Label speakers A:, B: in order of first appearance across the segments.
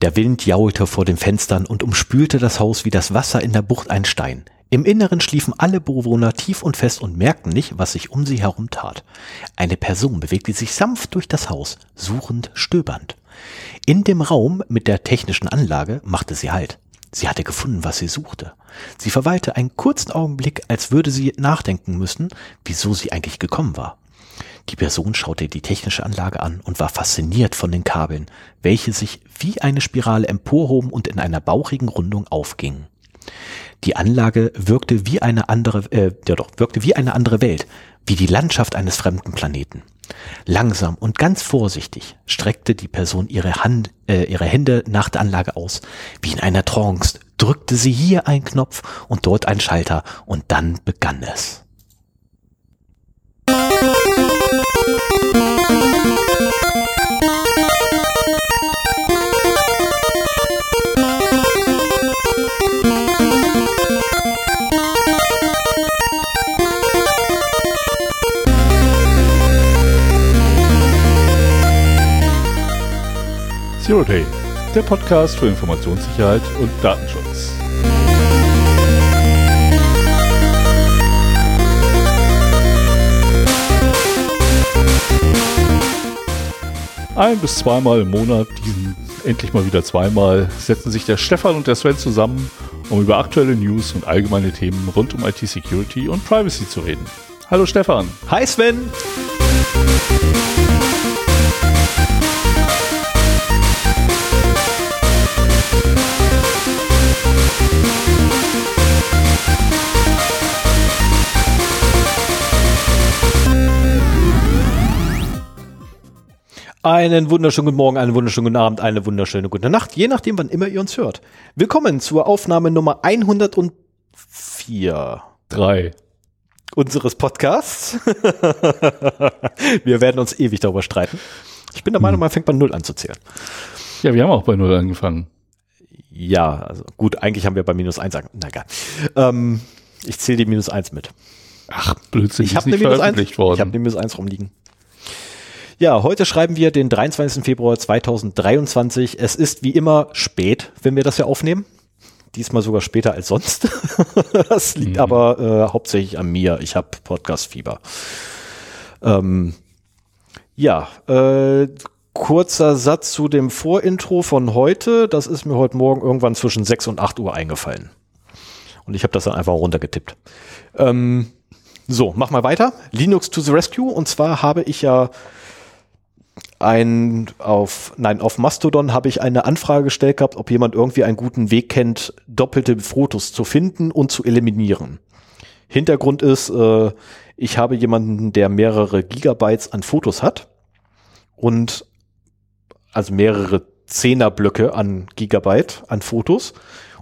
A: Der Wind jaulte vor den Fenstern und umspülte das Haus wie das Wasser in der Bucht ein Stein. Im Inneren schliefen alle Bewohner tief und fest und merkten nicht, was sich um sie herum tat. Eine Person bewegte sich sanft durch das Haus, suchend, stöbernd. In dem Raum mit der technischen Anlage machte sie Halt. Sie hatte gefunden, was sie suchte. Sie verweilte einen kurzen Augenblick, als würde sie nachdenken müssen, wieso sie eigentlich gekommen war. Die Person schaute die technische Anlage an und war fasziniert von den Kabeln, welche sich wie eine Spirale emporhoben und in einer bauchigen Rundung aufgingen. Die Anlage wirkte wie eine andere, äh, ja doch, wirkte wie eine andere Welt, wie die Landschaft eines fremden Planeten. Langsam und ganz vorsichtig streckte die Person ihre, Hand, äh, ihre Hände nach der Anlage aus. Wie in einer Trance drückte sie hier einen Knopf und dort einen Schalter und dann begann es.
B: Zero Day, der Podcast für Informationssicherheit und Datenschutz. Ein bis zweimal im Monat, diesen endlich mal wieder zweimal, setzen sich der Stefan und der Sven zusammen, um über aktuelle News und allgemeine Themen rund um IT-Security und Privacy zu reden. Hallo Stefan.
A: Hi Sven. Einen wunderschönen guten Morgen, einen wunderschönen guten Abend, eine wunderschöne gute Nacht, je nachdem, wann immer ihr uns hört. Willkommen zur Aufnahme Nummer 104.
B: Drei.
A: Unseres Podcasts. wir werden uns ewig darüber streiten. Ich bin der Meinung, man fängt bei Null an zu zählen.
B: Ja, wir haben auch bei Null angefangen.
A: Ja, also gut, eigentlich haben wir bei minus eins angefangen. Na egal. Ähm, ich zähle die minus eins mit.
B: Ach, Blödsinn,
A: ich habe eine minus eins.
B: veröffentlicht worden.
A: Ich habe eine minus eins rumliegen. Ja, heute schreiben wir den 23. Februar 2023. Es ist wie immer spät, wenn wir das ja aufnehmen. Diesmal sogar später als sonst. das liegt
B: Mhm.
A: aber äh, hauptsächlich an mir. Ich habe Podcast-Fieber. Ähm, ja, äh, kurzer Satz zu dem Vorintro von heute. Das ist mir heute Morgen irgendwann zwischen 6 und 8 Uhr eingefallen. Und ich habe das dann einfach runtergetippt. Ähm, so, mach mal weiter. Linux to the Rescue. Und zwar habe ich ja ein auf nein auf Mastodon habe ich eine Anfrage gestellt gehabt, ob jemand irgendwie einen guten Weg kennt, doppelte Fotos zu finden und zu eliminieren. Hintergrund ist, äh, ich habe jemanden, der mehrere Gigabytes an Fotos hat und also mehrere Zehnerblöcke an Gigabyte an Fotos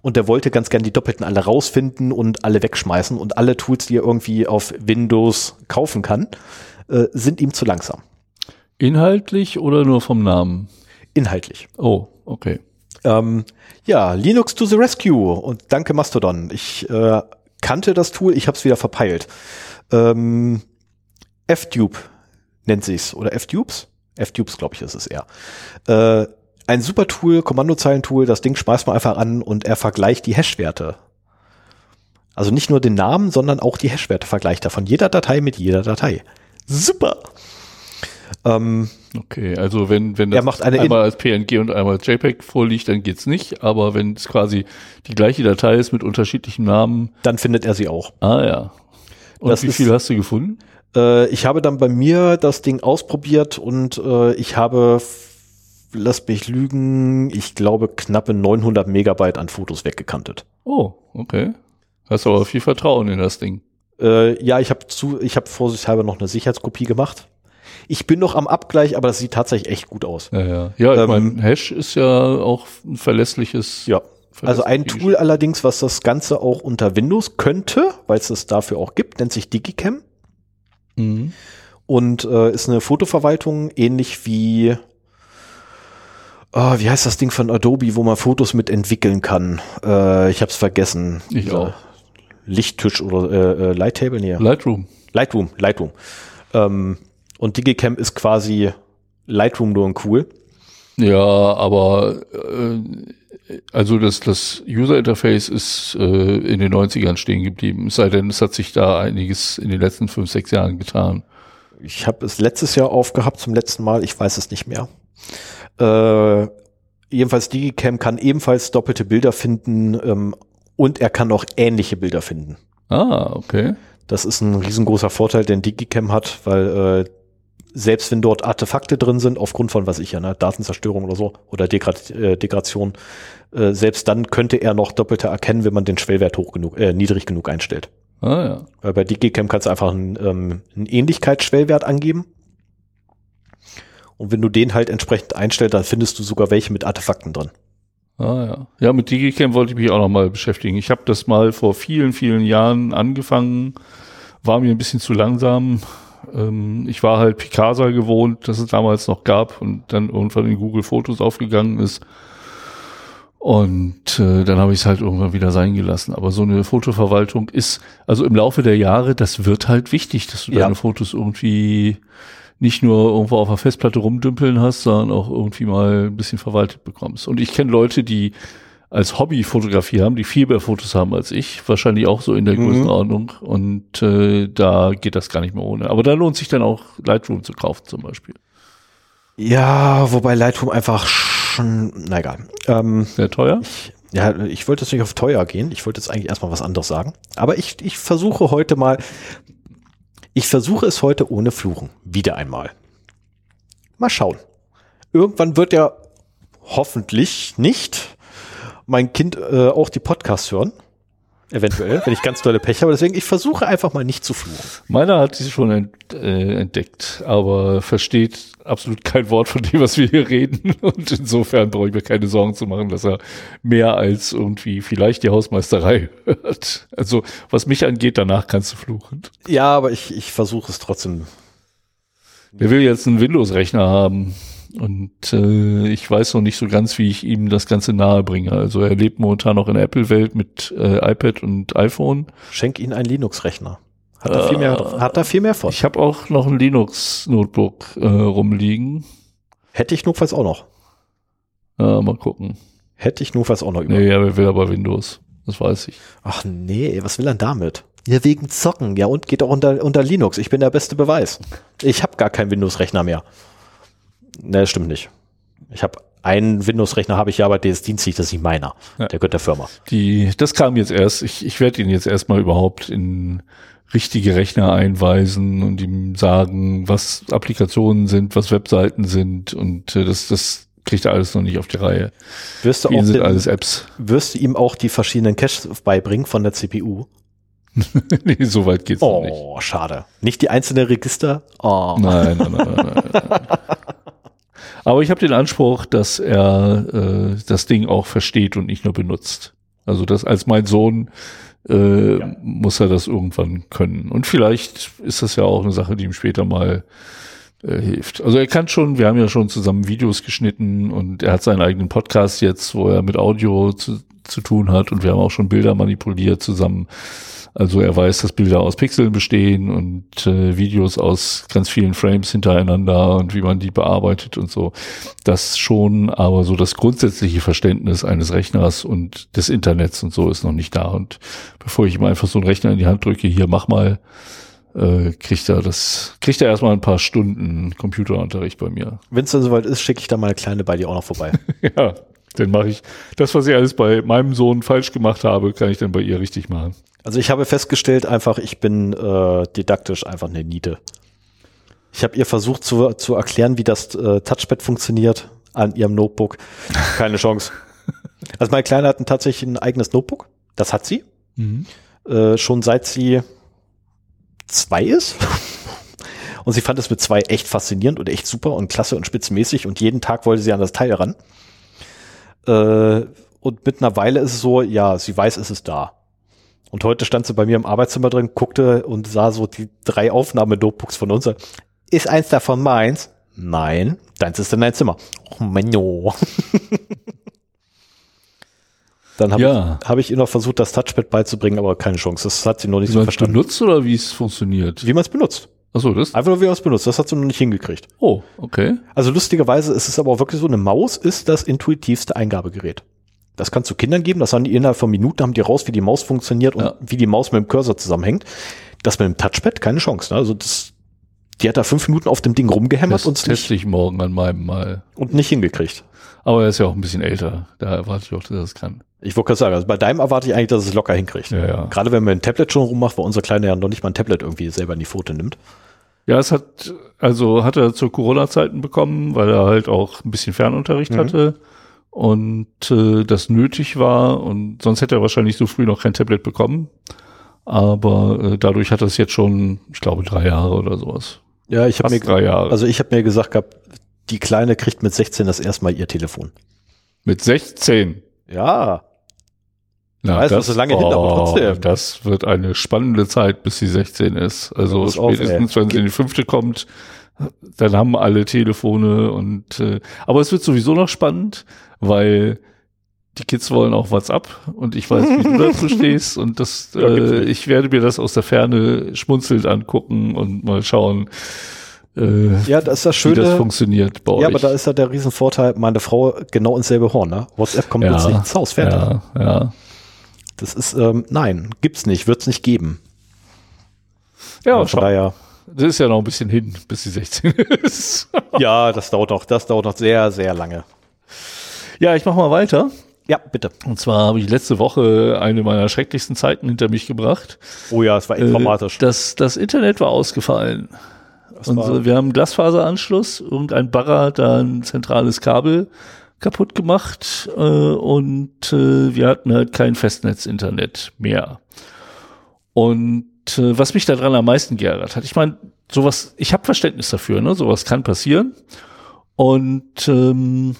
A: und der wollte ganz gern die doppelten alle rausfinden und alle wegschmeißen und alle Tools, die er irgendwie auf Windows kaufen kann, äh, sind ihm zu langsam.
B: Inhaltlich oder nur vom Namen?
A: Inhaltlich.
B: Oh, okay.
A: Ähm, ja, Linux to the Rescue und danke Mastodon. Ich äh, kannte das Tool, ich habe es wieder verpeilt. Ähm, Ftube nennt sich's oder Ftubes? Ftubes, glaube ich, ist es eher. Äh, ein super Tool, Kommandozeilentool, das Ding schmeißt man einfach an und er vergleicht die Hashwerte. Also nicht nur den Namen, sondern auch die Hashwerte vergleicht er von jeder Datei mit jeder Datei. Super. Ähm,
B: Okay, also wenn, wenn das
A: Er macht eine
B: einmal als PNG und einmal als JPEG vorliegt, dann geht's nicht. Aber wenn es quasi die gleiche Datei ist mit unterschiedlichem Namen,
A: dann findet er sie auch.
B: ah ja. Und
A: Das
B: wie
A: ist-
B: viel hast du gefunden?
A: Äh, ich habe dann bei mir das Ding ausprobiert und äh, ich habe, lass mich lügen, ich glaube knappe 900 Megabyte an Fotos weggekantet.
B: Oh, okay. Hast aber viel Vertrauen in das Ding.
A: Äh, ja, ich habe zu, ich habe vorsichtshalber noch eine Sicherheitskopie gemacht. Ich bin noch am Abgleich, aber das sieht tatsächlich echt gut aus.
B: Ja, ja. Ja, ich
A: Ähm,
B: meine, Hash ist ja auch ein verlässliches.
A: Ja. Also ein Tool allerdings, was das Ganze auch unter Windows könnte, weil es das dafür auch gibt, nennt sich Digicam.
B: Mhm.
A: und äh, ist eine Fotoverwaltung ähnlich wie ah, wie heißt das Ding von Adobe, wo man Fotos mit entwickeln kann? Äh, ich habe es vergessen.
B: Ich
A: Dieser
B: auch.
A: Lichttisch oder äh, äh, Lighttable, nee.
B: Lightroom.
A: Lightroom, Lightroom. Ähm, und Digicam ist quasi Lightroom nur ein cool.
B: Ja, aber äh, also das, das User Interface ist äh, in den 90ern stehen geblieben. Es sei denn, es hat sich da einiges in den letzten fünf, sechs Jahren getan.
A: Ich habe es letztes Jahr aufgehabt zum letzten Mal, ich weiß es nicht mehr. Äh, jedenfalls Digicam kann ebenfalls doppelte Bilder finden ähm, und er kann auch ähnliche Bilder finden.
B: Ah, okay.
A: Das ist ein riesengroßer Vorteil, den Digicam hat, weil äh, selbst wenn dort Artefakte drin sind, aufgrund von, was ich ja, ne, Datenzerstörung oder so, oder Degrad äh, Degradation, äh, selbst dann könnte er noch doppelte erkennen, wenn man den Schwellwert hoch genug, äh, niedrig genug einstellt.
B: Ah, ja.
A: Weil bei Digicam kannst du einfach einen, ähm, einen Ähnlichkeitsschwellwert angeben. Und wenn du den halt entsprechend einstellst, dann findest du sogar welche mit Artefakten drin.
B: Ah, ja. Ja, mit Digicam wollte ich mich auch noch mal beschäftigen. Ich habe das mal vor vielen, vielen Jahren angefangen, war mir ein bisschen zu langsam. Ähm, ich war halt Picasa gewohnt, das es damals noch gab und dann irgendwann in Google Fotos aufgegangen ist. Und äh, dann habe ich es halt irgendwann wieder sein gelassen. Aber so eine Fotoverwaltung ist, also im Laufe der Jahre, das wird halt wichtig, dass du
A: Ja.
B: deine Fotos irgendwie nicht nur irgendwo auf der Festplatte rumdümpeln hast, sondern auch irgendwie mal ein bisschen verwaltet bekommst. Und ich kenne Leute, die als Hobby Fotografie haben, die viel mehr Fotos haben als ich, wahrscheinlich auch so in der
A: Mhm.
B: Größenordnung. Und äh, da geht das gar nicht mehr ohne. Aber da lohnt sich dann auch Lightroom zu kaufen zum Beispiel.
A: Ja, wobei Lightroom einfach schon, na egal. Ähm,
B: Sehr teuer.
A: ja, ich wollte jetzt nicht auf teuer gehen. Ich wollte jetzt eigentlich erstmal was anderes sagen. Aber ich, ich versuche heute mal, ich versuche es heute ohne Fluchen. Wieder einmal. Mal schauen. Irgendwann wird ja hoffentlich nicht mein Kind äh, auch die Podcasts hören. Eventuell, wenn ich ganz tolle Pech habe. Deswegen, ich versuche einfach mal nicht zu fluchen.
B: Meiner hat sie schon ent, äh, entdeckt, aber versteht absolut kein Wort von dem, was wir hier reden. Und insofern brauche ich mir keine Sorgen zu machen, dass er mehr als irgendwie vielleicht die Hausmeisterei hört. Also was mich angeht, danach kannst du fluchen.
A: Ja, aber ich, ich versuche es trotzdem.
B: Der will jetzt einen Windows-Rechner haben. Und äh, ich weiß noch nicht so ganz, wie ich ihm das Ganze nahe bringe. Also er lebt momentan noch in der Apple-Welt mit äh, iPad und iPhone.
A: Schenk ihnen einen Linux-Rechner. Hat er viel mehr, hat er viel mehr von.
B: Ich habe auch noch ein Linux-Notebook äh, rumliegen.
A: Hätte ich notfalls auch noch.
B: Ja, mal gucken.
A: Hätte ich notfalls auch noch über.
B: Nee, er will aber Windows. Das weiß ich.
A: Ach nee, was will er damit? Ja, wegen Zocken. Ja, und geht auch unter, unter Linux. Ich bin der beste Beweis. Ich habe gar keinen Windows-Rechner mehr. Ne, stimmt nicht. Ich habe einen Windows-Rechner, habe ich ja, aber der ist dienstlich, das ist nicht meiner.
B: Ja.
A: Der gehört der Firma.
B: Die, das kam jetzt erst. Ich, ich werde ihn jetzt erstmal überhaupt in richtige Rechner einweisen und ihm sagen, was Applikationen sind, was Webseiten sind und äh, das, das kriegt er alles noch nicht auf die Reihe.
A: Wirst du, auch
B: sind
A: den,
B: alles Apps.
A: wirst du ihm auch die verschiedenen Caches beibringen von der CPU?
B: nee, so weit geht's noch nicht.
A: Oh, schade. Nicht die einzelnen Register? Oh.
B: Nein, nein, nein, nein, nein. Aber ich habe den Anspruch, dass er äh, das Ding auch versteht und nicht nur benutzt. Also das als mein Sohn äh, muss er das irgendwann können. Und vielleicht ist das ja auch eine Sache, die ihm später mal äh, hilft. Also er kann schon, wir haben ja schon zusammen Videos geschnitten und er hat seinen eigenen Podcast jetzt, wo er mit Audio zu, zu tun hat und wir haben auch schon Bilder manipuliert zusammen. Also er weiß, dass Bilder aus Pixeln bestehen und äh, Videos aus ganz vielen Frames hintereinander und wie man die bearbeitet und so. Das schon, aber so das grundsätzliche Verständnis eines Rechners und des Internets und so ist noch nicht da. Und bevor ich ihm einfach so einen Rechner in die Hand drücke, hier mach mal, äh, kriegt er das, kriegt er erstmal ein paar Stunden Computerunterricht bei mir.
A: Wenn es dann soweit ist, schicke ich da mal eine kleine bei dir auch noch vorbei.
B: ja, dann mache ich das, was ich alles bei meinem Sohn falsch gemacht habe, kann ich dann bei ihr richtig machen.
A: Also ich habe festgestellt, einfach, ich bin äh, didaktisch einfach eine Niete. Ich habe ihr versucht zu, zu erklären, wie das äh, Touchpad funktioniert an ihrem Notebook. Keine Chance. Also meine Kleine hat ein, tatsächlich ein eigenes Notebook. Das hat sie. Äh, schon seit sie zwei ist. Und sie fand es mit zwei echt faszinierend und echt super und klasse und spitzenmäßig und jeden Tag wollte sie an das Teil ran. Äh, und mit einer Weile ist es so, ja, sie weiß, es ist da. Und heute stand sie bei mir im Arbeitszimmer drin, guckte und sah so die drei Aufnahme-Notebooks von uns. Ist eins davon meins? Nein, deins ist in dein Zimmer. Oh, Menno. Dann habe
B: Ja.
A: ich, hab ich ihr noch versucht, das Touchpad beizubringen, aber keine Chance. Das hat sie noch nicht
B: Wie
A: so
B: man es
A: verstanden.
B: benutzt oder wie es funktioniert?
A: Wie man es benutzt.
B: Achso, das?
A: Einfach nur wie er es benutzt. Das hat sie noch nicht hingekriegt.
B: Oh, okay.
A: Also lustigerweise ist es aber auch wirklich so, eine Maus ist das intuitivste Eingabegerät. Das kannst du Kindern geben, das haben die innerhalb von Minuten, haben die raus, wie die Maus funktioniert und
B: Ja.
A: wie die Maus mit dem Cursor zusammenhängt. Das mit dem Touchpad, keine Chance. Ne? Also das, die hat da fünf Minuten auf dem Ding rumgehämmert
B: Das
A: und
B: teste ich morgen an meinem mal.
A: und nicht hingekriegt.
B: Aber er ist ja auch ein bisschen älter. Da erwarte ich auch, dass er das kann.
A: Ich wollte gerade sagen, also bei deinem erwarte ich eigentlich, dass es locker hinkriegt.
B: Ja, ja.
A: Gerade wenn man ein Tablet schon rummacht, weil unser Kleiner ja noch nicht mal ein Tablet irgendwie selber in die Pfote nimmt.
B: Ja, es hat, also hat er zu Corona-Zeiten bekommen, weil er halt auch ein bisschen Fernunterricht
A: Mhm.
B: hatte und äh, das nötig war und sonst hätte er wahrscheinlich so früh noch kein Tablet bekommen. Aber äh, dadurch hat er es jetzt schon, ich glaube, drei Jahre oder sowas.
A: Ja, ich habe mir,
B: drei Jahre.
A: also ich habe mir gesagt gehabt, die Kleine kriegt mit 16 das erste Mal ihr Telefon.
B: Mit 16.
A: Ja,
B: Na,
A: weiß, das ist lange hin, aber trotzdem.
B: Das wird eine spannende Zeit, bis sie 16 ist. Also
A: auf,
B: spätestens,
A: ey.
B: wenn sie in die fünfte kommt, dann haben alle Telefone und äh, aber es wird sowieso noch spannend, weil die Kids wollen auch WhatsApp und ich weiß, wie du dazu stehst und das,
A: Ja,
B: äh, ich werde mir das aus der Ferne schmunzelnd angucken und mal schauen, äh,
A: ja, das ist das
B: wie das
A: Schöne.
B: funktioniert bei euch.
A: Ja, aber da ist ja der Riesenvorteil, meine Frau genau ins selbe Horn. Ne? WhatsApp kommt uns nicht ins Haus, fertig.
B: ja, ja.
A: Das ist, ähm, nein, gibt's nicht, wird's nicht geben.
B: Ja,
A: von
B: schau,
A: daher,
B: das ist ja noch ein bisschen hin, bis sie 16 ist.
A: ja, das dauert noch, das dauert noch sehr, sehr lange.
B: ja, ich mach mal weiter.
A: Ja, bitte.
B: Und zwar habe ich letzte Woche eine meiner schrecklichsten Zeiten hinter mich gebracht.
A: Oh ja, es war
B: Äh,
A: informatisch.
B: Das, das Internet war ausgefallen.
A: Das war-
B: so, wir haben einen Glasfaseranschluss, irgendein Bagger hat da ein zentrales Kabel kaputt gemacht äh, und äh, wir hatten halt kein Festnetz-Internet mehr. Und äh, was mich daran am meisten geärgert hat, ich meine, sowas, ich habe Verständnis dafür, ne? Sowas kann passieren. Und ähm,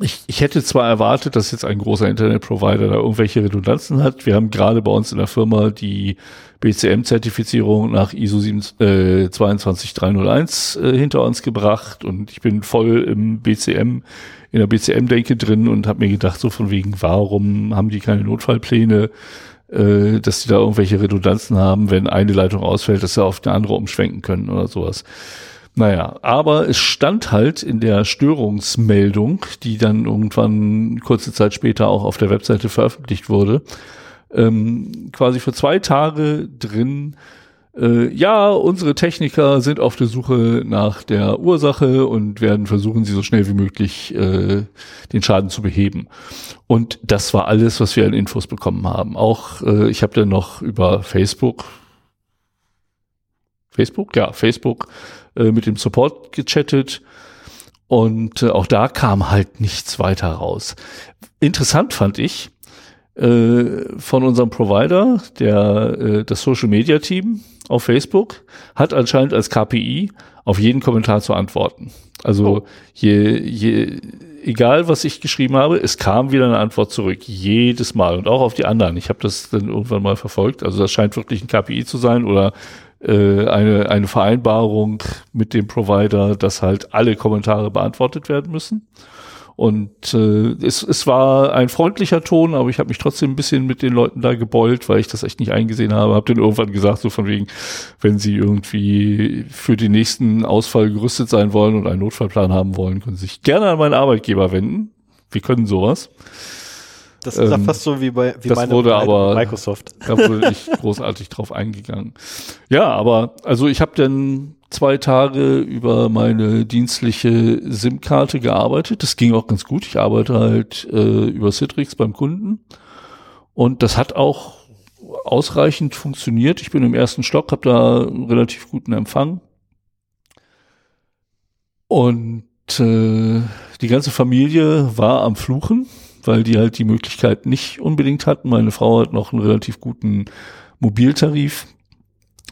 B: ich, ich hätte zwar erwartet, dass jetzt ein großer Internetprovider da irgendwelche Redundanzen hat. Wir haben gerade bei uns in der Firma die BCM-Zertifizierung nach ISO 7, äh, 22301 äh, hinter uns gebracht und ich bin voll im BCM, in der BCM-Denke drin und habe mir gedacht, so von wegen, warum haben die keine Notfallpläne, äh, dass die da irgendwelche Redundanzen haben, wenn eine Leitung ausfällt, dass sie auf eine andere umschwenken können oder sowas. Naja, aber es stand halt in der Störungsmeldung, die dann irgendwann kurze Zeit später auch auf der Webseite veröffentlicht wurde, ähm, quasi für zwei Tage drin, äh, ja, unsere Techniker sind auf der Suche nach der Ursache und werden versuchen, sie so schnell wie möglich äh, den Schaden zu beheben. Und das war alles, was wir an Infos bekommen haben. Auch äh, ich habe dann noch über Facebook, Facebook, ja, Facebook äh, mit dem Support gechattet und äh, auch da kam halt nichts weiter raus. Interessant fand ich äh, von unserem Provider, der äh, das Social Media Team auf Facebook hat anscheinend als KPI auf jeden Kommentar zu antworten. Also
A: Oh.
B: je, je egal was ich geschrieben habe, es kam wieder eine Antwort zurück jedes Mal und auch auf die anderen. Ich habe das dann irgendwann mal verfolgt. Also das scheint wirklich ein KPI zu sein oder äh, eine eine Vereinbarung mit dem Provider, dass halt alle Kommentare beantwortet werden müssen. Und äh, es, es war ein freundlicher Ton, aber ich habe mich trotzdem ein bisschen mit den Leuten da gebeult, weil ich das echt nicht eingesehen habe. Habe dann irgendwann gesagt, so von wegen, wenn sie irgendwie für den nächsten Ausfall gerüstet sein wollen und einen Notfallplan haben wollen, können sie sich gerne an meinen Arbeitgeber wenden. Wir können sowas.
A: Das ist ja
B: ähm,
A: fast so wie bei wie
B: das
A: meine
B: wurde aber-
A: Microsoft.
B: Da wurde nicht großartig drauf eingegangen. Ja, aber also ich habe dann zwei Tage über meine dienstliche SIM-Karte gearbeitet. Das ging auch ganz gut. Ich arbeite halt äh, über Citrix beim Kunden. Und das hat auch ausreichend funktioniert. Ich bin im ersten Stock, habe da einen relativ guten Empfang. Und äh, die ganze Familie war am Fluchen, weil die halt die Möglichkeit nicht unbedingt hatten. Meine Frau hat noch einen relativ guten Mobiltarif,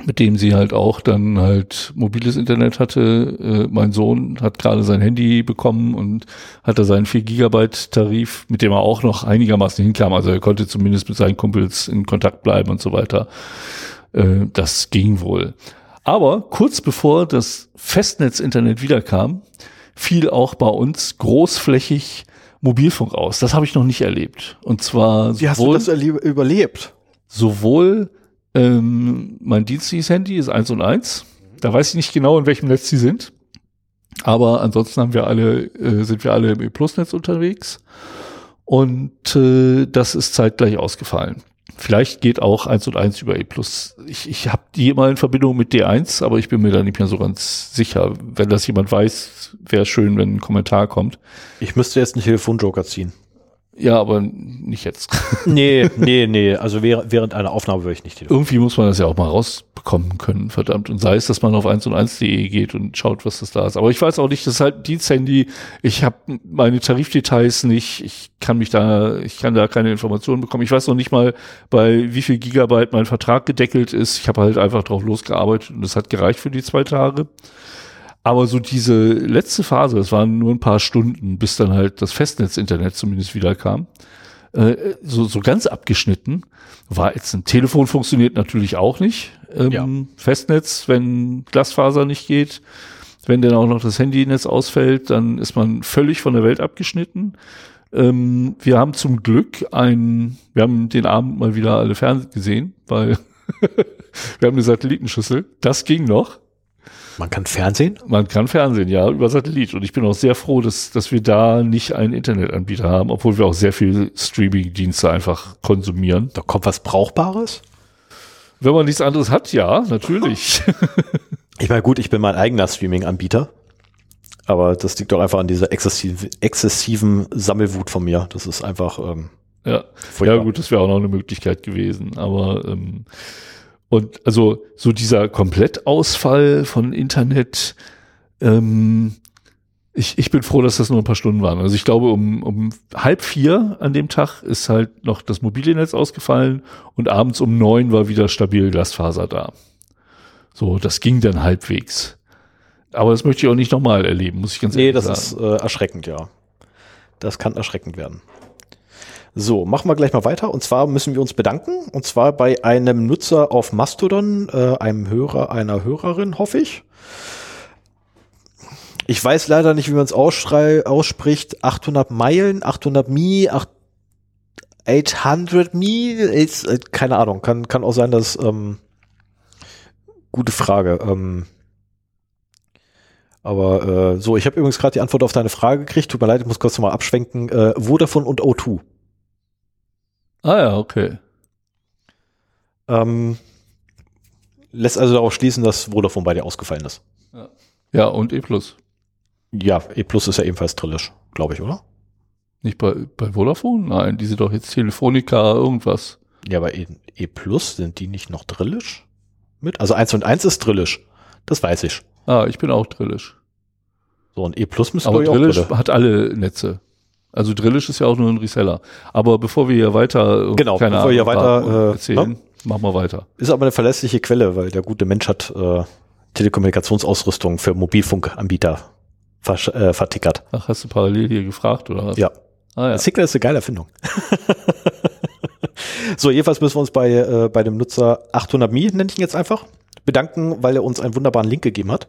B: mit dem sie halt auch dann halt mobiles Internet hatte. Äh, mein Sohn hat gerade sein Handy bekommen und hatte seinen 4 Gigabyte Tarif, mit dem er auch noch einigermaßen hinkam. Also er konnte zumindest mit seinen Kumpels in Kontakt bleiben und so weiter. Äh, das ging wohl. Aber kurz bevor das Festnetz-Internet wiederkam, fiel auch bei uns großflächig Mobilfunk aus. Das habe ich noch nicht erlebt. Und zwar
A: Wie hast du
B: sowohl,
A: das überlebt?
B: sowohl ähm, mein dienstliches Handy ist eins und eins da weiß ich nicht genau, in welchem Netz sie sind. Aber ansonsten haben wir alle, äh, sind wir alle im E-Plus-Netz unterwegs. Und äh, das ist zeitgleich ausgefallen. Vielleicht geht auch 1 und 1 über E+. Ich, ich habe die immer in Verbindung mit D1, aber ich bin mir da nicht mehr so ganz sicher. Wenn das jemand weiß, wäre schön, wenn ein Kommentar kommt.
A: Ich müsste jetzt einen Telefonjoker ziehen.
B: Ja, aber nicht jetzt.
A: Nee, nee, nee. Also während, einer Aufnahme würde ich nicht
B: telefonieren. Irgendwie muss man das ja auch mal rausbekommen können, verdammt. Und sei es, dass man auf 1 und 1.de geht und schaut, was das da ist. Aber ich weiß auch nicht, das ist halt Diensthandy. Ich habe meine Tarifdetails nicht. Ich kann mich da, ich kann da keine Informationen bekommen. Ich weiß noch nicht mal, bei wie viel Gigabyte mein Vertrag gedeckelt ist. Ich habe halt einfach drauf losgearbeitet und es hat gereicht für die zwei Tage. Aber so diese letzte Phase, das waren nur ein paar Stunden, bis dann halt das Festnetz-Internet zumindest wieder kam, äh, so, so ganz abgeschnitten, war jetzt ein Telefon funktioniert natürlich auch nicht. Ähm, ja. Festnetz, wenn Glasfaser nicht geht, wenn dann auch noch das Handynetz ausfällt, dann ist man völlig von der Welt abgeschnitten. Ähm, wir haben zum Glück ein, wir haben den Abend mal wieder alle Fernsehen gesehen, weil wir haben eine Satellitenschüssel. Das ging noch.
A: Man kann Fernsehen?
B: Man kann Fernsehen, ja, über Satellit. Und ich bin auch sehr froh, dass, dass wir da nicht einen Internetanbieter haben, obwohl wir auch sehr viel Streaming-Dienste einfach konsumieren.
A: Da kommt was Brauchbares?
B: Wenn man nichts anderes hat, ja, natürlich.
A: ich meine, gut, ich bin mein eigener Streaming-Anbieter. Aber das liegt doch einfach an dieser exzessiv, exzessiven Sammelwut von mir. Das ist einfach. Ähm,
B: ja. ja, gut, das wäre auch noch eine Möglichkeit gewesen. Aber ähm, und also so dieser Komplettausfall von Internet, ähm, ich, ich bin froh, dass das nur ein paar Stunden waren. Also ich glaube, um, um halb vier an dem Tag ist halt noch das mobile Netz ausgefallen und abends um neun war wieder stabil Glasfaser da. So, das ging dann halbwegs. Aber das möchte ich auch nicht nochmal erleben, muss ich ganz
A: ehrlich sagen. Nee, das ist äh, erschreckend, ja. Das kann erschreckend werden. So, machen wir gleich mal weiter. Und zwar müssen wir uns bedanken. Und zwar bei einem Nutzer auf Mastodon, äh, einem Hörer, einer Hörerin, hoffe ich. Ich weiß leider nicht, wie man es ausspricht. 800 Meilen, 800 Mi, 800 Mi, ist, äh, keine Ahnung. Kann, kann auch sein, dass, ähm, gute Frage. Ähm, aber äh, so, ich habe übrigens gerade die Antwort auf deine Frage gekriegt. Tut mir leid, ich muss kurz nochmal abschwenken. Äh, Vodafone und O2.
B: Ah ja, okay.
A: Ähm, lässt also darauf schließen, dass Vodafone bei dir ausgefallen ist.
B: Ja, ja und E+.
A: Ja, E Plus ist ja ebenfalls drillisch, glaube ich, oder?
B: Nicht bei, bei Vodafone? Nein, die sind doch jetzt Telefonica irgendwas.
A: Ja, aber E, e Plus, sind die nicht noch drillisch mit? Also 1 und 1 ist drillisch. Das weiß ich.
B: Ah, ich bin auch drillisch.
A: So, und E Plus müsste
B: Aber drillisch hat alle Netze. Also Drillisch ist ja auch nur ein Reseller. Aber bevor wir hier weiter,
A: genau, bevor Ahnung, wir hier weiter
B: äh, erzählen, ne? machen wir weiter.
A: Ist aber eine verlässliche Quelle, weil der gute Mensch hat äh, Telekommunikationsausrüstung für Mobilfunkanbieter ver äh, vertickert.
B: Ach, hast du parallel hier gefragt oder was?
A: Ja. Ah, ja. Sickler ist eine geile Erfindung. so, jedenfalls müssen wir uns bei, äh, bei dem Nutzer 800Mi, nenne ich ihn jetzt einfach, bedanken, weil er uns einen wunderbaren Link gegeben hat.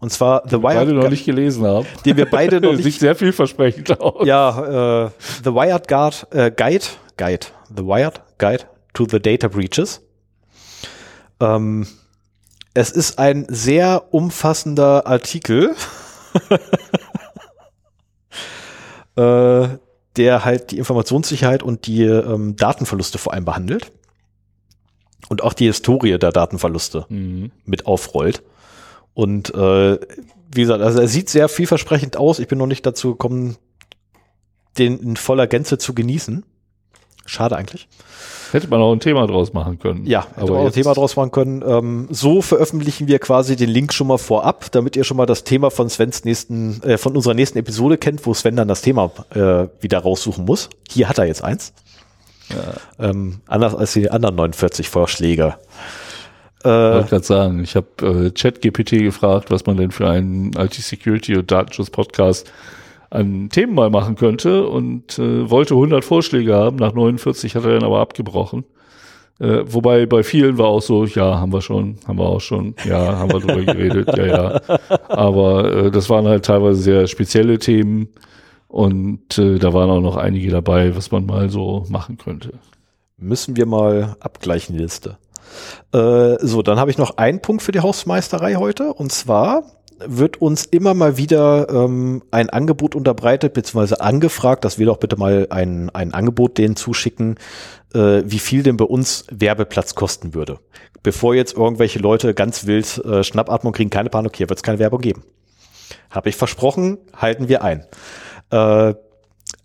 A: Und zwar
B: The Wired. Beide noch nicht gelesen haben.
A: Den wir beide noch nicht.
B: Sieht sehr vielversprechend aus.
A: Ja, äh, The Wired Guard, äh, Guide, Guide, The Wired Guide to the Data Breaches. Ähm, es ist ein sehr umfassender Artikel, äh, der halt die Informationssicherheit und die ähm, Datenverluste vor allem behandelt und auch die Historie der Datenverluste mhm. mit aufrollt. Und äh, wie gesagt, also er sieht sehr vielversprechend aus. Ich bin noch nicht dazu gekommen, den in voller Gänze zu genießen. Schade eigentlich.
B: Hätte man auch ein Thema draus machen können.
A: Ja, hätte aber man auch ein Thema draus machen können. Ähm, so veröffentlichen wir quasi den Link schon mal vorab, damit ihr schon mal das Thema von Svens nächsten, äh, von unserer nächsten Episode kennt, wo Sven dann das Thema äh, wieder raussuchen muss. Hier hat er jetzt eins. Ja. Ähm, anders als die anderen 49 Vorschläge.
B: Äh, ich wollte gerade sagen, ich habe äh, ChatGPT gefragt, was man denn für einen IT-Security- und Datenschutz-Podcast an Themen mal machen könnte und äh, wollte 100 Vorschläge haben. Nach 49 hat er dann aber abgebrochen. Äh, wobei bei vielen war auch so, ja, haben wir schon, haben wir auch schon, ja, haben wir drüber geredet, ja, ja. Aber äh, das waren halt teilweise sehr spezielle Themen und äh, da waren auch noch einige dabei, was man mal so machen könnte.
A: Müssen wir mal abgleichen, die Liste. Äh, so, dann habe ich noch einen Punkt für die Hausmeisterei heute. Und zwar wird uns immer mal wieder ähm, ein Angebot unterbreitet, beziehungsweise angefragt, dass wir doch bitte mal ein, ein Angebot denen zuschicken, äh, wie viel denn bei uns Werbeplatz kosten würde. Bevor jetzt irgendwelche Leute ganz wild äh, Schnappatmung kriegen, keine Panik, hier wird es keine Werbung geben. Habe ich versprochen, halten wir ein. Äh,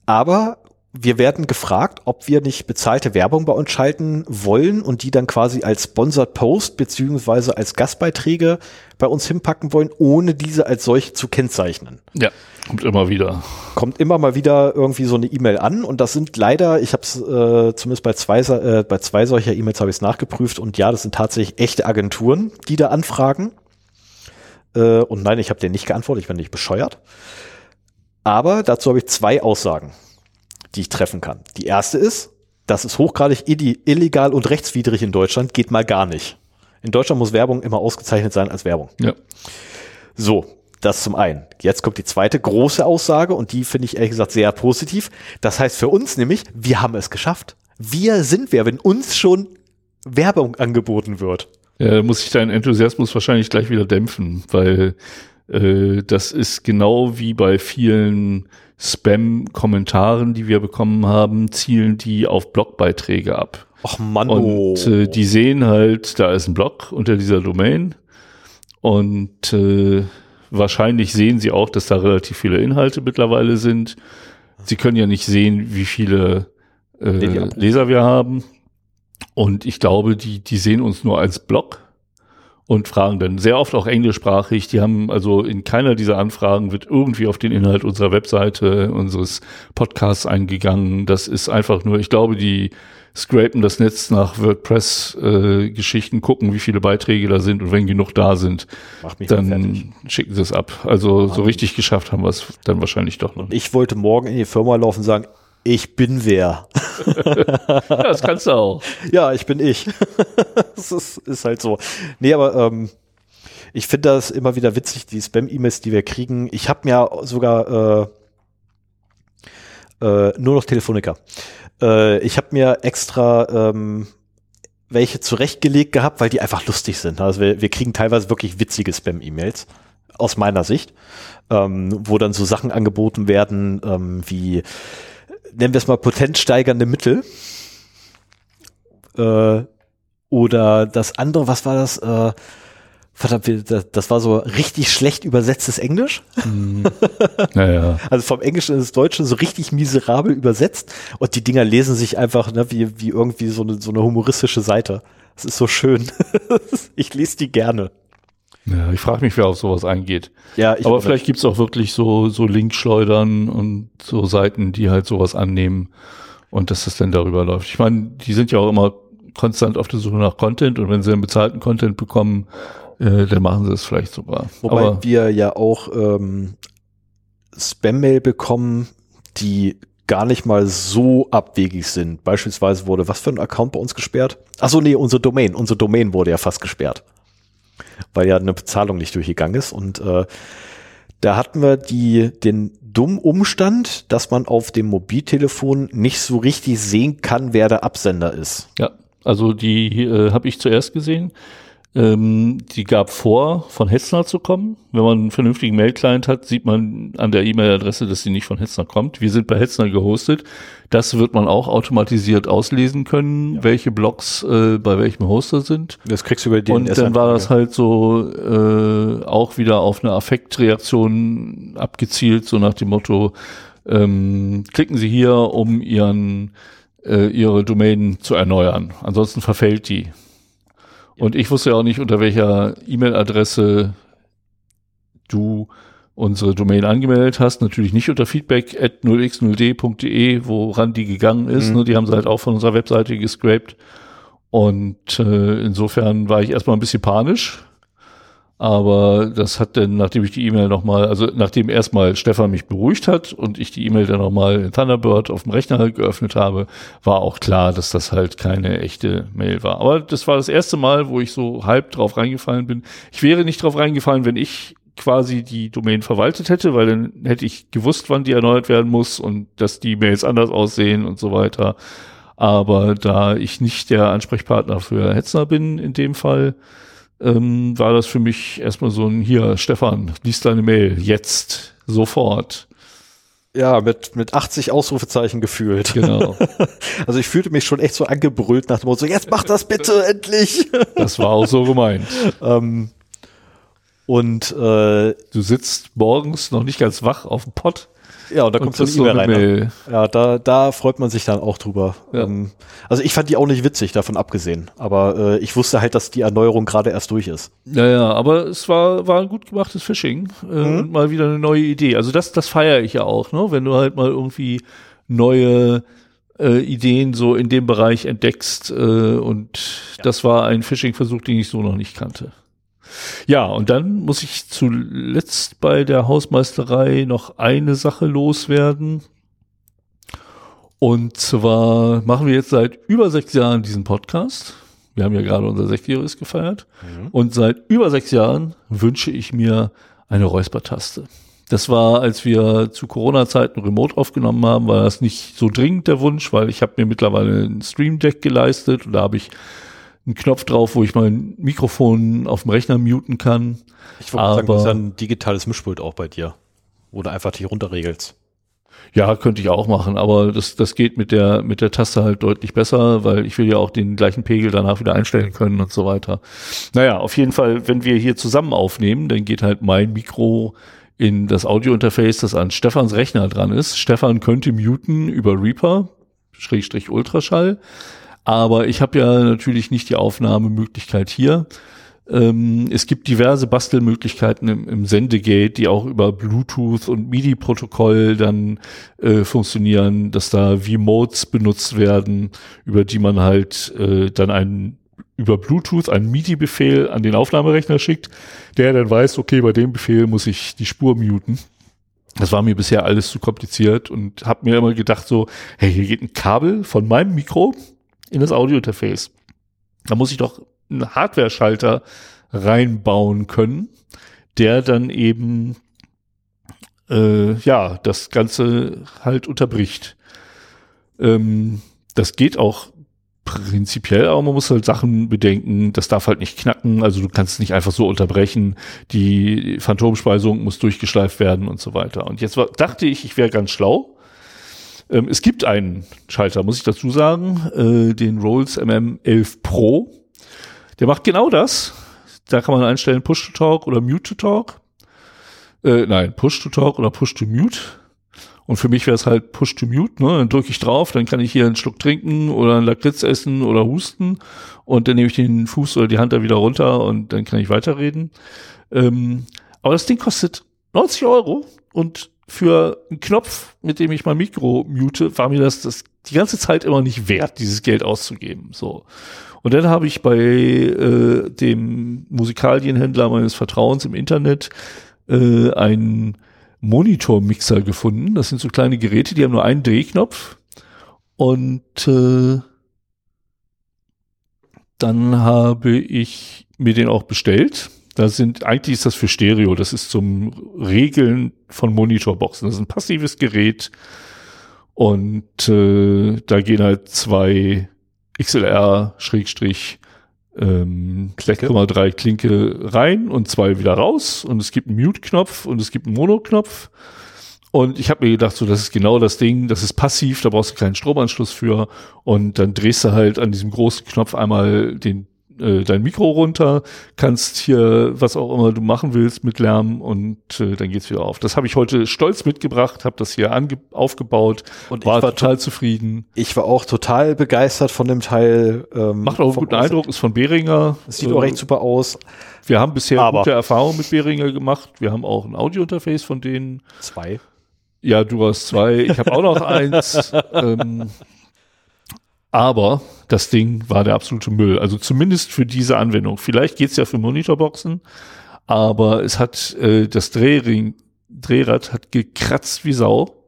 A: aber wir werden gefragt, ob wir nicht bezahlte Werbung bei uns schalten wollen und die dann quasi als Sponsored Post beziehungsweise als Gastbeiträge bei uns hinpacken wollen, ohne diese als solche zu kennzeichnen.
B: Ja, kommt immer wieder.
A: Kommt immer mal wieder irgendwie so eine E-Mail an und das sind leider, ich habe es äh, zumindest bei zwei, äh, bei zwei solcher E-Mails habe ich es nachgeprüft und ja, das sind tatsächlich echte Agenturen, die da anfragen. Äh, und nein, ich habe dir nicht geantwortet, ich bin nicht bescheuert. Aber dazu habe ich zwei Aussagen die ich treffen kann. Die erste ist, das ist hochgradig illegal und rechtswidrig in Deutschland, geht mal gar nicht. In Deutschland muss Werbung immer ausgezeichnet sein als Werbung.
B: Ja.
A: So, das zum einen. Jetzt kommt die zweite große Aussage und die finde ich ehrlich gesagt sehr positiv. Das heißt für uns nämlich, wir haben es geschafft. Wir sind wer, wenn uns schon Werbung angeboten wird.
B: Ja, muss ich deinen Enthusiasmus wahrscheinlich gleich wieder dämpfen, weil äh, das ist genau wie bei vielen Spam-Kommentaren, die wir bekommen haben, zielen die auf Blogbeiträge ab.
A: Ach Mann.
B: Und äh, die sehen halt, da ist ein Blog unter dieser Domain und äh, wahrscheinlich sehen sie auch, dass da relativ viele Inhalte mittlerweile sind. Sie können ja nicht sehen, wie viele äh, Leser wir haben. Und ich glaube, die, die sehen uns nur als Blog und fragen dann sehr oft auch englischsprachig. Die haben also in keiner dieser Anfragen wird irgendwie auf den Inhalt unserer Webseite, unseres Podcasts eingegangen. Das ist einfach nur, ich glaube, die scrapen das Netz nach WordPress-Geschichten, äh, gucken, wie viele Beiträge da sind und wenn genug da sind, dann schicken sie es ab. Also so richtig geschafft haben wir es dann wahrscheinlich doch noch.
A: Ich wollte morgen in die Firma laufen und sagen, ich bin wer.
B: ja, das kannst du auch.
A: Ja, ich bin ich. das ist, ist halt so. Nee, aber ähm, ich finde das immer wieder witzig, die Spam-E-Mails, die wir kriegen. Ich habe mir sogar äh, äh, nur noch Telefoniker. Äh, ich habe mir extra ähm, welche zurechtgelegt gehabt, weil die einfach lustig sind. Also wir, wir kriegen teilweise wirklich witzige Spam-E-Mails aus meiner Sicht, ähm, wo dann so Sachen angeboten werden ähm, wie nennen wir es mal potenzsteigernde Mittel. Äh, oder das andere, was war das? Äh, verdammt, das, das war so richtig schlecht übersetztes Englisch.
B: Mhm. Naja.
A: Also vom Englischen ins Deutsche so richtig miserabel übersetzt. Und die Dinger lesen sich einfach ne, wie, wie irgendwie so eine, so eine humoristische Seite. Das ist so schön. ich lese die gerne.
B: Ja, ich frage mich, wer auf sowas eingeht.
A: Ja,
B: ich Aber vielleicht gibt's auch wirklich so, so Linkschleudern und so Seiten, die halt sowas annehmen und dass das dann darüber läuft. Ich meine, die sind ja auch immer konstant auf der Suche nach Content und wenn sie einen bezahlten Content bekommen, äh, dann machen sie es vielleicht sogar.
A: Wobei Aber wir ja auch ähm, Spam-Mail bekommen, die gar nicht mal so abwegig sind. Beispielsweise wurde was für ein Account bei uns gesperrt? Achso, nee, unsere Domain. Unsere Domain wurde ja fast gesperrt weil ja eine Bezahlung nicht durchgegangen ist. Und äh, da hatten wir die, den dummen Umstand, dass man auf dem Mobiltelefon nicht so richtig sehen kann, wer der Absender ist.
B: Ja, also die äh, habe ich zuerst gesehen. Ähm, die gab vor, von Hetzner zu kommen. Wenn man einen vernünftigen Mail-Client hat, sieht man an der E-Mail-Adresse, dass sie nicht von Hetzner kommt. Wir sind bei Hetzner gehostet. Das wird man auch automatisiert auslesen können, ja. welche Blogs äh, bei welchem Hoster sind.
A: Das kriegst du über
B: den Und dann war das halt so äh, auch wieder auf eine Affektreaktion abgezielt, so nach dem Motto, ähm, klicken Sie hier, um Ihren äh, Ihre Domain zu erneuern. Ansonsten verfällt die. Und ich wusste ja auch nicht, unter welcher E-Mail-Adresse du unsere Domain angemeldet hast. Natürlich nicht unter feedback at 0x0d.de, woran die gegangen ist. Mhm. Ne? Die haben sie halt auch von unserer Webseite gescraped. Und äh, insofern war ich erstmal ein bisschen panisch. Aber das hat dann, nachdem ich die E-Mail nochmal, also nachdem erstmal Stefan mich beruhigt hat und ich die E-Mail dann nochmal in Thunderbird auf dem Rechner geöffnet habe, war auch klar, dass das halt keine echte Mail war. Aber das war das erste Mal, wo ich so halb drauf reingefallen bin. Ich wäre nicht drauf reingefallen, wenn ich quasi die Domain verwaltet hätte, weil dann hätte ich gewusst, wann die erneuert werden muss und dass die Mails anders aussehen und so weiter. Aber da ich nicht der Ansprechpartner für Hetzner bin in dem Fall, ähm, war das für mich erstmal so ein, hier, Stefan, lies deine Mail, jetzt, sofort.
A: Ja, mit, mit 80 Ausrufezeichen gefühlt.
B: Genau.
A: Also ich fühlte mich schon echt so angebrüllt nach dem Motto, so, jetzt mach das bitte endlich.
B: Das war auch so gemeint.
A: ähm, und äh,
B: Du sitzt morgens noch nicht ganz wach auf dem Pott.
A: Ja, und da
B: Und
A: kommt so eine E-Mail rein. ne?
B: Mail.
A: Ja, da, da freut man sich dann auch drüber.
B: Ja.
A: Ähm, also ich fand die auch nicht witzig, davon abgesehen. Aber äh, ich wusste halt, dass die Erneuerung gerade erst durch ist.
B: Ja, ja, aber es war, war ein gut gemachtes Phishing äh,
A: Mhm.
B: und mal wieder eine neue Idee. Also das, das feiere ich ja auch, ne? wenn du halt mal irgendwie neue äh, Ideen so in dem Bereich entdeckst. Äh, und das war ein Phishing-Versuch, den ich so noch nicht kannte. Ja, und dann muss ich zuletzt bei der Hausmeisterei noch eine Sache loswerden. Und zwar machen wir jetzt seit über sechs Jahren diesen Podcast. Wir haben ja gerade unser Sechsjähriges gefeiert. Und seit über sechs Jahren wünsche ich mir eine Räuspertaste. Das war, als wir zu Corona-Zeiten remote aufgenommen haben, war das nicht so dringend der Wunsch, weil ich habe mir mittlerweile ein Stream Deck geleistet und da habe ich einen Knopf drauf, wo ich mein Mikrofon auf dem Rechner muten kann.
A: Ich wollte sagen, das ist ja ein digitales Mischpult auch bei dir. Du einfach die runterregelst.
B: Ja, könnte ich auch machen, aber das, das geht mit der, mit der Taste halt deutlich besser, weil ich will ja auch den gleichen Pegel danach wieder einstellen können und so weiter. Naja, auf jeden Fall, wenn wir hier zusammen aufnehmen, dann geht halt mein Mikro in das Audiointerface, das an Stefans Rechner dran ist. Stefan könnte muten über Reaper, Schrägstrich Ultraschall, aber ich habe ja natürlich nicht die Aufnahmemöglichkeit hier. Ähm, es gibt diverse Bastelmöglichkeiten im, im Sendegate, die auch über Bluetooth und MIDI-Protokoll dann äh, funktionieren, dass da V-Modes benutzt werden, über die man halt äh, dann einen über Bluetooth einen MIDI-Befehl an den Aufnahmerechner schickt, der dann weiß, okay, bei dem Befehl muss ich die Spur muten. Das war mir bisher alles zu kompliziert und habe mir immer gedacht so, hey, hier geht ein Kabel von meinem Mikro in das Audiointerface. Da muss ich doch einen Hardware-Schalter reinbauen können, der dann eben äh, ja das Ganze halt unterbricht. Ähm, das geht auch prinzipiell, aber man muss halt Sachen bedenken, das darf halt nicht knacken, also du kannst es nicht einfach so unterbrechen, die Phantomspeisung muss durchgeschleift werden und so weiter. Und jetzt war, dachte ich, ich wäre ganz schlau. Ähm, es gibt einen Schalter, muss ich dazu sagen, äh, den Rolls MM11 Pro. Der macht genau das. Da kann man einstellen Push to Talk oder Mute to Talk. Äh, nein, Push to Talk oder Push to Mute. Und für mich wäre es halt Push to Mute, ne? Dann drücke ich drauf, dann kann ich hier einen Schluck trinken oder einen Lakritz essen oder husten und dann nehme ich den Fuß oder die Hand da wieder runter und dann kann ich weiterreden. Ähm, aber das Ding kostet 90 Euro und für einen Knopf, mit dem ich mein Mikro mute, war mir das, das die ganze Zeit immer nicht wert, dieses Geld auszugeben. So. Und dann habe ich bei äh, dem Musikalienhändler meines Vertrauens im Internet äh, einen Monitor-Mixer gefunden. Das sind so kleine Geräte, die haben nur einen Drehknopf. Und äh, dann habe ich mir den auch bestellt. Da sind, eigentlich ist das für Stereo, das ist zum Regeln von Monitorboxen. Das ist ein passives Gerät. Und äh, da gehen halt zwei XLR Schrägstrich ähm, 6,3 Klinke rein und zwei wieder raus und es gibt einen Mute-Knopf und es gibt einen Mono-Knopf und ich habe mir gedacht, so das ist genau das Ding, das ist passiv, da brauchst du keinen Stromanschluss für und dann drehst du halt an diesem großen Knopf einmal den äh, dein Mikro runter, kannst hier was auch immer du machen willst mit Lärm und äh, dann geht's wieder auf. Das habe ich heute stolz mitgebracht, habe das hier ange aufgebaut
A: Und
B: war,
A: ich war
B: total zufrieden.
A: Ich war auch total begeistert von dem Teil. Ähm,
B: Macht auch einen guten. Eindruck, ist von Behringer.
A: Sieht
B: Äh,
A: auch recht super aus.
B: Wir haben bisher
A: Aber-
B: gute Erfahrungen mit Behringer gemacht. Wir haben auch ein Audiointerface von denen.
A: Zwei.
B: Ja, du hast zwei. Ich habe auch noch eins. Ähm, aber das Ding war der absolute Müll. Also zumindest für diese Anwendung. Vielleicht geht's ja für Monitorboxen, aber es hat äh, das Drehring, Drehrad hat gekratzt wie Sau.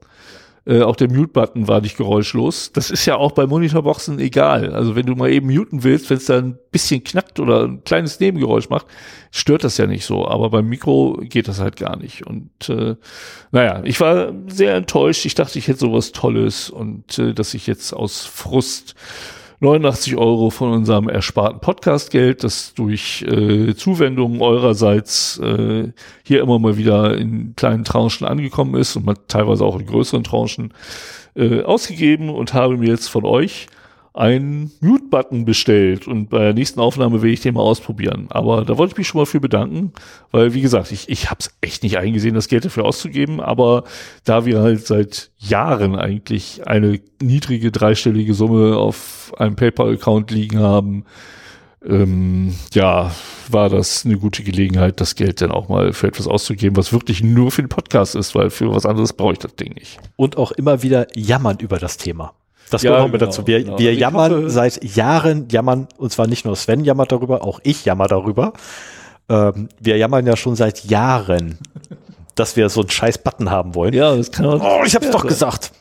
B: Äh, auch der Mute-Button war nicht geräuschlos. Das ist ja auch bei Monitorboxen egal. Also wenn du mal eben muten willst, wenn es da ein bisschen knackt oder ein kleines Nebengeräusch macht, stört das ja nicht so. Aber beim Mikro geht das halt gar nicht. Und äh, naja, ich war sehr enttäuscht. Ich dachte, ich hätte sowas Tolles und äh, dass ich jetzt aus Frust 89 Euro von unserem ersparten Podcastgeld, das durch äh, Zuwendungen eurerseits äh, hier immer mal wieder in kleinen Tranchen angekommen ist und teilweise auch in größeren Tranchen äh, ausgegeben und habe mir jetzt von euch einen Mute-Button bestellt und bei der nächsten Aufnahme will ich den mal ausprobieren. Aber da wollte ich mich schon mal für bedanken, weil wie gesagt, ich, ich habe es echt nicht eingesehen, das Geld dafür auszugeben, aber da wir halt seit Jahren eigentlich eine niedrige dreistellige Summe auf einem PayPal-Account liegen haben, ähm, ja, war das eine gute Gelegenheit, das Geld dann auch mal für etwas auszugeben, was wirklich nur für den Podcast ist, weil für was anderes brauche ich das Ding nicht.
A: Und auch immer wieder jammern über das Thema. Das
B: Ja,
A: gehört genau, dazu. Wir,
B: genau.
A: wir
B: Also
A: jammern
B: hoffe-
A: seit Jahren, jammern, und zwar nicht nur Sven jammert darüber, auch ich jammer darüber. Ähm, wir jammern ja schon seit Jahren, dass wir so einen scheiß Button haben wollen.
B: Ja, das kann man.
A: Oh, ich hab's doch
B: so.
A: gesagt.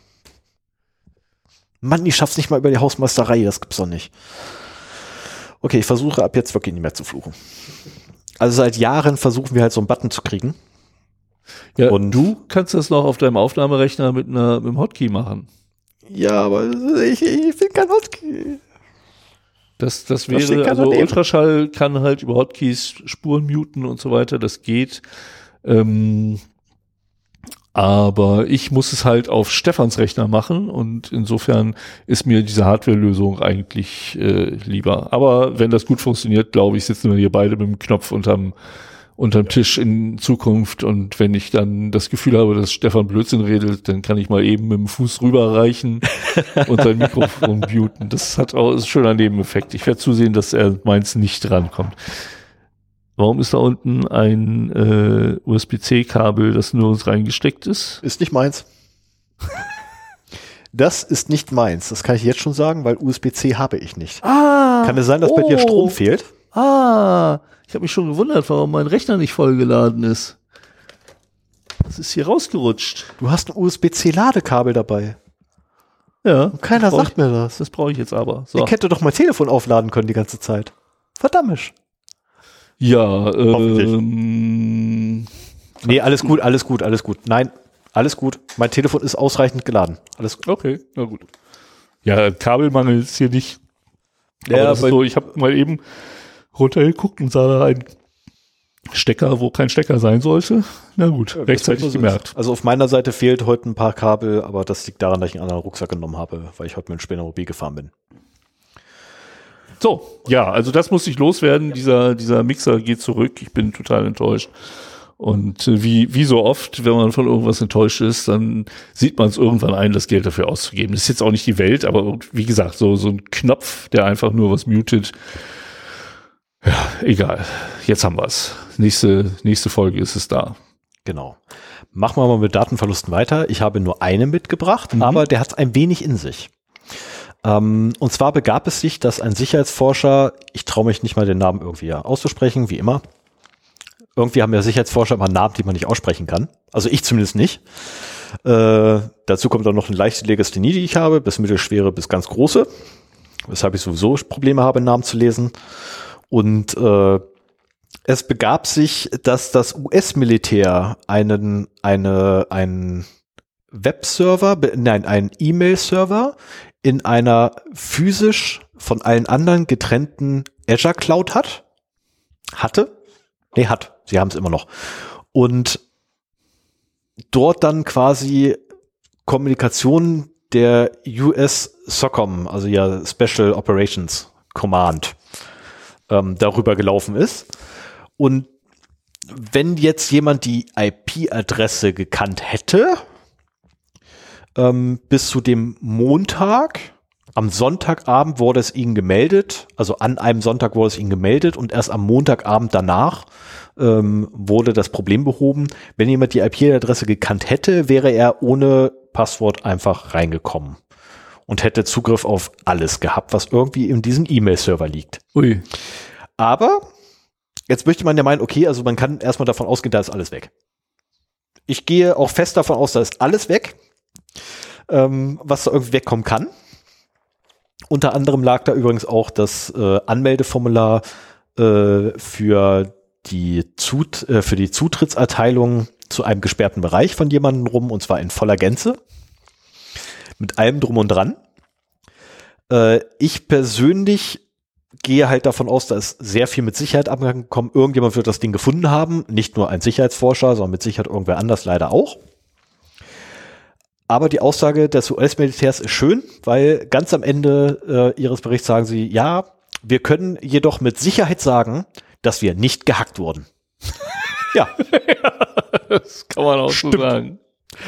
A: Mann, ich schaff's nicht mal über die Hausmeisterei, das gibt's doch nicht. Okay, ich versuche ab jetzt wirklich nicht mehr zu fluchen. Also seit Jahren versuchen wir halt so einen Button zu kriegen.
B: Ja,
A: Und-
B: du kannst das noch auf deinem Aufnahmerechner mit, einer, mit einem Hotkey machen.
A: Ja, aber ich, ich bin kein Hotkey.
B: Das, das wäre, also. Ultraschall kann halt über Hotkeys Spuren muten und so weiter, das geht. Ähm, aber ich muss es halt auf Stefans Rechner machen und insofern ist mir diese Hardware-Lösung eigentlich äh, lieber. Aber wenn das gut funktioniert, glaube ich, sitzen wir hier beide mit dem Knopf unterm, unterm Tisch in Zukunft und wenn ich dann das Gefühl habe, dass Stefan Blödsinn redet, dann kann ich mal eben mit dem Fuß rüberreichen und sein Mikrofon muten. Das hat auch ist ein schöner Nebeneffekt. Ich werde zusehen, dass er meins nicht rankommt. Warum ist da unten ein äh, USB-C-Kabel, das nur uns reingesteckt ist?
A: Ist nicht meins. Das ist nicht meins. Das kann ich jetzt schon sagen, weil USB-C habe ich nicht.
B: Ah!
A: Kann es sein, dass bei dir Strom fehlt?
B: Ah! Ich habe mich schon gewundert, warum mein Rechner nicht vollgeladen ist. Das ist hier rausgerutscht.
A: Du hast ein USB-C-Ladekabel dabei.
B: Ja.
A: Und keiner sagt mir das.
B: Ich, das brauche ich jetzt aber. So.
A: Ich hätte doch mein Telefon aufladen können die ganze Zeit. Verdammt.
B: Ja, ähm,
A: Nee, alles gut, alles gut, alles gut. Nein, alles gut. Mein Telefon ist ausreichend geladen. Alles gut.
B: okay, na gut. Ja, Kabelmangel ist hier nicht.
A: Ja,
B: aber so, ich habe mal eben runtergeguckt und sah da einen Stecker, wo kein Stecker sein sollte. Na gut, rechtzeitig gemerkt.
A: Also auf meiner Seite fehlt heute ein paar Kabel, aber das liegt daran, dass ich einen anderen Rucksack genommen habe, weil ich heute mit dem Spänermobil gefahren bin.
B: So, ja, also das muss ich loswerden. Dieser, dieser Mixer geht zurück. Ich bin total enttäuscht. Und äh, wie, wie so oft, wenn man von irgendwas enttäuscht ist, dann sieht man es irgendwann ein, das Geld dafür auszugeben. Das ist jetzt auch nicht die Welt, aber wie gesagt, so, so ein Knopf, der einfach nur was mutet. Ja, egal. Jetzt haben wir's. Nächste, nächste Folge ist es da.
A: Genau. Machen wir mal mit Datenverlusten weiter. Ich habe nur einen mitgebracht,
B: Mhm.
A: aber der hat es ein wenig in sich. Ähm, und zwar begab es sich, dass ein Sicherheitsforscher, ich traue mich nicht mal den Namen irgendwie auszusprechen, wie immer. Irgendwie haben ja Sicherheitsforscher immer Namen, die man nicht aussprechen kann. Also ich zumindest nicht. Äh, dazu kommt auch noch eine leichte Legasthenie, die ich habe, bis mittelschwere bis ganz große. Weshalb ich sowieso Probleme habe, Namen zu lesen. Und äh, es begab sich, dass das US-Militär einen, eine, einen Webserver, nein, einen E-Mail-Server in einer physisch von allen anderen getrennten Azure Cloud hat. Hatte? Nee, hat. Sie haben es immer noch. Und dort dann quasi Kommunikation der US SOCOM, also ja Special Operations Command, ähm, darüber gelaufen ist. Und wenn jetzt jemand die IP-Adresse gekannt hätte, ähm, bis zu dem Montag, am Sonntagabend wurde es ihnen gemeldet, also an einem Sonntag wurde es ihnen gemeldet und erst am Montagabend danach ähm, wurde das Problem behoben. Wenn jemand die IP-Adresse gekannt hätte, wäre er ohne Passwort einfach reingekommen und hätte Zugriff auf alles gehabt, was irgendwie in diesem E-Mail-Server liegt.
B: Ui.
A: Aber jetzt möchte man ja meinen, okay, also man kann erstmal davon ausgehen, da ist alles weg. Ich gehe auch fest davon aus, da ist alles weg. ähm, was da irgendwie wegkommen kann. Unter anderem lag da übrigens auch das äh, Anmeldeformular äh, für die Zut äh, für die Zutrittserteilung zu einem gesperrten Bereich von jemandem rum und zwar in voller Gänze mit allem drum und dran. Äh, ich persönlich gehe halt davon aus, da ist sehr viel mit Sicherheit abgekommen. Irgendjemand wird das Ding gefunden haben, nicht nur ein Sicherheitsforscher, sondern mit Sicherheit irgendwer anders leider auch. Aber die Aussage des US-Militärs ist schön, weil ganz am Ende äh, ihres Berichts sagen sie, ja, wir können jedoch mit Sicherheit sagen, dass wir nicht gehackt wurden.
B: ja. das kann man auch Stimmt. so sagen.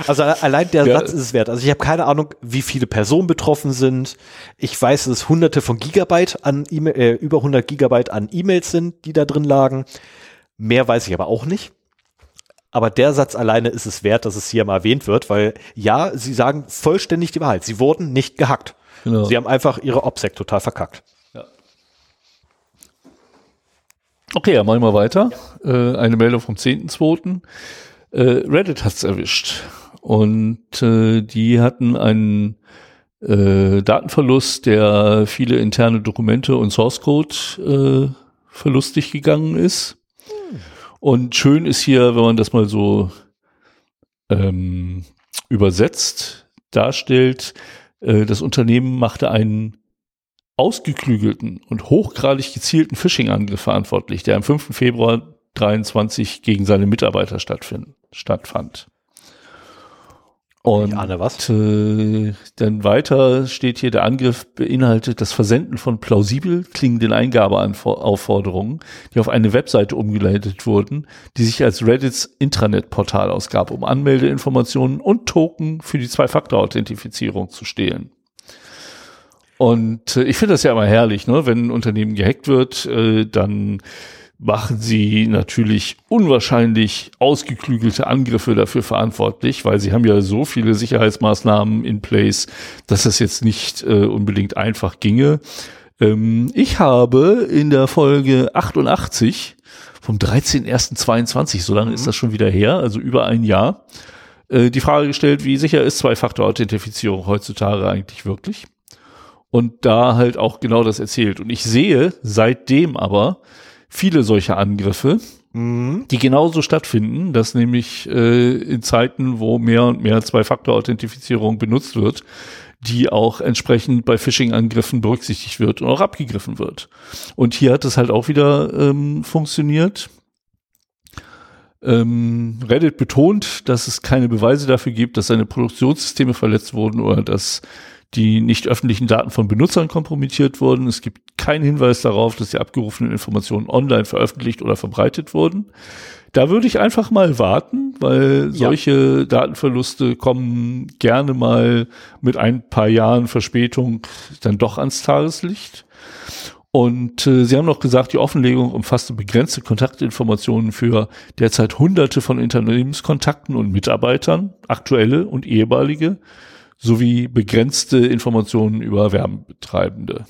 A: Also allein der ja. Satz ist es wert. Also ich habe keine Ahnung, wie viele Personen betroffen sind. Ich weiß, dass es hunderte von Gigabyte an e äh, über 100 Gigabyte an E-Mails sind, die da drin lagen. Mehr weiß ich aber auch nicht. Aber der Satz alleine ist es wert, dass es hier mal erwähnt wird, weil ja, sie sagen vollständig die Wahrheit. Sie wurden nicht gehackt. Genau. Sie haben einfach ihre OPSEC total verkackt. Ja.
B: Okay, ja, machen wir weiter. Ja. Äh, eine Meldung vom 10.2. Äh, Reddit hat's erwischt. Und äh, die hatten einen äh, Datenverlust, der viele interne Dokumente und Source Code äh, verlustig gegangen ist. Und schön ist hier, wenn man das mal so ähm, übersetzt darstellt, äh, das Unternehmen machte einen ausgeklügelten und hochgradig gezielten Phishing-Angriff verantwortlich, der am 5. Februar 23 gegen seine Mitarbeiter stattfand. Und. Äh, dann weiter steht hier, der Angriff beinhaltet das Versenden von plausibel klingenden Eingabeaufforderungen, die auf eine Webseite umgeleitet wurden, die sich als Reddits Intranet-Portal ausgab, um Anmeldeinformationen und Token für die Zwei-Faktor-Authentifizierung zu stehlen. Und äh, ich finde das ja immer herrlich, ne? wenn ein Unternehmen gehackt wird, äh, dann machen sie natürlich unwahrscheinlich ausgeklügelte Angriffe dafür verantwortlich, weil sie haben ja so viele Sicherheitsmaßnahmen in place, dass das jetzt nicht äh, unbedingt einfach ginge. Ähm, ich habe in der Folge 88 vom 13.01.22, so lange mhm. ist das schon wieder her, also über ein Jahr, äh, die Frage gestellt, wie sicher ist Zwei-Faktor-Authentifizierung heutzutage eigentlich wirklich? Und da halt auch genau das erzählt. Und ich sehe seitdem aber, viele solcher Angriffe, mhm. die genauso stattfinden, dass nämlich äh, in Zeiten, wo mehr und mehr Zwei-Faktor-Authentifizierung benutzt wird, die auch entsprechend bei Phishing-Angriffen berücksichtigt wird und auch abgegriffen wird. Und hier hat es halt auch wieder ähm, funktioniert. Ähm, Reddit betont, dass es keine Beweise dafür gibt, dass seine Produktionssysteme verletzt wurden oder dass die nicht öffentlichen Daten von Benutzern kompromittiert wurden. Es gibt keinen Hinweis darauf, dass die abgerufenen Informationen online veröffentlicht oder verbreitet wurden. Da würde ich einfach mal warten, weil solche ja. Datenverluste kommen gerne mal mit ein paar Jahren Verspätung dann doch ans Tageslicht. Und äh, Sie haben noch gesagt, die Offenlegung umfasste begrenzte Kontaktinformationen für derzeit hunderte von Unternehmenskontakten und Mitarbeitern, aktuelle und ehemalige, sowie begrenzte Informationen über Werbetreibende.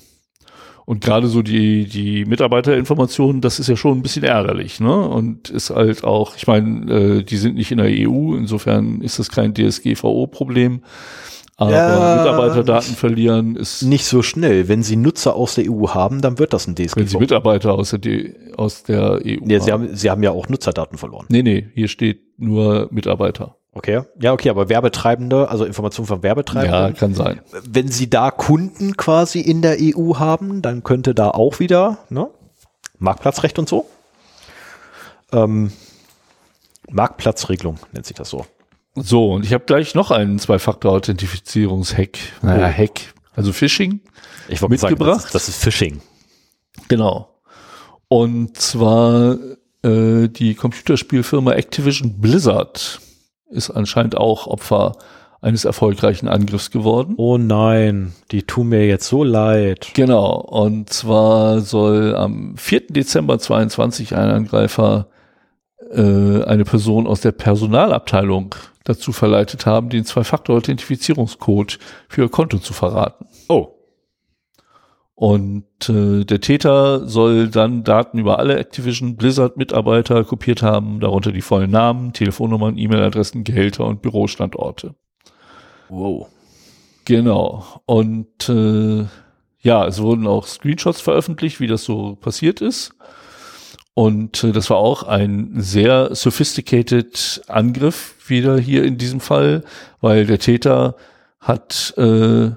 B: Und gerade so die, die Mitarbeiterinformationen, das ist ja schon ein bisschen ärgerlich, ne? Und ist halt auch, ich meine, äh, die sind nicht in der EU, insofern ist das kein DSGVO-Problem. Aber ja, Mitarbeiterdaten verlieren ist.
A: Nicht so schnell. Wenn Sie Nutzer aus der EU haben, dann wird das ein DSGVO.
B: Wenn Sie Mitarbeiter aus der, aus der EU
A: nee, haben. Sie haben. Sie haben ja auch Nutzerdaten verloren.
B: Nee, nee, hier steht nur Mitarbeiter.
A: Okay, ja, okay, aber Werbetreibende, also Informationen von Werbetreibenden.
B: Ja, kann sein.
A: Wenn Sie da Kunden quasi in der EU haben, dann könnte da auch wieder, ne? Marktplatzrecht und so. Ähm, Marktplatzregelung nennt sich das so.
B: So, und ich habe gleich noch einen Zwei-Faktor-Authentifizierungs-Hack. Naja, oh. Hack. Also Phishing.
A: Ich wollte mitgebracht. Sagen, das, ist, das ist Phishing.
B: Genau. Und zwar äh, die Computerspielfirma Activision Blizzard ist anscheinend auch Opfer eines erfolgreichen Angriffs geworden.
A: Oh nein, die tun mir jetzt so leid.
B: Genau, und zwar soll am 4. Dezember 22 ein Angreifer äh, eine Person aus der Personalabteilung dazu verleitet haben, den Zwei-Faktor-Authentifizierungscode für ihr Konto zu verraten.
A: Oh.
B: Und äh, der Täter soll dann Daten über alle Activision Blizzard Mitarbeiter kopiert haben, darunter die vollen Namen, Telefonnummern, E-Mail-Adressen, Gehälter und Bürostandorte.
A: Wow.
B: Genau. Und äh, ja, es wurden auch Screenshots veröffentlicht, wie das so passiert ist. Und äh, das war auch ein sehr sophisticated Angriff wieder hier in diesem Fall, weil der Täter hat äh,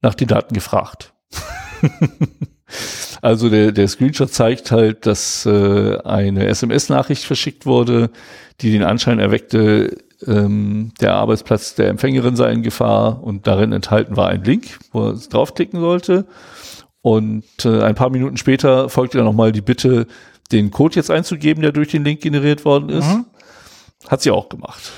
B: nach den Daten gefragt. also der, der Screenshot zeigt halt, dass äh, eine SMS-Nachricht verschickt wurde, die den Anschein erweckte, ähm, der Arbeitsplatz der Empfängerin sei in Gefahr und darin enthalten war ein Link, wo er draufklicken sollte. Und äh, ein paar Minuten später folgte dann nochmal die Bitte, den Code jetzt einzugeben, der durch den Link generiert worden ist. Mhm. Hat sie auch gemacht.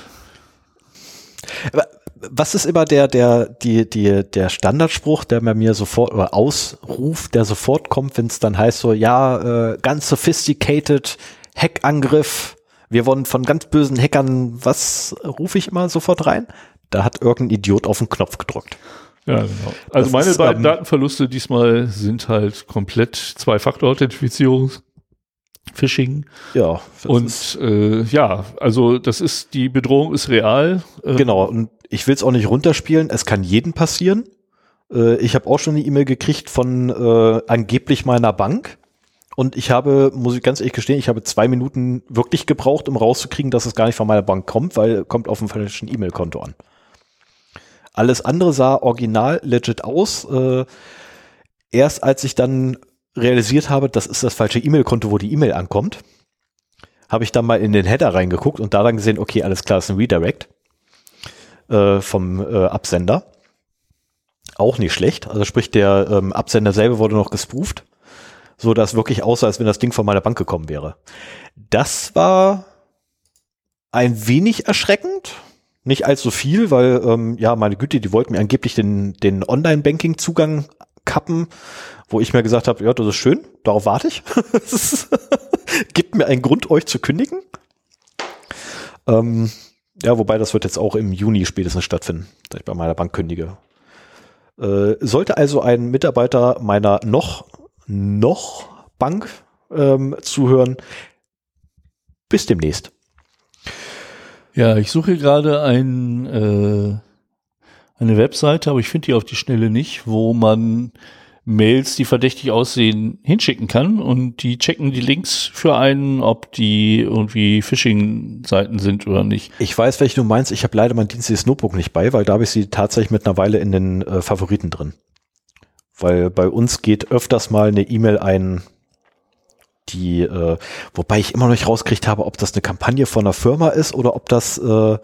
A: Aber was ist immer der, der, die, die, der Standardspruch, der bei mir sofort, oder Ausruf, der sofort kommt, wenn es dann heißt so, ja, äh, ganz sophisticated Hackangriff, wir wurden von ganz bösen Hackern, was rufe ich immer sofort rein? Da hat irgendein Idiot auf den Knopf gedrückt.
B: Ja, genau. Also das meine ist, beiden ähm, Datenverluste diesmal sind halt komplett Zwei-Faktor-Authentifizierung. Phishing.
A: Ja.
B: Und äh, ja, also das ist, die Bedrohung ist real.
A: Äh, genau, und ich will es auch nicht runterspielen, es kann jeden passieren. Äh, ich habe auch schon eine E-Mail gekriegt von äh, angeblich meiner Bank. Und ich habe, muss ich ganz ehrlich gestehen, ich habe zwei Minuten wirklich gebraucht, um rauszukriegen, dass es gar nicht von meiner Bank kommt, weil kommt auf dem falschen E-Mail-Konto an. Alles andere sah original legit aus. Äh, erst als ich dann realisiert habe, das ist das falsche E-Mail-Konto, wo die E-Mail ankommt, habe ich dann mal in den Header reingeguckt und da dann gesehen, okay, alles klar, ist ein Redirect äh, vom äh, Absender. Auch nicht schlecht. Also sprich, der ähm, Absender selber wurde noch gespooft so dass wirklich aussah, als wenn das Ding von meiner Bank gekommen wäre. Das war ein wenig erschreckend. Nicht allzu viel, weil, ähm, ja, meine Güte, die wollten mir angeblich den, den Online-Banking-Zugang kappen, wo ich mir gesagt habe, ja, das ist schön, darauf warte ich. Gibt mir einen Grund, euch zu kündigen. Ähm, ja, wobei das wird jetzt auch im Juni spätestens stattfinden, da ich bei meiner Bank kündige. Äh, sollte also ein Mitarbeiter meiner noch noch Bank ähm, zuhören. Bis demnächst.
B: Ja, ich suche gerade ein, äh, eine Webseite, aber ich finde die auf die Schnelle nicht, wo man Mails, die verdächtig aussehen, hinschicken kann und die checken die Links für einen, ob die irgendwie Phishing-Seiten sind oder nicht.
A: Ich weiß, welche du meinst. Ich habe leider mein dienstliches Notebook nicht bei, weil da habe ich sie tatsächlich mit einer Weile in den äh, Favoriten drin. Weil bei uns geht öfters mal eine E-Mail ein, die, äh, wobei ich immer noch nicht rauskriegt habe, ob das eine Kampagne von einer Firma ist oder ob das äh,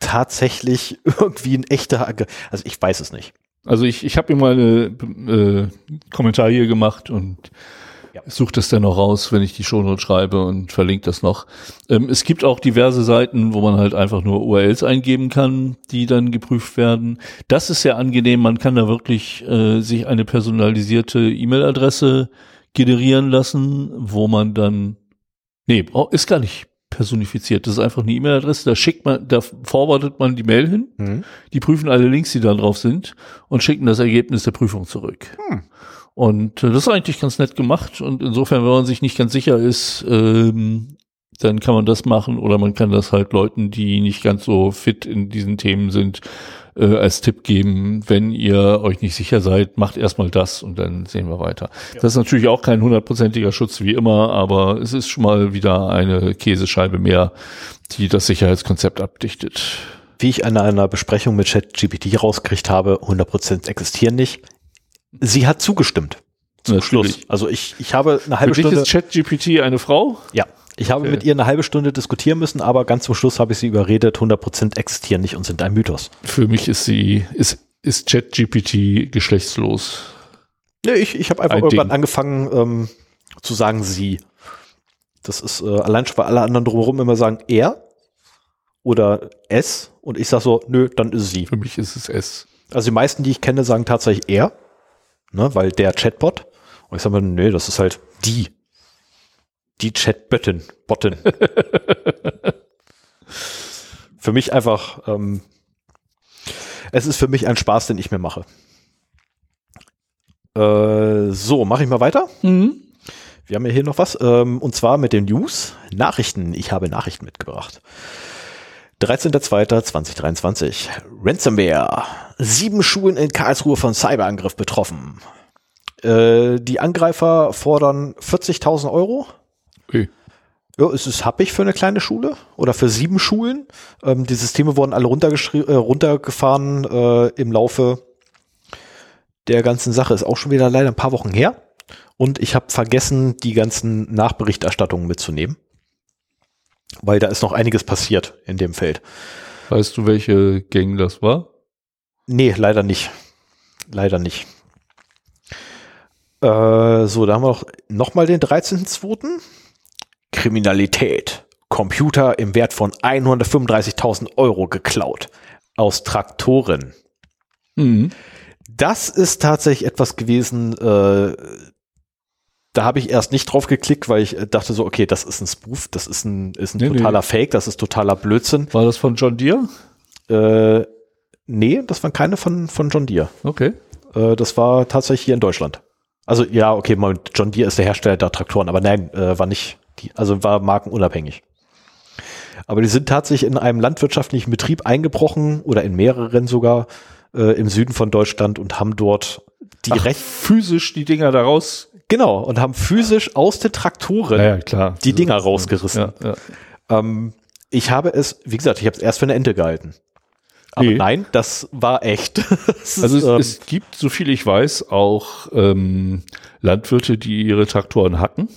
A: tatsächlich irgendwie ein echter, also ich weiß es nicht.
B: Also ich, ich habe mir mal einen äh, Kommentar hier gemacht und ja. suche das dann noch raus, wenn ich die Shownote schreibe und verlinke das noch. Ähm, es gibt auch diverse Seiten, wo man halt einfach nur URLs eingeben kann, die dann geprüft werden. Das ist sehr angenehm. Man kann da wirklich äh, sich eine personalisierte E-Mail-Adresse generieren lassen, wo man dann, nee, ist gar nicht personifiziert. Das ist einfach eine E-Mail-Adresse, da schickt man, da forwardet man die Mail hin, mhm. die prüfen alle Links, die da drauf sind und schicken das Ergebnis der Prüfung zurück. Mhm. Und äh, das ist eigentlich ganz nett gemacht. Und insofern, wenn man sich nicht ganz sicher ist, ähm, dann kann man das machen oder man kann das halt Leuten, die nicht ganz so fit in diesen Themen sind, äh, als Tipp geben, wenn ihr euch nicht sicher seid, macht erstmal das und dann sehen wir weiter. Ja. Das ist natürlich auch kein hundertprozentiger Schutz wie immer, aber es ist schon mal wieder eine Käsescheibe mehr, die das Sicherheitskonzept abdichtet.
A: Wie ich an einer Besprechung mit ChatGPT rausgekriegt habe, 100% existieren nicht. Sie hat zugestimmt.
B: Zum Schluss.
A: Also ich, ich habe eine halbe
B: Für
A: Stunde.
B: Dich ist ChatGPT eine Frau?
A: Ja. Ich habe okay. mit ihr eine halbe Stunde diskutieren müssen, aber ganz zum Schluss habe ich sie überredet, 100% existieren nicht und sind ein Mythos.
B: Für mich ist sie, ist, ist ChatGPT geschlechtslos.
A: Nee, ich, ich habe einfach ein irgendwann Ding. angefangen ähm, zu sagen sie. Das ist äh, allein schon, weil alle anderen drumherum immer sagen er oder es und ich sage so, nö, dann ist es sie.
B: Für mich ist es es.
A: Also die meisten, die ich kenne, sagen tatsächlich er ne, weil der Chatbot. Und ich sage mal, nee, das ist halt die. Die Chatbottin. Bottin. für mich einfach, ähm, es ist für mich ein Spaß, den ich mir mache. Äh, so, mache ich mal weiter. Mhm. Wir haben ja hier noch was, ähm, und zwar mit den News. Nachrichten. Ich habe Nachrichten mitgebracht. 13.02.2023. Ransomware Sieben Schulen in Karlsruhe von Cyberangriff betroffen. Äh, die Angreifer fordern 40.000 Euro.
B: Okay.
A: Ja, es ist happig für eine kleine Schule oder für sieben Schulen. Ähm, die Systeme wurden alle äh, runtergefahren äh, im Laufe der ganzen Sache. Ist auch schon wieder leider ein paar Wochen her. Und ich habe vergessen, die ganzen Nachberichterstattungen mitzunehmen. Weil da ist noch einiges passiert in dem Feld.
B: Weißt du, welche Gang das war?
A: Nee, leider nicht. Leider nicht. Äh, so, da haben wir noch, noch mal den 13.2. Kriminalität. Computer im Wert von 135.000 Euro geklaut. Aus Traktoren. Mhm. Das ist tatsächlich etwas gewesen, äh, da habe ich erst nicht drauf geklickt, weil ich dachte so, okay, das ist ein Spoof, das ist ein, ist ein nee, totaler nee. Fake, das ist totaler Blödsinn.
B: War das von John Deere?
A: Äh, nee, das waren keine von, von John Deere.
B: Okay.
A: Äh, das war tatsächlich hier in Deutschland. Also ja, okay, John Deere ist der Hersteller der Traktoren, aber nein, äh, war nicht, die, also war markenunabhängig. Aber die sind tatsächlich in einem landwirtschaftlichen Betrieb eingebrochen oder in mehreren sogar äh, im Süden von Deutschland und haben dort
B: die Ach, recht physisch die Dinger daraus
A: genau und haben physisch aus den Traktoren
B: ja, klar.
A: die Dinger rausgerissen. Ja, ja. Ähm, ich habe es, wie gesagt, ich habe es erst für eine Ente gehalten. Aber nee. nein, das war echt.
B: das also ist, es, ähm, es, gibt, so viel ich weiß, auch ähm, Landwirte, die ihre Traktoren hacken.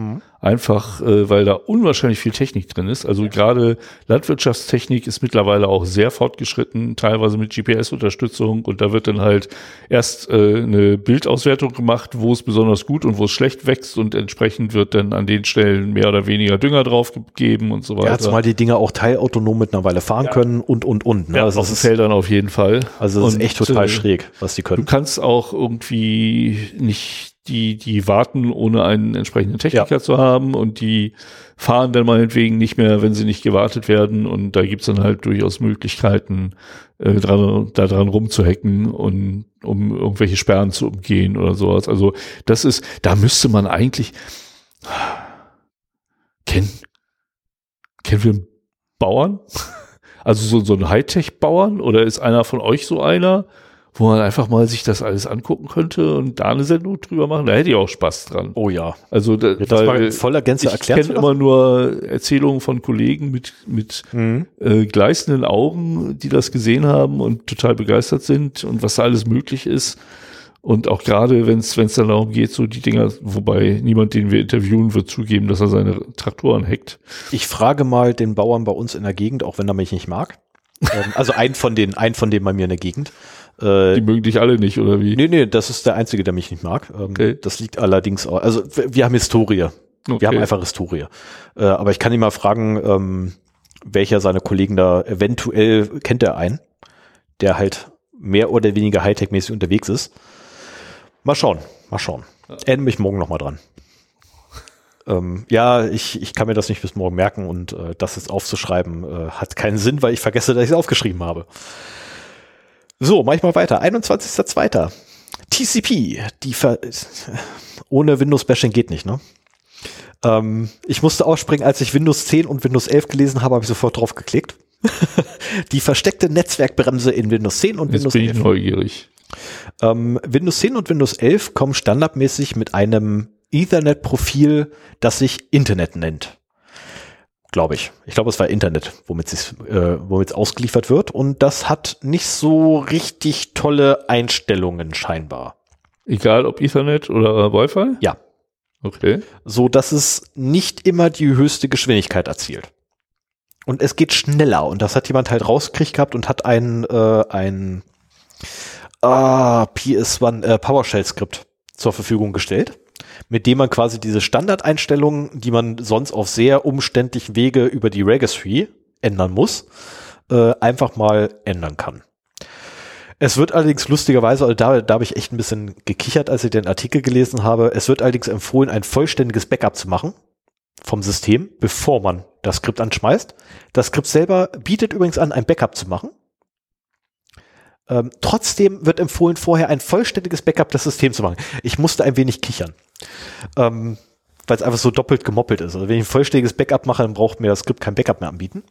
B: Mhm. Einfach, äh, weil da unwahrscheinlich viel Technik drin ist. Also gerade Landwirtschaftstechnik ist mittlerweile auch sehr fortgeschritten, teilweise mit GPS-Unterstützung. Und da wird dann halt erst äh, eine Bildauswertung gemacht, wo es besonders gut und wo es schlecht wächst. Und entsprechend wird dann an den Stellen mehr oder weniger Dünger draufgegeben und so weiter. Ja,
A: zumal die Dinger auch teilautonom mittlerweile fahren ja. können und, und, und.
B: Ne? Ja, also auf den Feldern auf jeden Fall.
A: Also das und, ist echt total äh, schräg, was die können.
B: Du kannst auch irgendwie nicht die, die warten, ohne einen entsprechenden Techniker ja. zu haben und die fahren dann meinetwegen nicht mehr, wenn sie nicht gewartet werden und da gibt's dann halt durchaus Möglichkeiten, äh, dran, da dran rumzuhacken und um irgendwelche Sperren zu umgehen oder sowas. Also das ist, da müsste man eigentlich kennen, kennen wir einen Bauern? Also so, so ein Hightech-Bauern oder ist einer von euch so einer? Wo man einfach mal sich das alles angucken könnte und da eine Sendung drüber machen, da hätte ich auch Spaß dran.
A: Oh ja.
B: Also da,
A: das weil voller Gänze
B: ich erklärt. Ich kenne immer nur Erzählungen von Kollegen mit mit mhm. äh, gleißenden Augen, die das gesehen haben und total begeistert sind und was da alles möglich ist. Und auch gerade, wenn es dann darum geht, so die Dinger, wobei niemand, den wir interviewen, wird zugeben, dass er seine Traktoren hackt.
A: Ich frage mal den Bauern bei uns in der Gegend, auch wenn er mich nicht mag. ähm, also ein von den, ein von denen bei mir in der Gegend.
B: Äh, die mögen dich alle nicht, oder wie?
A: Nee, nee, das ist der Einzige, der mich nicht mag. Ähm, okay. Das liegt allerdings auch, also wir haben Historie. Okay. Wir haben einfach Historie. Äh, aber ich kann ihn mal fragen, ähm, welcher seiner Kollegen da eventuell kennt er einen, der halt mehr oder weniger Hightech-mäßig unterwegs ist. Mal schauen, mal schauen. Erinnere mich morgen nochmal dran. ähm, ja, ich, ich kann mir das nicht bis morgen merken und äh, das jetzt aufzuschreiben äh, hat keinen Sinn, weil ich vergesse, dass ich es aufgeschrieben habe. So, mach ich mal weiter. 21.02. TCP, die Ver ohne Windows-Bashing geht nicht, ne? Ähm, ich musste ausspringen, als ich Windows 10 und Windows 11 gelesen habe, habe ich sofort drauf geklickt. die versteckte Netzwerkbremse in Windows 10 und
B: Jetzt
A: Windows
B: bin 11. Ich neugierig.
A: Ähm, Windows 10 und Windows 11 kommen standardmäßig mit einem Ethernet-Profil, das sich Internet nennt glaube ich. Ich glaube, es war Internet, womit es äh, womit es ausgeliefert wird. Und das hat nicht so richtig tolle Einstellungen scheinbar.
B: Egal ob Ethernet oder Wi-Fi?
A: Ja.
B: Okay.
A: So dass es nicht immer die höchste Geschwindigkeit erzielt. Und es geht schneller. Und das hat jemand halt rausgekriegt gehabt und hat ein, äh, ein ah, PS1 äh, PowerShell-Skript zur Verfügung gestellt mit dem man quasi diese Standardeinstellungen, die man sonst auf sehr umständlichen Wege über die Registry ändern muss, äh, einfach mal ändern kann. Es wird allerdings lustigerweise, also da, da habe ich echt ein bisschen gekichert, als ich den Artikel gelesen habe, es wird allerdings empfohlen, ein vollständiges Backup zu machen vom System, bevor man das Skript anschmeißt. Das Skript selber bietet übrigens an, ein Backup zu machen. Ähm, trotzdem wird empfohlen, vorher ein vollständiges Backup des Systems zu machen. Ich musste ein wenig kichern. Ähm, weil es einfach so doppelt gemoppelt ist. Also wenn ich ein vollständiges Backup mache, dann braucht mir das Skript kein Backup mehr anbieten.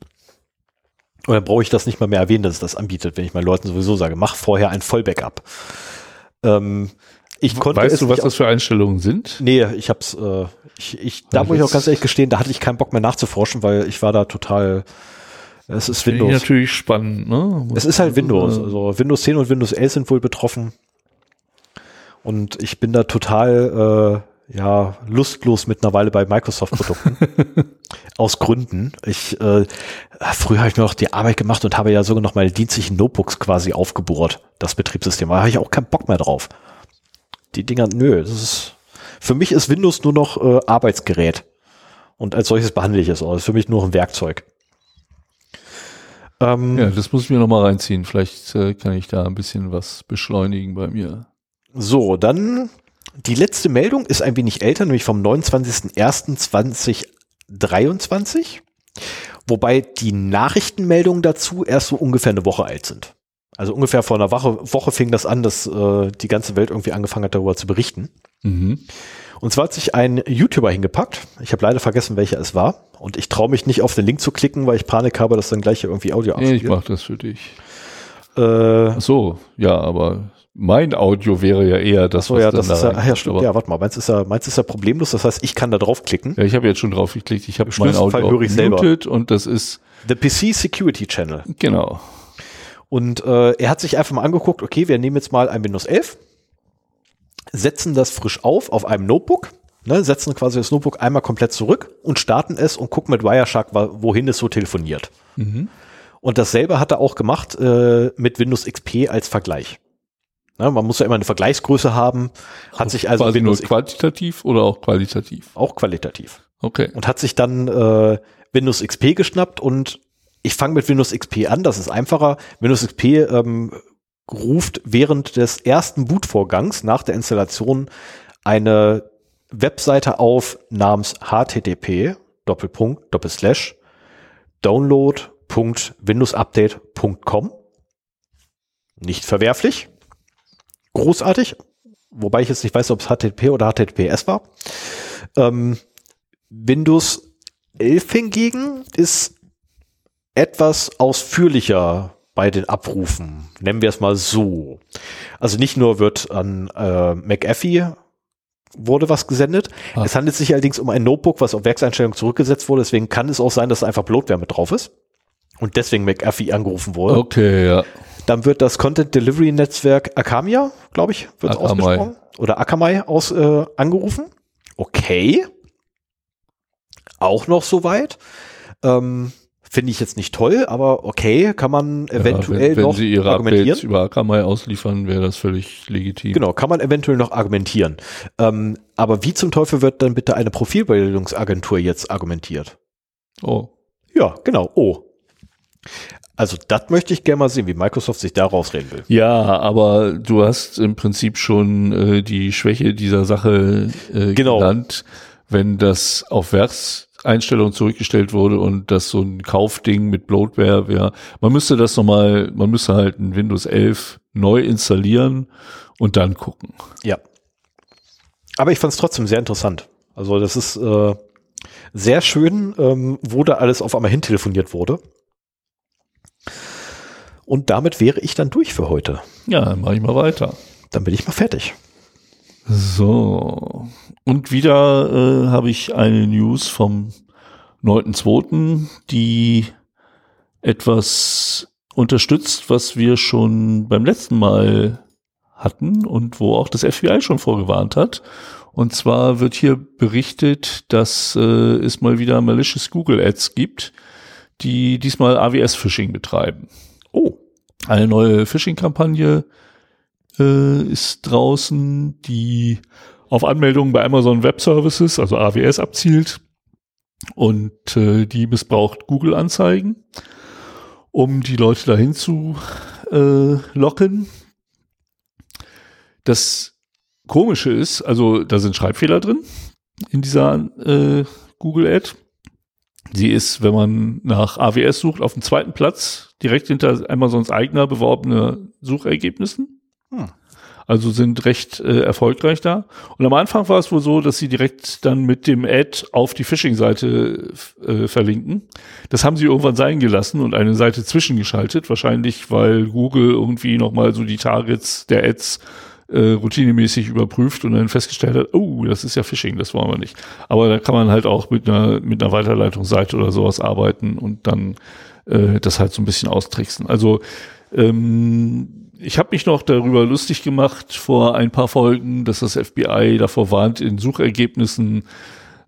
A: Und dann brauche ich das nicht mal mehr erwähnen, dass es das anbietet, wenn ich meinen Leuten sowieso sage, mach vorher ein Vollbackup. Ähm, ich konnte
B: weißt du, was das für Einstellungen sind?
A: Nee, ich hab's, äh, ich, ich, da
B: Ja,
A: muss ich auch ganz ehrlich gestehen, da hatte ich keinen Bock mehr nachzuforschen, weil ich war da total, es ist Windows.
B: natürlich spannend, ne?
A: Es ist halt Windows. Also Windows 10 und Windows 11 sind wohl betroffen. Und ich bin da total, äh, ja, lustlos mittlerweile bei Microsoft-Produkten. Aus Gründen. Ich, äh, früher habe ich mir noch die Arbeit gemacht und habe ja sogar noch meine dienstlichen Notebooks quasi aufgebohrt, das Betriebssystem. Da habe ich auch keinen Bock mehr drauf. Die Dinger, nö, das ist, für mich ist Windows nur noch äh, Arbeitsgerät. Und als solches behandle ich es auch. Das ist für mich nur ein Werkzeug. Ähm,
B: Ja, das muss ich mir nochmal reinziehen. Vielleicht äh, kann ich da ein bisschen was beschleunigen bei mir.
A: So, dann die letzte Meldung ist ein wenig älter, nämlich vom 29.01.2023. Wobei die Nachrichtenmeldungen dazu erst so ungefähr eine Woche alt sind. Also ungefähr vor einer Woche, Woche fing das an, dass äh, die ganze Welt irgendwie angefangen hat, darüber zu berichten.
B: Mhm.
A: Und zwar hat sich ein YouTuber hingepackt. Ich habe leider vergessen, welcher es war. Und ich traue mich nicht auf den Link zu klicken, weil ich Panik habe, dass dann gleich hier irgendwie Audio
B: Nee, ich
A: abspielt.
B: mache das für dich.
A: Äh,
B: so, ja, aber mein Audio wäre ja eher das,
A: so,
B: was
A: ja, das
B: da
A: ist ja, ach ja, stimmt.
B: Aber-
A: Ja, warte mal, meins ist ja, meins ist ja problemlos. Das heißt, ich kann da draufklicken.
B: Ja, ich habe jetzt schon drauf geklickt. Ich habe mein
A: schlimmsten Fall
B: Audio
A: höre ich selber.
B: und das ist,
A: The PC Security Channel.
B: genau.
A: Und äh, er hat sich einfach mal angeguckt, okay, wir nehmen jetzt mal ein Windows 11, setzen das frisch auf auf einem Notebook, ne, setzen quasi das Notebook einmal komplett zurück und starten es und gucken mit Wireshark, wohin es so telefoniert.
B: Mhm.
A: Und dasselbe hat er auch gemacht äh, mit Windows XP als Vergleich. Ne, man muss ja immer eine Vergleichsgröße haben, hat sich also
B: Quasi nur
A: Windows
B: quantitativ oder auch qualitativ?
A: auch qualitativ
B: Okay.
A: und hat sich dann äh, Windows XP geschnappt und ich fange mit Windows XP an, das ist einfacher. Windows XP ähm, ruft während des ersten Bootvorgangs nach der Installation eine Webseite auf namens http Doppelpunkt Doppelslash download.windowsupdate.com nicht verwerflich, großartig, wobei ich jetzt nicht weiß, ob es HTTP oder HTTPS war. Ähm, Windows 11 hingegen ist etwas ausführlicher bei den Abrufen. Nennen wir es mal so. Also nicht nur wird an äh, McAfee wurde was gesendet.
B: Ah.
A: Es handelt sich allerdings um ein Notebook, was auf Werkseinstellung zurückgesetzt wurde. Deswegen kann es auch sein, dass da einfach Bloatware mit drauf ist. Und deswegen McAfee angerufen wurde.
B: Okay, ja.
A: Dann wird das Content Delivery Netzwerk Akamai, glaube ich, wird ausgesprochen. Oder Akamai aus, äh, angerufen. Okay. Auch noch soweit. Ähm, Finde ich jetzt nicht toll, aber okay, kann man eventuell
B: ja, wenn, wenn
A: noch
B: Sie Ihre
A: argumentieren.
B: Updates über Akamai ausliefern, wäre das völlig legitim.
A: Genau, kann man eventuell noch argumentieren. Ähm, aber wie zum Teufel wird dann bitte eine Profilbildungsagentur jetzt argumentiert?
B: Oh.
A: Ja, genau. Oh. Also das möchte ich gerne mal sehen, wie Microsoft sich da rausreden will.
B: Ja, aber du hast im Prinzip schon äh, die Schwäche dieser Sache äh,
A: Genau.
B: genannt, wenn das auf Werkseinstellungen zurückgestellt wurde und das so ein Kaufding mit Bloatware wäre. Man müsste das nochmal, man müsste halt ein Windows 11 neu installieren und dann gucken.
A: Ja. Aber ich fand es trotzdem sehr interessant. Also das ist äh, sehr schön, ähm, wo da alles auf einmal hintelefoniert wurde. Und damit wäre ich dann durch für heute.
B: Ja, dann mache ich mal weiter.
A: Dann bin ich mal fertig.
B: So. Und wieder äh, habe ich eine News vom 9.2., die etwas unterstützt, was wir schon beim letzten Mal hatten und wo auch das FBI schon vorgewarnt hat. Und zwar wird hier berichtet, dass äh, es mal wieder malicious Google Ads gibt, die diesmal AWS-Phishing betreiben.
A: Oh,
B: Eine neue Phishing-Kampagne äh, ist draußen, die auf Anmeldungen bei Amazon Web Services, also AWS, abzielt und äh, die missbraucht Google-Anzeigen, um die Leute dahin zu äh, locken. Das Komische ist, also da sind Schreibfehler drin in dieser äh, Google-Ad. Sie ist, wenn man nach AWS sucht, auf dem zweiten Platz, direkt hinter Amazons eigener beworbener Suchergebnissen.
A: Hm.
B: Also sind recht äh, erfolgreich da. Und am Anfang war es wohl so, dass sie direkt dann mit dem Ad auf die Phishing-Seite äh, verlinken. Das haben sie irgendwann sein gelassen und eine Seite zwischengeschaltet. Wahrscheinlich, weil Google irgendwie nochmal so die Targets der Ads äh, routinemäßig überprüft und dann festgestellt hat, oh, das ist ja Phishing, das wollen wir nicht. Aber da kann man halt auch mit einer, mit einer Weiterleitungsseite oder sowas arbeiten und dann äh, das halt so ein bisschen austricksen. Also ähm, ich habe mich noch darüber lustig gemacht vor ein paar Folgen, dass das FBI davor warnt, in Suchergebnissen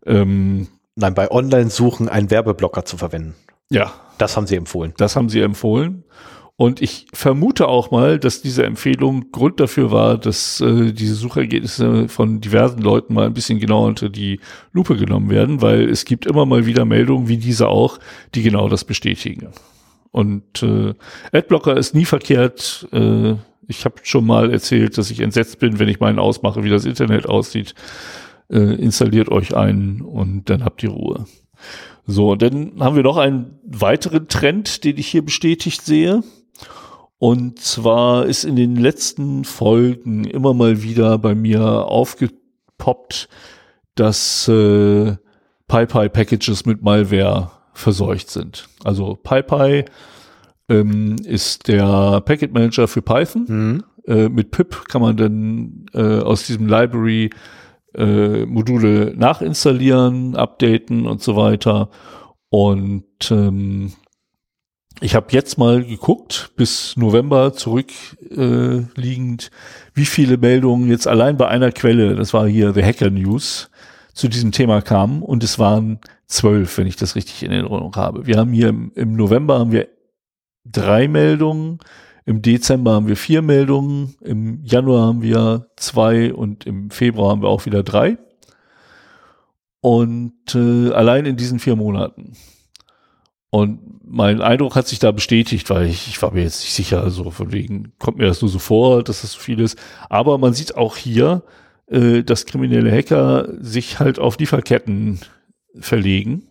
A: ähm, Nein, bei Online-Suchen einen Werbeblocker zu verwenden.
B: Ja.
A: Das haben sie empfohlen.
B: Das haben sie empfohlen. Und ich vermute auch mal, dass diese Empfehlung Grund dafür war, dass äh, diese Suchergebnisse von diversen Leuten mal ein bisschen genauer unter die Lupe genommen werden, weil es gibt immer mal wieder Meldungen wie diese auch, die genau das bestätigen. Und äh, Adblocker ist nie verkehrt. Äh, ich habe schon mal erzählt, dass ich entsetzt bin, wenn ich meinen ausmache, wie das Internet aussieht. Äh, installiert euch einen und dann habt ihr Ruhe. So, und dann haben wir noch einen weiteren Trend, den ich hier bestätigt sehe. Und zwar ist in den letzten Folgen immer mal wieder bei mir aufgepoppt, dass äh, PyPy-Packages mit Malware verseucht sind. Also PyPy ähm, ist der Packet Manager für Python. Mhm. Äh, mit pip kann man dann äh, aus diesem Library äh, Module nachinstallieren, updaten und so weiter. Und ähm, ich habe jetzt mal geguckt, bis November zurückliegend, äh, wie viele Meldungen jetzt allein bei einer Quelle, das war hier The Hacker News, zu diesem Thema kamen. Und es waren zwölf, wenn ich das richtig in Erinnerung habe. Wir haben hier im, im November haben wir drei Meldungen, im Dezember haben wir vier Meldungen, im Januar haben wir zwei und im Februar haben wir auch wieder drei. Und äh, allein in diesen vier Monaten. Und mein Eindruck hat sich da bestätigt, weil ich, ich war mir jetzt nicht sicher, also von wegen kommt mir das nur so vor, dass das so viel ist. Aber man sieht auch hier, äh, dass kriminelle Hacker sich halt auf Lieferketten verlegen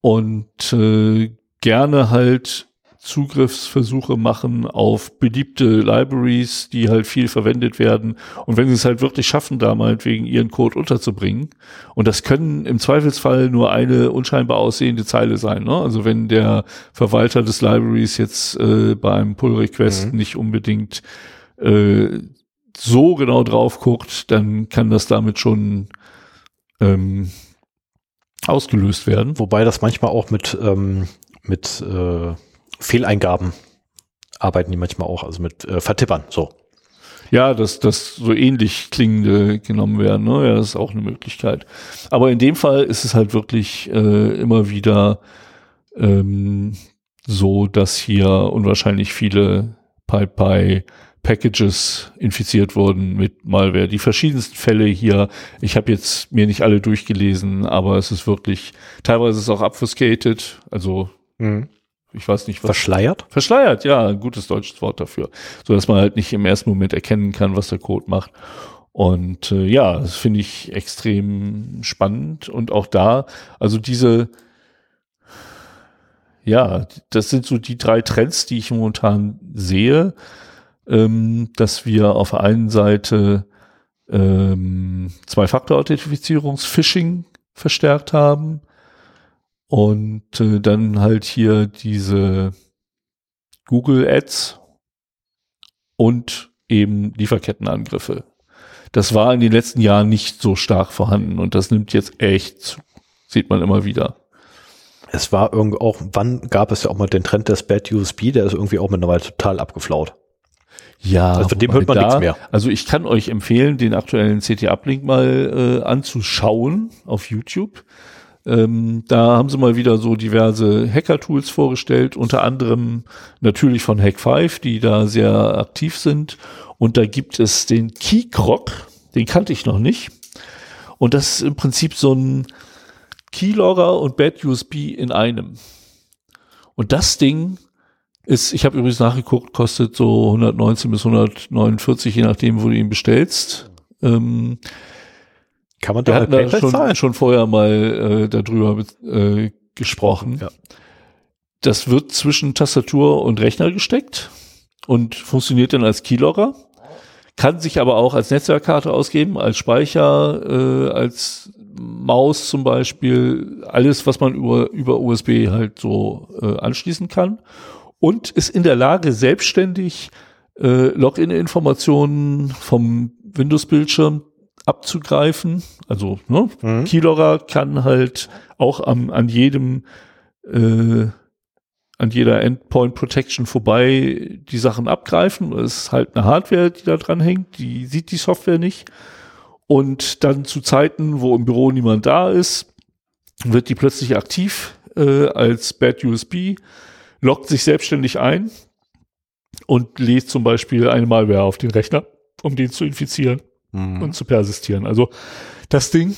B: und äh, gerne halt Zugriffsversuche machen auf beliebte Libraries, die halt viel verwendet werden. Und wenn sie es halt wirklich schaffen, da meinetwegen ihren Code unterzubringen, und das können im Zweifelsfall nur eine unscheinbar aussehende Zeile sein. Ne? Also wenn der Verwalter des Libraries jetzt äh, beim Pull-Request mhm. nicht unbedingt äh, so genau drauf guckt, dann kann das damit schon ähm, ausgelöst werden.
A: Wobei das manchmal auch mit, ähm, mit äh Fehleingaben arbeiten die manchmal auch, also mit äh, Vertippern, so.
B: Ja, dass das so ähnlich klingende genommen werden, ne? Ja, das ist auch eine Möglichkeit. Aber in dem Fall ist es halt wirklich äh, immer wieder ähm, so, dass hier unwahrscheinlich viele PyPy Packages infiziert wurden mit Malware. Die verschiedensten Fälle hier, ich habe jetzt mir nicht alle durchgelesen, aber es ist wirklich, teilweise ist es auch obfuscated, also mhm ich weiß nicht
A: was. Verschleiert?
B: Verschleiert, ja, ein gutes deutsches Wort dafür. So dass man halt nicht im ersten Moment erkennen kann, was der Code macht. Und äh, ja, das finde ich extrem spannend. Und auch da, also diese, ja, das sind so die drei Trends, die ich momentan sehe, ähm, dass wir auf der einen Seite ähm, Zwei-Faktor-Authentifizierungs-Phishing verstärkt haben und äh, dann halt hier diese Google Ads und eben Lieferkettenangriffe. Das war in den letzten Jahren nicht so stark vorhanden und das nimmt jetzt echt zu. Sieht man immer wieder.
A: Es war irgendwie auch, wann gab es ja auch mal den Trend des Bad USB, der ist irgendwie auch mittlerweile total abgeflaut.
B: Ja,
A: also von dem hört man da, nichts mehr.
B: Also ich kann euch empfehlen, den aktuellen CT-Uplink mal äh, anzuschauen auf YouTube. Ähm, da haben sie mal wieder so diverse Hacker-Tools vorgestellt, unter anderem natürlich von Hack5, die da sehr aktiv sind. Und da gibt es den Keycroc, den kannte ich noch nicht. Und das ist im Prinzip so ein Keylogger und Bad USB in einem. Und das Ding ist, ich habe übrigens nachgeguckt, kostet so 119 bis 149, je nachdem, wo du ihn bestellst. Ähm,
A: kann man da,
B: hatten da schon, schon vorher mal äh, darüber äh, gesprochen. Ja. Das wird zwischen Tastatur und Rechner gesteckt und funktioniert dann als Keylogger. kann sich aber auch als Netzwerkkarte ausgeben, als Speicher, äh, als Maus zum Beispiel, alles, was man über, über USB halt so äh, anschließen kann und ist in der Lage, selbstständig äh, Login-Informationen vom Windows-Bildschirm abzugreifen. Also ne, mhm. Keylogger kann halt auch am, an jedem äh, an jeder Endpoint Protection vorbei die Sachen abgreifen. Das ist halt eine Hardware, die da dran hängt, die sieht die Software nicht. Und dann zu Zeiten, wo im Büro niemand da ist, wird die plötzlich aktiv äh, als Bad USB, loggt sich selbstständig ein und lädt zum Beispiel eine Malware auf den Rechner, um den zu infizieren mhm. und zu persistieren. Also das Ding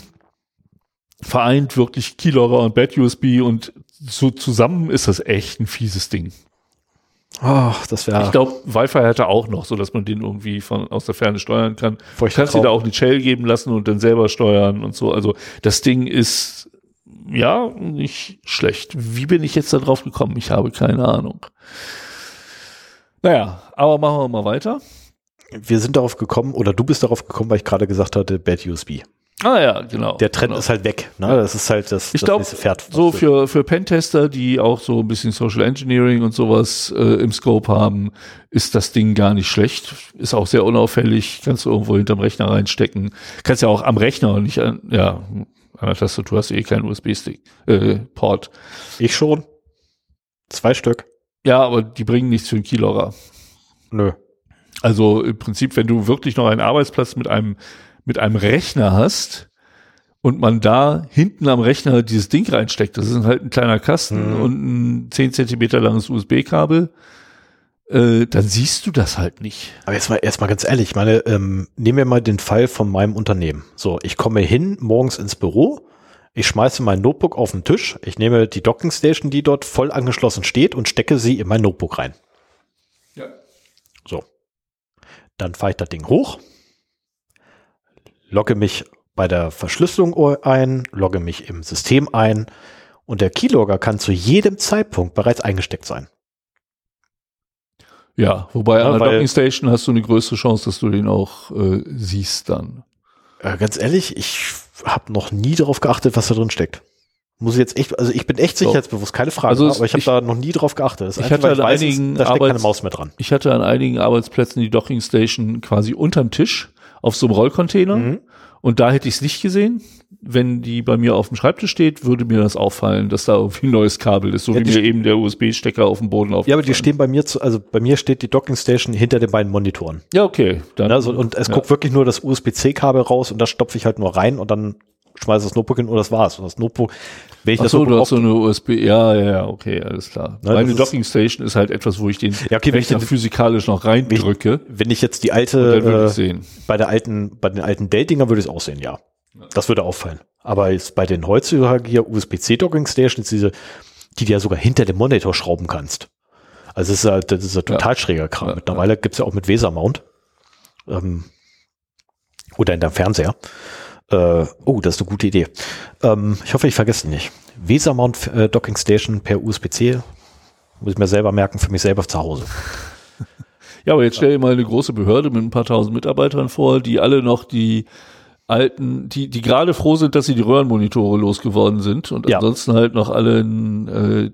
B: vereint wirklich Keylogger und Bad USB und so zusammen ist das echt ein fieses Ding.
A: Ach, das wäre.
B: Ich glaube, Wi-Fi hätte auch noch, so dass man den irgendwie von aus der Ferne steuern kann. Du kannst dir da auch eine Shell geben lassen und dann selber steuern und so. Also das Ding ist ja nicht schlecht. Wie bin ich jetzt da drauf gekommen? Ich habe keine Ahnung. Naja, aber machen wir mal weiter.
A: Wir sind darauf gekommen, oder du bist darauf gekommen, weil ich gerade gesagt hatte, Bad USB.
B: Ah ja, genau.
A: Der Trend
B: genau.
A: ist halt weg. Ne? Das ist halt das,
B: ich glaube, so für, für Pentester, die auch so ein bisschen Social Engineering und sowas äh, im Scope haben, ist das Ding gar nicht schlecht. Ist auch sehr unauffällig. Kannst du irgendwo hinterm Rechner reinstecken. Kannst ja auch am Rechner nicht an, ja, an der Tastatur hast du eh keinen USB-Stick, äh, Port.
A: Ich schon. Zwei Stück.
B: Ja, aber die bringen nichts für einen Keylogger.
A: Nö.
B: Also im Prinzip, wenn du wirklich noch einen Arbeitsplatz mit einem mit einem Rechner hast und man da hinten am Rechner dieses Ding reinsteckt, das ist halt ein kleiner Kasten mhm. und ein 10 Zentimeter langes USB-Kabel, äh, dann siehst du das halt nicht.
A: Aber jetzt mal, erst mal ganz ehrlich, ich meine, ähm, nehmen wir mal den Fall von meinem Unternehmen. So, ich komme hin morgens ins Büro, ich schmeiße mein Notebook auf den Tisch, ich nehme die Dockingstation, die dort voll angeschlossen steht und stecke sie in mein Notebook rein. Ja. So. Dann fahre ich das Ding hoch, logge mich bei der Verschlüsselung ein, logge mich im System ein und der Keylogger kann zu jedem Zeitpunkt bereits eingesteckt sein.
B: Ja, wobei ja, an der Docking Station hast du eine größere Chance, dass du den auch äh, siehst dann.
A: Äh, ganz ehrlich, ich habe noch nie darauf geachtet, was da drin steckt. Muss ich jetzt echt, also ich bin echt sicherheitsbewusst, keine Frage,
B: also
A: aber ich habe da noch nie drauf geachtet.
B: Das ich hatte an weiß, einigen
A: da steckt Arbeits keine Maus mehr dran.
B: Ich hatte an einigen Arbeitsplätzen die Docking Station quasi unterm Tisch auf so einem Rollcontainer. Mhm. Und da hätte ich es nicht gesehen. Wenn die bei mir auf dem Schreibtisch steht, würde mir das auffallen, dass da irgendwie ein neues Kabel ist, so ja, wie mir eben der USB-Stecker auf dem Boden auf.
A: Ja, aber die stehen bei mir zu, also bei mir steht die Docking Station hinter den beiden Monitoren.
B: Ja, okay.
A: Dann, also, und es ja. guckt wirklich nur das USB-C-Kabel raus und da stopfe ich halt nur rein und dann schmeiße das Notebook hin und das war's. Und das Notebook,
B: wenn ich Ach das so, Notebook du hast so eine USB, ja, ja, okay, alles klar. Ne, Meine Docking Station ist halt etwas, wo ich den
A: ja, okay, Rechner
B: physikalisch noch reindrücke.
A: Wenn ich, wenn ich jetzt die alte, äh, bei der alten, bei den alten Dell-Dinger würde ich es auch sehen, ja. Das würde auffallen. Aber jetzt bei den heutzutage hier USB-C Docking Stations, diese, die du ja sogar hinter dem Monitor schrauben kannst. Also das ist ja, das ist ja total ja. schräger Kram. Ja, Mittlerweile ja. gibt's ja auch mit Weser-Mount. Ähm, oder in deinem Fernseher. Äh, oh, das ist eine gute Idee. Ähm, ich hoffe, ich vergesse nicht. Weser Mount äh, Docking Station per USB-C. Muss ich mir selber merken, für mich selber zu Hause.
B: Ja, aber jetzt stell dir mal eine große Behörde mit ein paar tausend Mitarbeitern vor, die alle noch die alten, die, die gerade froh sind, dass sie die Röhrenmonitore losgeworden sind und ja. ansonsten halt noch alle ein, äh,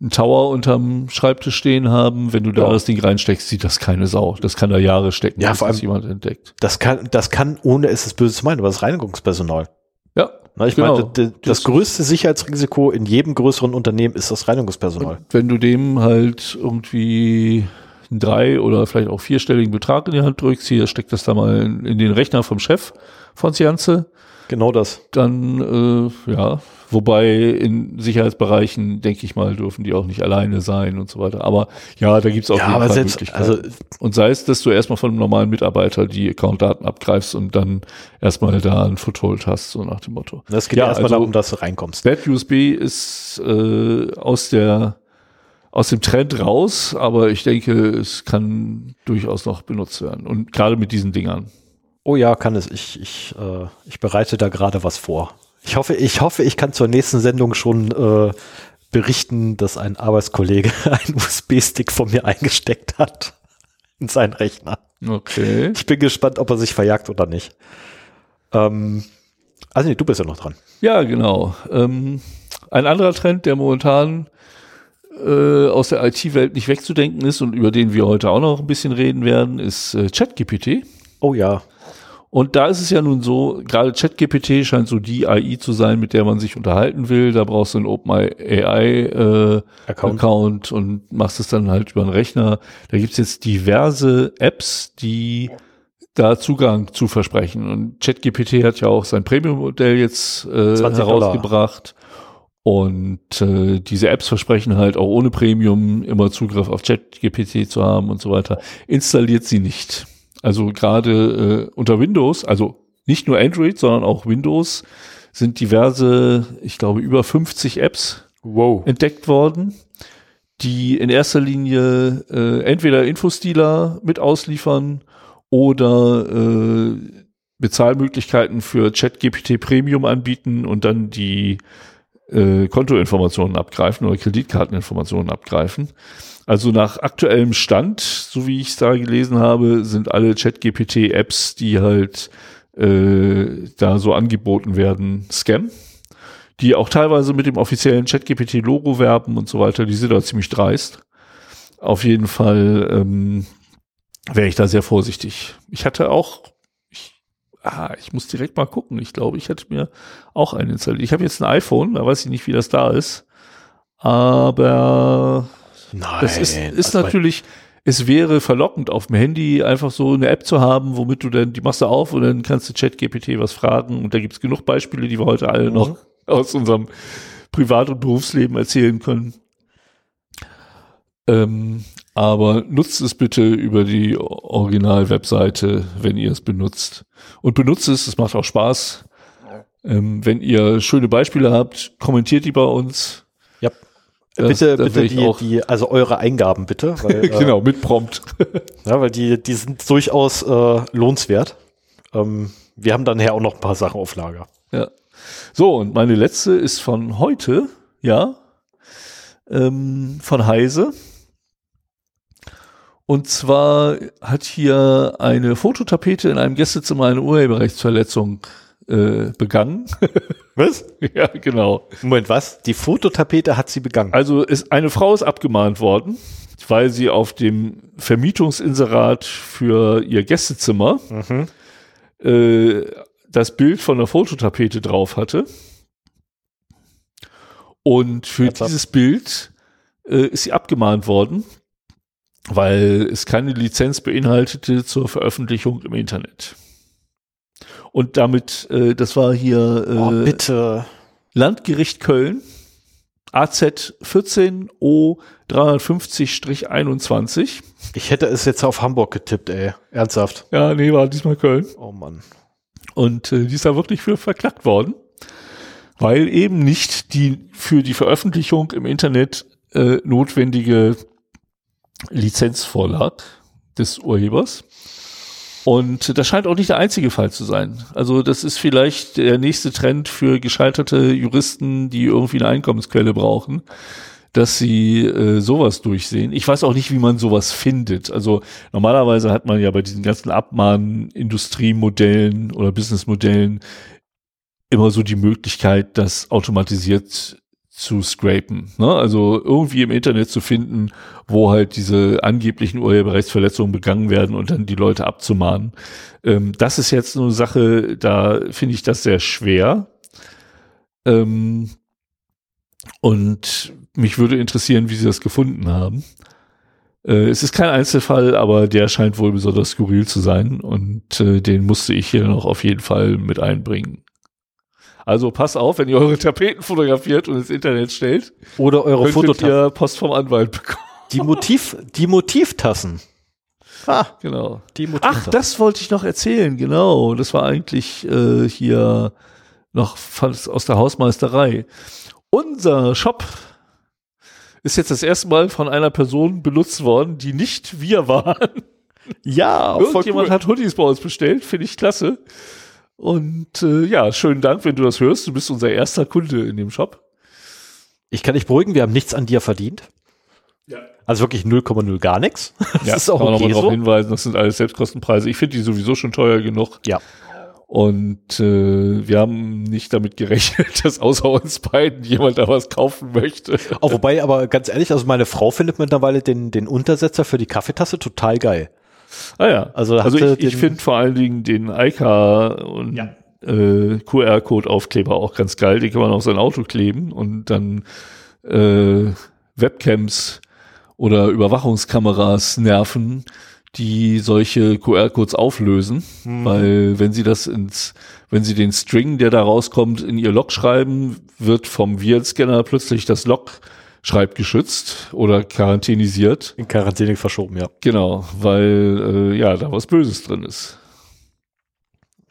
B: einen Tower unterm Schreibtisch stehen haben. Wenn du da ja. das Ding reinsteckst, sieht das keine Sau. Das kann da Jahre stecken,
A: ja, bis vor allem, das jemand entdeckt. Das kann, das kann, ohne es ist böse zu meinen, aber das Reinigungspersonal.
B: Ja.
A: Na, ich genau. meine, das, das größte Sicherheitsrisiko in jedem größeren Unternehmen ist das Reinigungspersonal. Und
B: wenn du dem halt irgendwie einen drei- oder vielleicht auch vierstelligen Betrag in die Hand drückst, hier steckt das da mal in, in den Rechner vom Chef von Sianze.
A: Genau das.
B: Dann, äh, ja, wobei in Sicherheitsbereichen, denke ich mal, dürfen die auch nicht alleine sein und so weiter. Aber ja, da gibt's auch
A: ja, aber selbst, also,
B: Und sei es, dass du erstmal von einem normalen Mitarbeiter die Accountdaten abgreifst und dann erstmal da ein Foothold hast, so nach dem Motto.
A: Das geht ja, erstmal also, darum, dass du reinkommst.
B: Bad USB ist äh, aus der aus dem Trend raus, aber ich denke, es kann durchaus noch benutzt werden. Und gerade mit diesen Dingern.
A: Oh ja, kann es. Ich, ich, äh, ich bereite da gerade was vor. Ich hoffe, ich hoffe, ich kann zur nächsten Sendung schon äh, berichten, dass ein Arbeitskollege einen USB-Stick von mir eingesteckt hat. in seinen Rechner.
B: Okay.
A: Ich bin gespannt, ob er sich verjagt oder nicht. Ähm, also nee, du bist ja noch dran.
B: Ja, genau. Ähm, ein anderer Trend, der momentan äh, aus der IT-Welt nicht wegzudenken ist und über den wir heute auch noch ein bisschen reden werden, ist äh, ChatGPT.
A: Oh ja.
B: Und da ist es ja nun so, gerade ChatGPT scheint so die AI zu sein, mit der man sich unterhalten will. Da brauchst du einen OpenAI-Account äh, und machst es dann halt über einen Rechner. Da gibt's jetzt diverse Apps, die da Zugang zu versprechen. Und ChatGPT hat ja auch sein Premium-Modell jetzt äh,
A: 20
B: herausgebracht. Und äh, diese Apps versprechen halt auch ohne Premium immer Zugriff auf ChatGPT zu haben und so weiter. Installiert sie nicht. Also gerade äh, unter Windows, also nicht nur Android, sondern auch Windows, sind diverse, ich glaube, über 50 Apps
A: Wow.
B: entdeckt worden, die in erster Linie äh, entweder Infostealer mit ausliefern oder äh, Bezahlmöglichkeiten für ChatGPT Premium anbieten und dann die äh, Kontoinformationen abgreifen oder Kreditkarteninformationen abgreifen. Also nach aktuellem Stand, so wie ich es da gelesen habe, sind alle ChatGPT-Apps, die halt äh, da so angeboten werden, Scam die auch teilweise mit dem offiziellen ChatGPT-Logo werben und so weiter, die sind da ziemlich dreist. Auf jeden Fall ähm, wäre ich da sehr vorsichtig. Ich hatte auch, ich, ah, ich muss direkt mal gucken. Ich glaube, ich hatte mir auch einen installiert. Ich habe jetzt ein iPhone, da weiß ich nicht, wie das da ist. Aber
A: Nein.
B: das ist, ist natürlich, es wäre verlockend, auf dem Handy einfach so eine App zu haben, womit du dann, die machst du auf und dann kannst du ChatGPT was fragen. Und da gibt's genug Beispiele, die wir heute alle
A: Mhm.
B: noch aus unserem Privat- und Berufsleben erzählen können. Ähm, aber nutzt es bitte über die Original-Webseite, wenn ihr es benutzt. Und benutzt es, es macht auch Spaß. Ähm, wenn ihr schöne Beispiele habt, kommentiert die bei uns.
A: Ja.
B: Das-
A: bitte, bitte die, die, also eure Eingaben bitte, weil, äh,
B: genau, mit Prompt.
A: ja, weil die, die sind durchaus äh, lohnenswert. Ähm, wir haben dann nachher auch noch ein paar Sachen auf Lager.
B: Ja. So, und meine letzte ist von heute, ja, ähm, von Heise. Und zwar hat hier eine Fototapete in einem Gästezimmer eine Urheberrechtsverletzung äh, begangen.
A: Was?
B: ja, genau.
A: Moment, was? Die Fototapete hat sie begangen.
B: Also ist, eine Frau ist abgemahnt worden, weil sie auf dem Vermietungsinserat für ihr Gästezimmer
A: Mhm.
B: äh, das Bild von der Fototapete drauf hatte. Und für
A: Ernsthaft?
B: dieses Bild äh, ist sie abgemahnt worden, weil es keine Lizenz beinhaltete zur Veröffentlichung im Internet. Und damit, äh, das war hier äh,
A: Oh, bitte.
B: Landgericht Köln, AZ 14O 350-21.
A: Ich hätte es jetzt auf Hamburg getippt, ey. Ernsthaft.
B: Ja, nee, war diesmal Köln.
A: Oh Mann.
B: Und äh, die ist da wirklich für verklagt worden, weil eben nicht die für die Veröffentlichung im Internet äh, notwendige Lizenz vorlag des Urhebers. Und das scheint auch nicht der einzige Fall zu sein. Also das ist vielleicht der nächste Trend für gescheiterte Juristen, die irgendwie eine Einkommensquelle brauchen, dass sie äh, sowas durchsehen. Ich weiß auch nicht, wie man sowas findet. Also normalerweise hat man ja bei diesen ganzen Abmahn-Industriemodellen oder Businessmodellen immer so die Möglichkeit, das automatisiert zu scrapen. Ne? Also irgendwie im Internet zu finden, wo halt diese angeblichen Urheberrechtsverletzungen begangen werden und dann die Leute abzumahnen. Ähm, das ist jetzt eine Sache, da finde ich das sehr schwer. Ähm, und mich würde interessieren, wie sie das gefunden haben. Äh, es ist kein Einzelfall, aber der scheint wohl besonders skurril zu sein und äh, den musste ich hier noch auf jeden Fall mit einbringen. Also passt auf, wenn ihr eure Tapeten fotografiert und ins Internet stellt,
A: Oder eure Fototassen.
B: ihr Post vom Anwalt bekommen.
A: Die Motiv, die Motivtassen. Ah,
B: Genau.
A: die Motivtassen.
B: Ach, das wollte ich noch erzählen, genau. Das war eigentlich äh, hier noch aus der Hausmeisterei. Unser Shop ist jetzt das erste Mal von einer Person benutzt worden, die nicht wir waren.
A: ja, voll
B: Irgendjemand
A: cool.
B: hat Hoodies bei uns bestellt, finde ich klasse. Und äh, ja, schönen Dank, wenn du das hörst. Du bist unser erster Kunde in dem Shop.
A: Ich kann dich beruhigen, wir haben nichts an dir verdient. Ja. Also wirklich 0,0 gar nichts.
B: Das ja, ist auch kann okay man darauf hinweisen, das sind alles Selbstkostenpreise. Ich finde die sowieso schon teuer genug.
A: Ja.
B: Und äh, wir haben nicht damit gerechnet, dass außer uns beiden jemand da was kaufen möchte.
A: Auch wobei, aber ganz ehrlich, also meine Frau findet mittlerweile den, den Untersetzer für die Kaffeetasse total geil.
B: Ah ja. Also, also ich, ich finde vor allen Dingen den Eika und ja. äh, QR-Code-Aufkleber auch ganz geil. Die kann man auf sein Auto kleben und dann äh, Webcams oder Überwachungskameras nerven, die solche QR-Codes auflösen, mhm. weil wenn sie das ins, wenn sie den String, der da rauskommt, in ihr Log schreiben, wird vom Virenscanner plötzlich das Log schreibgeschützt oder quarantänisiert.
A: In Quarantäne verschoben, ja.
B: Genau, weil äh, ja da was Böses drin ist.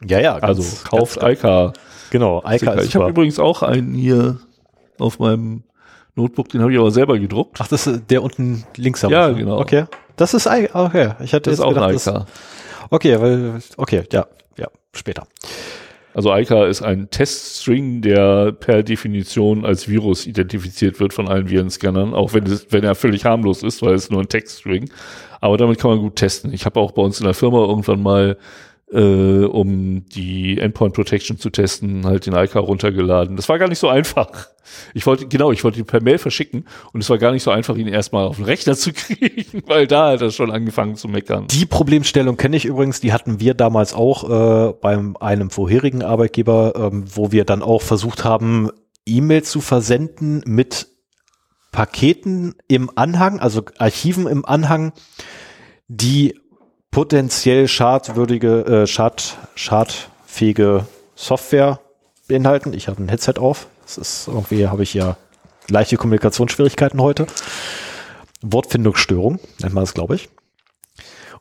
A: Ja, ja.
B: Ganz, also kauft Eika.
A: Genau,
B: Eika ist Ich habe übrigens auch einen hier auf meinem Notebook, den habe ich aber selber gedruckt.
A: Ach, das ist der unten links am
B: Ja, genau.
A: Okay. Das ist okay. Ich hatte
B: das ist auch gedacht, ein Eika.
A: okay, weil okay, ja, ja, später.
B: Also Eika ist ein Teststring, der per Definition als Virus identifiziert wird von allen Virenscannern, auch wenn, es, wenn er völlig harmlos ist, weil es nur ein Textstring. Aber damit kann man gut testen. Ich habe auch bei uns in der Firma irgendwann mal äh, um die Endpoint Protection zu testen, halt den Alka runtergeladen. Das war gar nicht so einfach. Ich wollte, genau, ich wollte ihn per Mail verschicken und es war gar nicht so einfach, ihn erstmal auf den Rechner zu kriegen, weil da hat er schon angefangen zu meckern.
A: Die Problemstellung kenne ich übrigens, die hatten wir damals auch äh, beim einem vorherigen Arbeitgeber, ähm, wo wir dann auch versucht haben, E-Mail zu versenden mit Paketen im Anhang, also Archiven im Anhang, die potenziell schadwürdige, äh, schad, schadfähige Software beinhalten. Ich habe ein Headset auf. Das ist irgendwie, habe ich ja leichte Kommunikationsschwierigkeiten heute. Wortfindungsstörung nennt man das, glaube ich.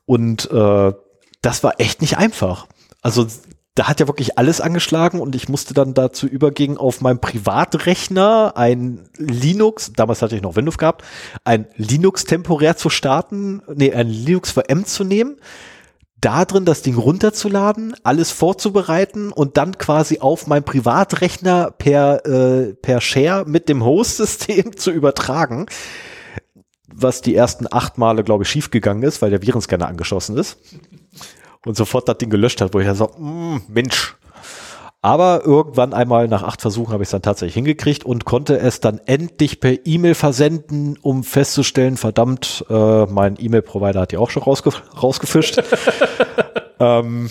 A: Und äh, das war echt nicht einfach. Also da hat ja wirklich alles angeschlagen und ich musste dann dazu übergehen, auf meinem Privatrechner ein Linux, damals hatte ich noch Windows gehabt, ein Linux temporär zu starten, nee, ein Linux VM zu nehmen, da drin das Ding runterzuladen, alles vorzubereiten und dann quasi auf meinem Privatrechner per, äh, per Share mit dem Host-System zu übertragen was die ersten acht Male, glaube ich, schiefgegangen ist, weil der Virenscanner angeschossen ist und sofort das Ding gelöscht hat, wo ich dann so, mm, Mensch. Aber irgendwann einmal nach acht Versuchen habe ich es dann tatsächlich hingekriegt und konnte es dann endlich per E-Mail versenden, um festzustellen, verdammt, äh, mein E-Mail-Provider hat die auch schon rausge rausgefischt. ähm,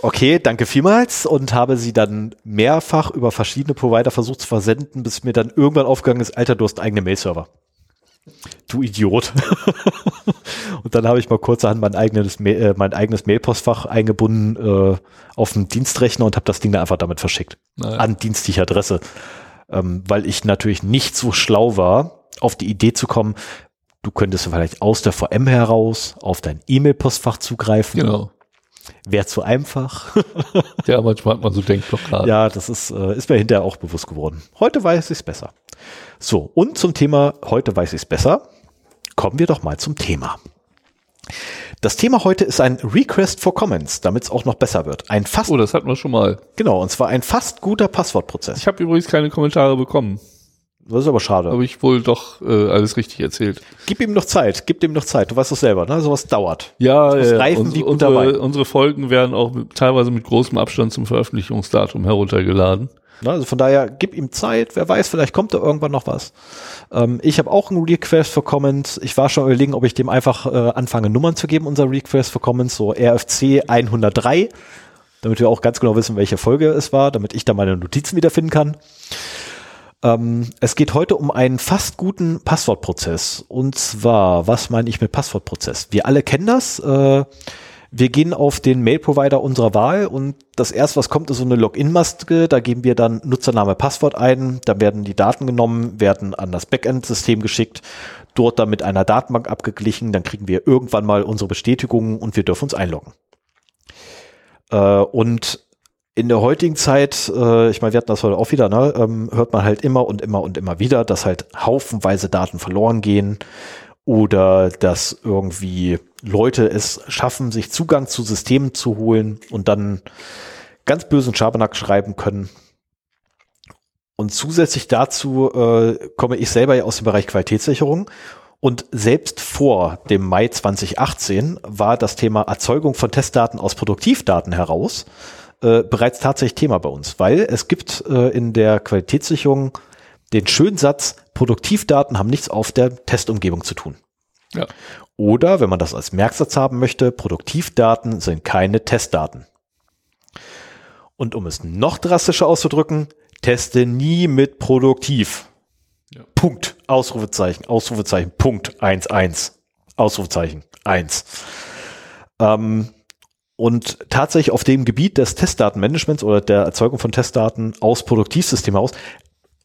A: okay, danke vielmals und habe sie dann mehrfach über verschiedene Provider versucht zu versenden, bis mir dann irgendwann aufgegangen ist, Alter, du hast eigene Mail-Server. Du Idiot. und dann habe ich mal kurzerhand mein eigenes, äh, mein eigenes Mailpostfach eingebunden äh, auf den Dienstrechner und habe das Ding dann einfach damit verschickt. Naja. An dienstliche Adresse. Ähm, weil ich natürlich nicht so schlau war, auf die Idee zu kommen, du könntest vielleicht aus der VM heraus auf dein E-Mail-Postfach zugreifen.
B: Genau.
A: Wäre zu einfach.
B: ja, manchmal hat man so Denkblockade.
A: Ja, das ist, äh, ist mir hinterher auch bewusst geworden. Heute weiß ich es besser. So, und zum Thema heute weiß ich es besser, kommen wir doch mal zum Thema. Das Thema heute ist ein Request for Comments, damit es auch noch besser wird. Ein fast
B: Oh, das hatten wir schon mal.
A: Genau, und zwar ein fast guter Passwortprozess.
B: Ich habe übrigens keine Kommentare bekommen.
A: Das ist aber schade.
B: Habe ich wohl doch äh, alles richtig erzählt.
A: Gib ihm noch Zeit, gib dem noch Zeit. Du weißt es selber, ne? Sowas dauert.
B: Ja,
A: äh,
B: reifen unsere, unsere, unsere, Folgen werden auch mit, teilweise mit großem Abstand zum Veröffentlichungsdatum heruntergeladen.
A: Na, also von daher, gib ihm Zeit. Wer weiß, vielleicht kommt da irgendwann noch was. Ähm, ich habe auch einen Request for Comments. Ich war schon überlegen, ob ich dem einfach äh, anfange, Nummern zu geben, unser Request for Comments, so RFC 103, damit wir auch ganz genau wissen, welche Folge es war, damit ich da meine Notizen wiederfinden kann. Ähm, es geht heute um einen fast guten Passwortprozess. Und zwar, was meine ich mit Passwortprozess? Wir alle kennen das. Äh, wir gehen auf den Mail-Provider unserer Wahl und das erste, was kommt, ist so eine Login-Maske. Da geben wir dann Nutzername, Passwort ein. Da werden die Daten genommen, werden an das Backend-System geschickt, dort dann mit einer Datenbank abgeglichen. Dann kriegen wir irgendwann mal unsere Bestätigung und wir dürfen uns einloggen. Äh, und in der heutigen Zeit, äh, ich meine, wir hatten das heute auch wieder, ne, ähm, hört man halt immer und immer und immer wieder, dass halt haufenweise Daten verloren gehen oder dass irgendwie Leute es schaffen, sich Zugang zu Systemen zu holen und dann ganz bösen Schabernack schreiben können. Und zusätzlich dazu äh, komme ich selber ja aus dem Bereich Qualitätssicherung Und selbst vor dem Mai 2018 war das Thema Erzeugung von Testdaten aus Produktivdaten heraus äh, bereits tatsächlich Thema bei uns, weil es gibt äh, in der Qualitätssicherung den schönen Satz, Produktivdaten haben nichts auf der Testumgebung zu tun. Ja. Oder, wenn man das als Merksatz haben möchte, Produktivdaten sind keine Testdaten. Und um es noch drastischer auszudrücken, teste nie mit produktiv. Ja. Punkt, Ausrufezeichen, Ausrufezeichen, Punkt, 1, Ausrufezeichen, 1. Ähm, und tatsächlich auf dem Gebiet des Testdatenmanagements oder der Erzeugung von Testdaten aus Produktivsystemen aus,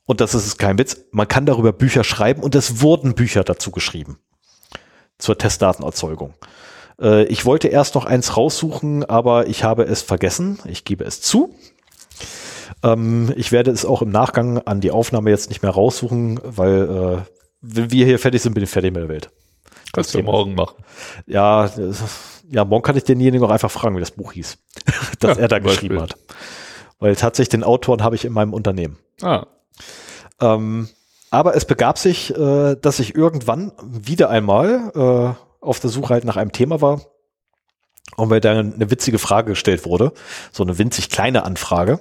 A: und das ist kein Witz, man kann darüber Bücher schreiben und es wurden Bücher dazu geschrieben zur Testdatenerzeugung. Äh, ich wollte erst noch eins raussuchen, aber ich habe es vergessen. Ich gebe es zu. Ähm, ich werde es auch im Nachgang an die Aufnahme jetzt nicht mehr raussuchen, weil äh, wenn wir hier fertig sind, bin ich fertig mit der Welt.
B: Kannst du morgen machen.
A: Ja, ja, morgen kann ich denjenigen auch einfach fragen, wie das Buch hieß, das ja, er da geschrieben hat. Weil tatsächlich den Autoren habe ich in meinem Unternehmen. Ah. Ähm, aber es begab sich, äh, dass ich irgendwann wieder einmal äh, auf der Suche halt nach einem Thema war und weil da eine witzige Frage gestellt wurde, so eine winzig kleine Anfrage,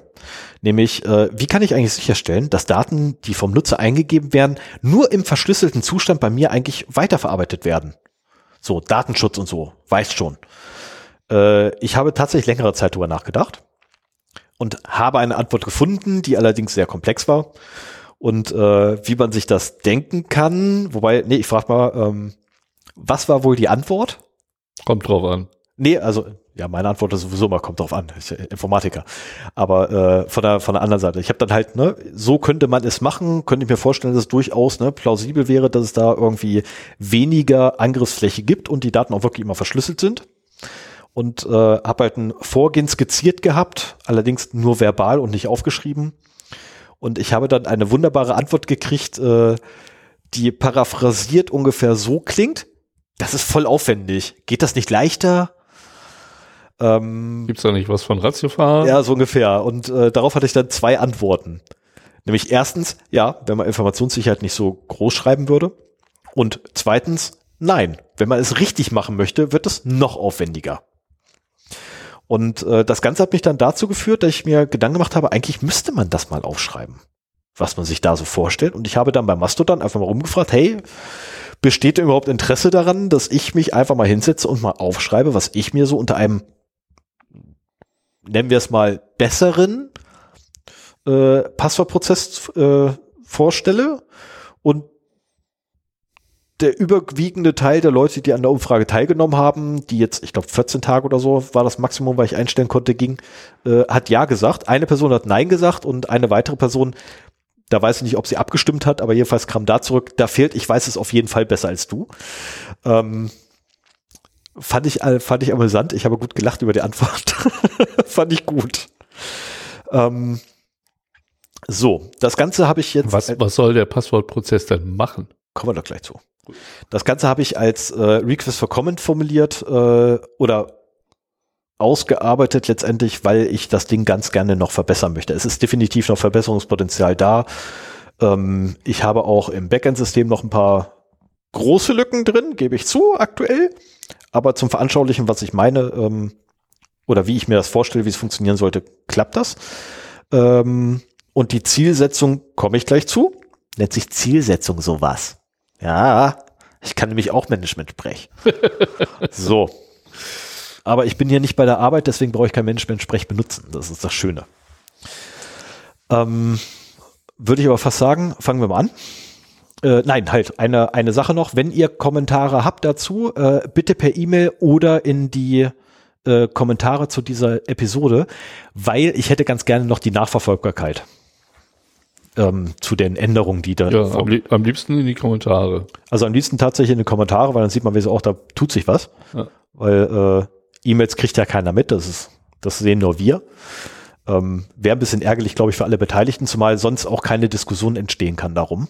A: nämlich äh, wie kann ich eigentlich sicherstellen, dass Daten, die vom Nutzer eingegeben werden, nur im verschlüsselten Zustand bei mir eigentlich weiterverarbeitet werden? So Datenschutz und so, weiß schon. Äh, ich habe tatsächlich längere Zeit darüber nachgedacht und habe eine Antwort gefunden, die allerdings sehr komplex war und äh, wie man sich das denken kann. Wobei, nee, ich frage mal, ähm, was war wohl die Antwort?
B: Kommt drauf an.
A: Nee, also ja, meine Antwort ist sowieso mal, kommt drauf an, ich Informatiker. Aber äh, von der von der anderen Seite, ich habe dann halt, ne, so könnte man es machen, könnte ich mir vorstellen, dass es durchaus ne, plausibel wäre, dass es da irgendwie weniger Angriffsfläche gibt und die Daten auch wirklich immer verschlüsselt sind. Und äh, habe halt ein Vorgehen skizziert gehabt, allerdings nur verbal und nicht aufgeschrieben. Und ich habe dann eine wunderbare Antwort gekriegt, äh, die paraphrasiert ungefähr so klingt. Das ist voll aufwendig. Geht das nicht leichter?
B: Ähm, Gibt's da nicht was von Ratiofahrer?
A: Ja, so ungefähr. Und äh, darauf hatte ich dann zwei Antworten. Nämlich erstens, ja, wenn man Informationssicherheit nicht so groß schreiben würde. Und zweitens, nein, wenn man es richtig machen möchte, wird es noch aufwendiger. Und äh, das Ganze hat mich dann dazu geführt, dass ich mir Gedanken gemacht habe, eigentlich müsste man das mal aufschreiben, was man sich da so vorstellt. Und ich habe dann bei Mastodon einfach mal rumgefragt, hey, besteht denn überhaupt Interesse daran, dass ich mich einfach mal hinsetze und mal aufschreibe, was ich mir so unter einem, nennen wir es mal, besseren äh, Passwortprozess äh, vorstelle und der überwiegende Teil der Leute, die an der Umfrage teilgenommen haben, die jetzt, ich glaube, 14 Tage oder so war das Maximum, weil ich einstellen konnte, ging, äh, hat ja gesagt. Eine Person hat nein gesagt und eine weitere Person, da weiß ich nicht, ob sie abgestimmt hat, aber jedenfalls kam da zurück, da fehlt, ich weiß es auf jeden Fall besser als du. Ähm, fand ich, äh, fand ich amüsant. Ich habe gut gelacht über die Antwort. fand ich gut. Ähm, so, das Ganze habe ich jetzt.
B: Was, was soll der Passwortprozess denn machen?
A: Kommen wir doch gleich zu. Das Ganze habe ich als äh, Request for Comment formuliert äh, oder ausgearbeitet letztendlich, weil ich das Ding ganz gerne noch verbessern möchte. Es ist definitiv noch Verbesserungspotenzial da. Ähm, ich habe auch im Backend-System noch ein paar große Lücken drin, gebe ich zu, aktuell. Aber zum Veranschaulichen, was ich meine, ähm, oder wie ich mir das vorstelle, wie es funktionieren sollte, klappt das. Ähm, und die Zielsetzung komme ich gleich zu. Nennt sich Zielsetzung sowas. Ja, ich kann nämlich auch Management sprechen. so. Aber ich bin hier nicht bei der Arbeit, deswegen brauche ich kein Management-Sprech benutzen. Das ist das Schöne. Ähm, Würde ich aber fast sagen, fangen wir mal an. Äh, nein, halt, eine, eine Sache noch. Wenn ihr Kommentare habt dazu, äh, bitte per E-Mail oder in die äh, Kommentare zu dieser Episode, weil ich hätte ganz gerne noch die Nachverfolgbarkeit ähm, zu den Änderungen, die da.
B: Ja, am, lieb am, liebsten in die Kommentare.
A: Also am liebsten tatsächlich in die Kommentare, weil dann sieht man, wie so auch, da tut sich was. Ja. Weil äh, E-Mails kriegt ja keiner mit, das ist, das sehen nur wir. Ähm, Wäre ein bisschen ärgerlich, glaube ich, für alle Beteiligten, zumal sonst auch keine Diskussion entstehen kann darum.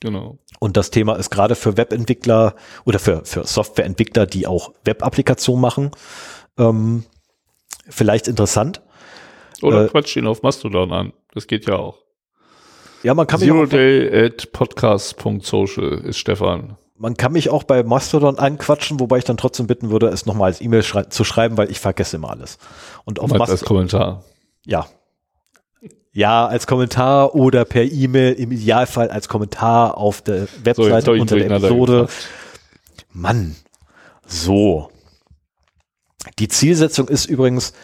B: Genau.
A: Und das Thema ist gerade für Webentwickler oder für, für Softwareentwickler, die auch Web-Applikationen machen, ähm, vielleicht interessant.
B: Oder äh, quatsch ihn auf Mastodon an. Das geht ja auch.
A: Ja, man kann
B: Zero Day at podcast.social ist Stefan.
A: man kann mich auch bei Mastodon anquatschen, wobei ich dann trotzdem bitten würde, es nochmal als E-Mail schrei zu schreiben, weil ich vergesse immer alles. Und auf
B: Mastodon. Als Kommentar.
A: Ja. Ja, als Kommentar oder per E-Mail, im Idealfall als Kommentar auf der Webseite so, unter der Episode. Mann. So. Die Zielsetzung ist übrigens,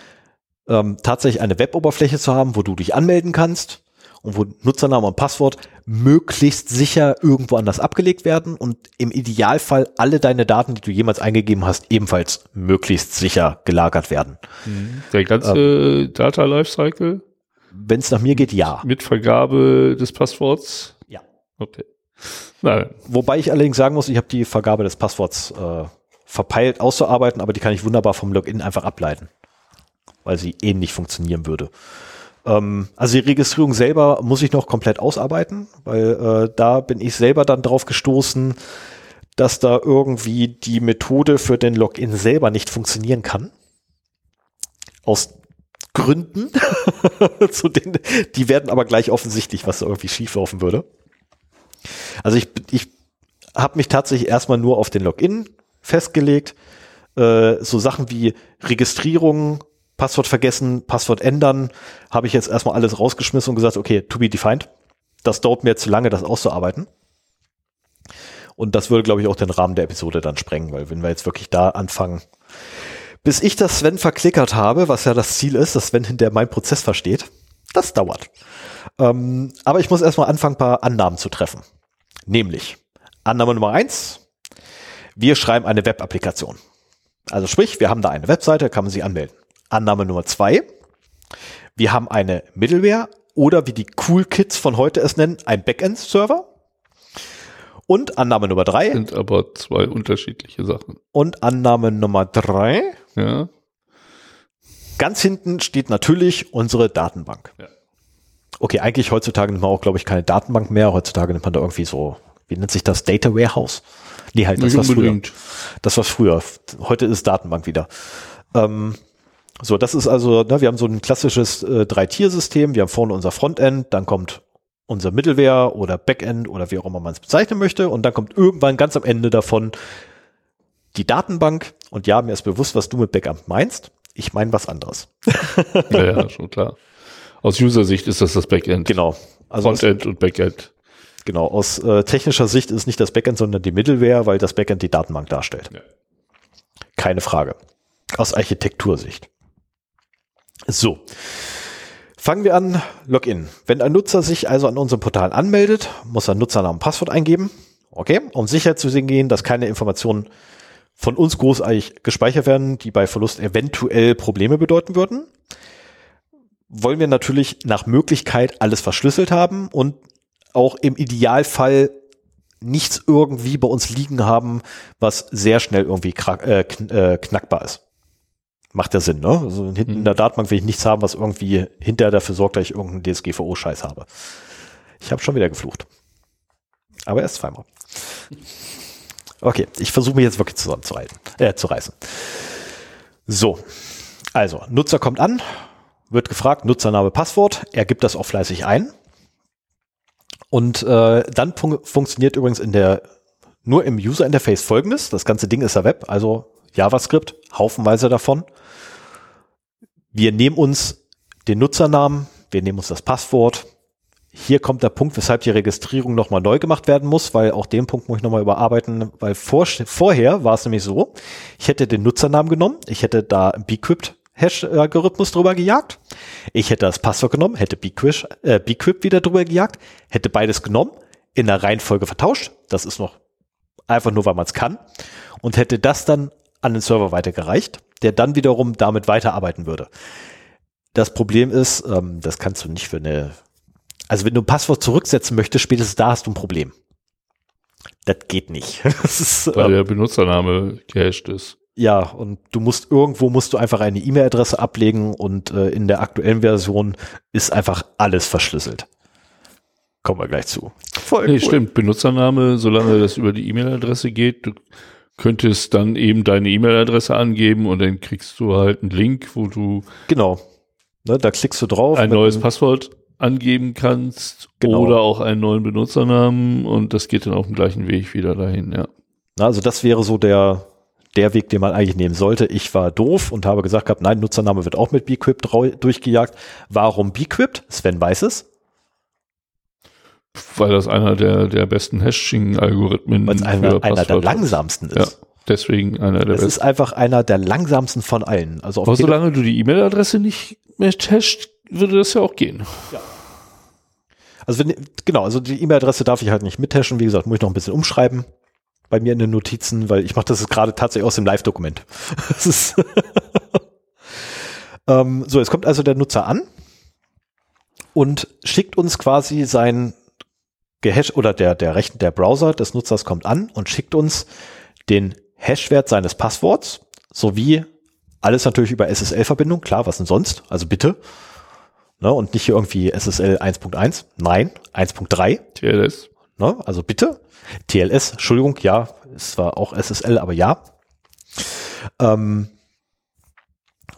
A: ähm, tatsächlich eine Web-Oberfläche zu haben, wo du dich anmelden kannst und wo Nutzername und Passwort möglichst sicher irgendwo anders abgelegt werden und im Idealfall alle deine Daten, die du jemals eingegeben hast, ebenfalls möglichst sicher gelagert werden.
B: Mhm. Der ganze ähm, Data Lifecycle?
A: Wenn es nach mir geht, ja.
B: Mit Vergabe des Passworts?
A: Ja.
B: Okay.
A: Nein. Wobei ich allerdings sagen muss, ich habe die Vergabe des Passworts äh, verpeilt auszuarbeiten, aber die kann ich wunderbar vom Login einfach ableiten, weil sie ähnlich funktionieren würde. Ähm, also die Registrierung selber muss ich noch komplett ausarbeiten, weil äh, da bin ich selber dann drauf gestoßen, dass da irgendwie die Methode für den Login selber nicht funktionieren kann. Aus Gründen, zu denen, die werden aber gleich offensichtlich, was irgendwie schief laufen würde. Also ich, ich habe mich tatsächlich erstmal nur auf den Login festgelegt. Äh, so Sachen wie Registrierung, Passwort vergessen, Passwort ändern, habe ich jetzt erstmal alles rausgeschmissen und gesagt, okay, to be defined. Das dauert mir zu lange, das auszuarbeiten. Und das würde, glaube ich, auch den Rahmen der Episode dann sprengen, weil wenn wir jetzt wirklich da anfangen, bis ich das Sven verklickert habe, was ja das Ziel ist, dass Sven hinter meinen Prozess versteht, das dauert. Ähm, aber ich muss erstmal anfangen, ein paar Annahmen zu treffen. Nämlich, Annahme Nummer eins, wir schreiben eine Web-Applikation. Also sprich, wir haben da eine Webseite, kann man sich anmelden. Annahme Nummer zwei. Wir haben eine Middleware oder wie die Cool Kids von heute es nennen, ein Backend-Server. Und Annahme Nummer drei.
B: Sind aber zwei unterschiedliche Sachen.
A: Und Annahme Nummer drei.
B: Ja.
A: Ganz hinten steht natürlich unsere Datenbank. Ja. Okay, eigentlich heutzutage nimmt man auch, glaube ich, keine Datenbank mehr. Heutzutage nimmt man da irgendwie so, wie nennt sich das? Data Warehouse? Nee, halt, das war früher. Das war früher. Heute ist Datenbank wieder. Ähm, so, das ist also, ne, wir haben so ein klassisches äh, Drei-Tier-System. Wir haben vorne unser Frontend, dann kommt unser Middleware oder Backend oder wie auch immer man es bezeichnen möchte. Und dann kommt irgendwann ganz am Ende davon die Datenbank. Und ja, mir ist bewusst, was du mit Backup meinst. Ich meine was anderes.
B: ja, ja, schon klar. Aus User-Sicht ist das das Backend.
A: Genau.
B: Also Frontend und Backend.
A: Genau, aus äh, technischer Sicht ist nicht das Backend, sondern die Middleware, weil das Backend die Datenbank darstellt. Ja. Keine Frage. Aus Architektursicht. So. Fangen wir an, Login. Wenn ein Nutzer sich also an unserem Portal anmeldet, muss er Nutzernamen und Passwort eingeben. Okay, um sicher zu gehen, dass keine Informationen von uns großartig gespeichert werden, die bei Verlust eventuell Probleme bedeuten würden. Wollen wir natürlich nach Möglichkeit alles verschlüsselt haben und auch im Idealfall nichts irgendwie bei uns liegen haben, was sehr schnell irgendwie äh, äh, knackbar ist. Macht ja Sinn, ne? Also hinten mhm. in der Datenbank will ich nichts haben, was irgendwie hinterher dafür sorgt, dass ich irgendeinen DSGVO-Scheiß habe. Ich habe schon wieder geflucht. Aber erst zweimal. Okay, ich versuche mich jetzt wirklich zusammenzuhalten, äh, zu reißen. So, also Nutzer kommt an, wird gefragt, Nutzername, Passwort, er gibt das auch fleißig ein. Und äh, dann fun funktioniert übrigens in der nur im User Interface folgendes. Das ganze Ding ist ja Web, also JavaScript, haufenweise davon. Wir nehmen uns den Nutzernamen, wir nehmen uns das Passwort. Hier kommt der Punkt, weshalb die Registrierung nochmal neu gemacht werden muss, weil auch den Punkt muss ich nochmal überarbeiten, weil vor, vorher war es nämlich so, ich hätte den Nutzernamen genommen, ich hätte da Bcrypt Hash-Algorithmus drüber gejagt. Ich hätte das Passwort genommen, hätte Bcrypt, äh, wieder drüber gejagt, hätte beides genommen, in der Reihenfolge vertauscht. Das ist noch einfach nur, weil man es kann. Und hätte das dann an den Server weitergereicht der dann wiederum damit weiterarbeiten würde. Das Problem ist, ähm, das kannst du nicht für eine, also wenn du ein Passwort zurücksetzen möchtest, spätestens da hast du ein Problem. Das geht nicht. Das
B: ist, Weil ähm, der Benutzername gehasht ist.
A: Ja, und du musst irgendwo musst du einfach eine E-Mail-Adresse ablegen und äh, in der aktuellen Version ist einfach alles verschlüsselt. Kommen wir gleich zu.
B: Voll nee, cool. stimmt. Benutzername, solange das über die E-Mail-Adresse geht, du könntest dann eben deine E-Mail-Adresse angeben und dann kriegst du halt einen Link, wo du
A: genau, ne, da klickst du drauf,
B: ein neues Passwort angeben kannst genau. oder auch einen neuen Benutzernamen und das geht dann auf dem gleichen Weg wieder dahin, ja.
A: Also das wäre so der, der Weg, den man eigentlich nehmen sollte. Ich war doof und habe gesagt gehabt, nein, Nutzername wird auch mit Bcrypt durchgejagt. Warum Bcrypt? Sven weiß es.
B: Weil das einer der, der besten Hashing-Algorithmen
A: es einer, einer der langsamsten ist.
B: Ja, deswegen einer der
A: Es
B: besten.
A: ist einfach einer der langsamsten von allen. Also
B: Aber solange du die E-Mail-Adresse nicht mehr hasht, würde das ja auch gehen.
A: Also wenn, genau, also die E-Mail-Adresse darf ich halt nicht mithashen. Wie gesagt, muss ich noch ein bisschen umschreiben bei mir in den Notizen, weil ich mache das gerade tatsächlich aus dem Live-Dokument. Ähm, so, jetzt kommt also der Nutzer an und schickt uns quasi sein Gehash oder der der Rechen, der Browser des Nutzers kommt an und schickt uns den Hashwert seines Passworts sowie alles natürlich über SSL-Verbindung, klar, was denn sonst? Also bitte. Ne, und nicht hier irgendwie SSL 1.1, nein, 1.3.
B: TLS.
A: Ne? Also bitte. TLS, Entschuldigung, ja, es war auch SSL, aber ja. Ähm,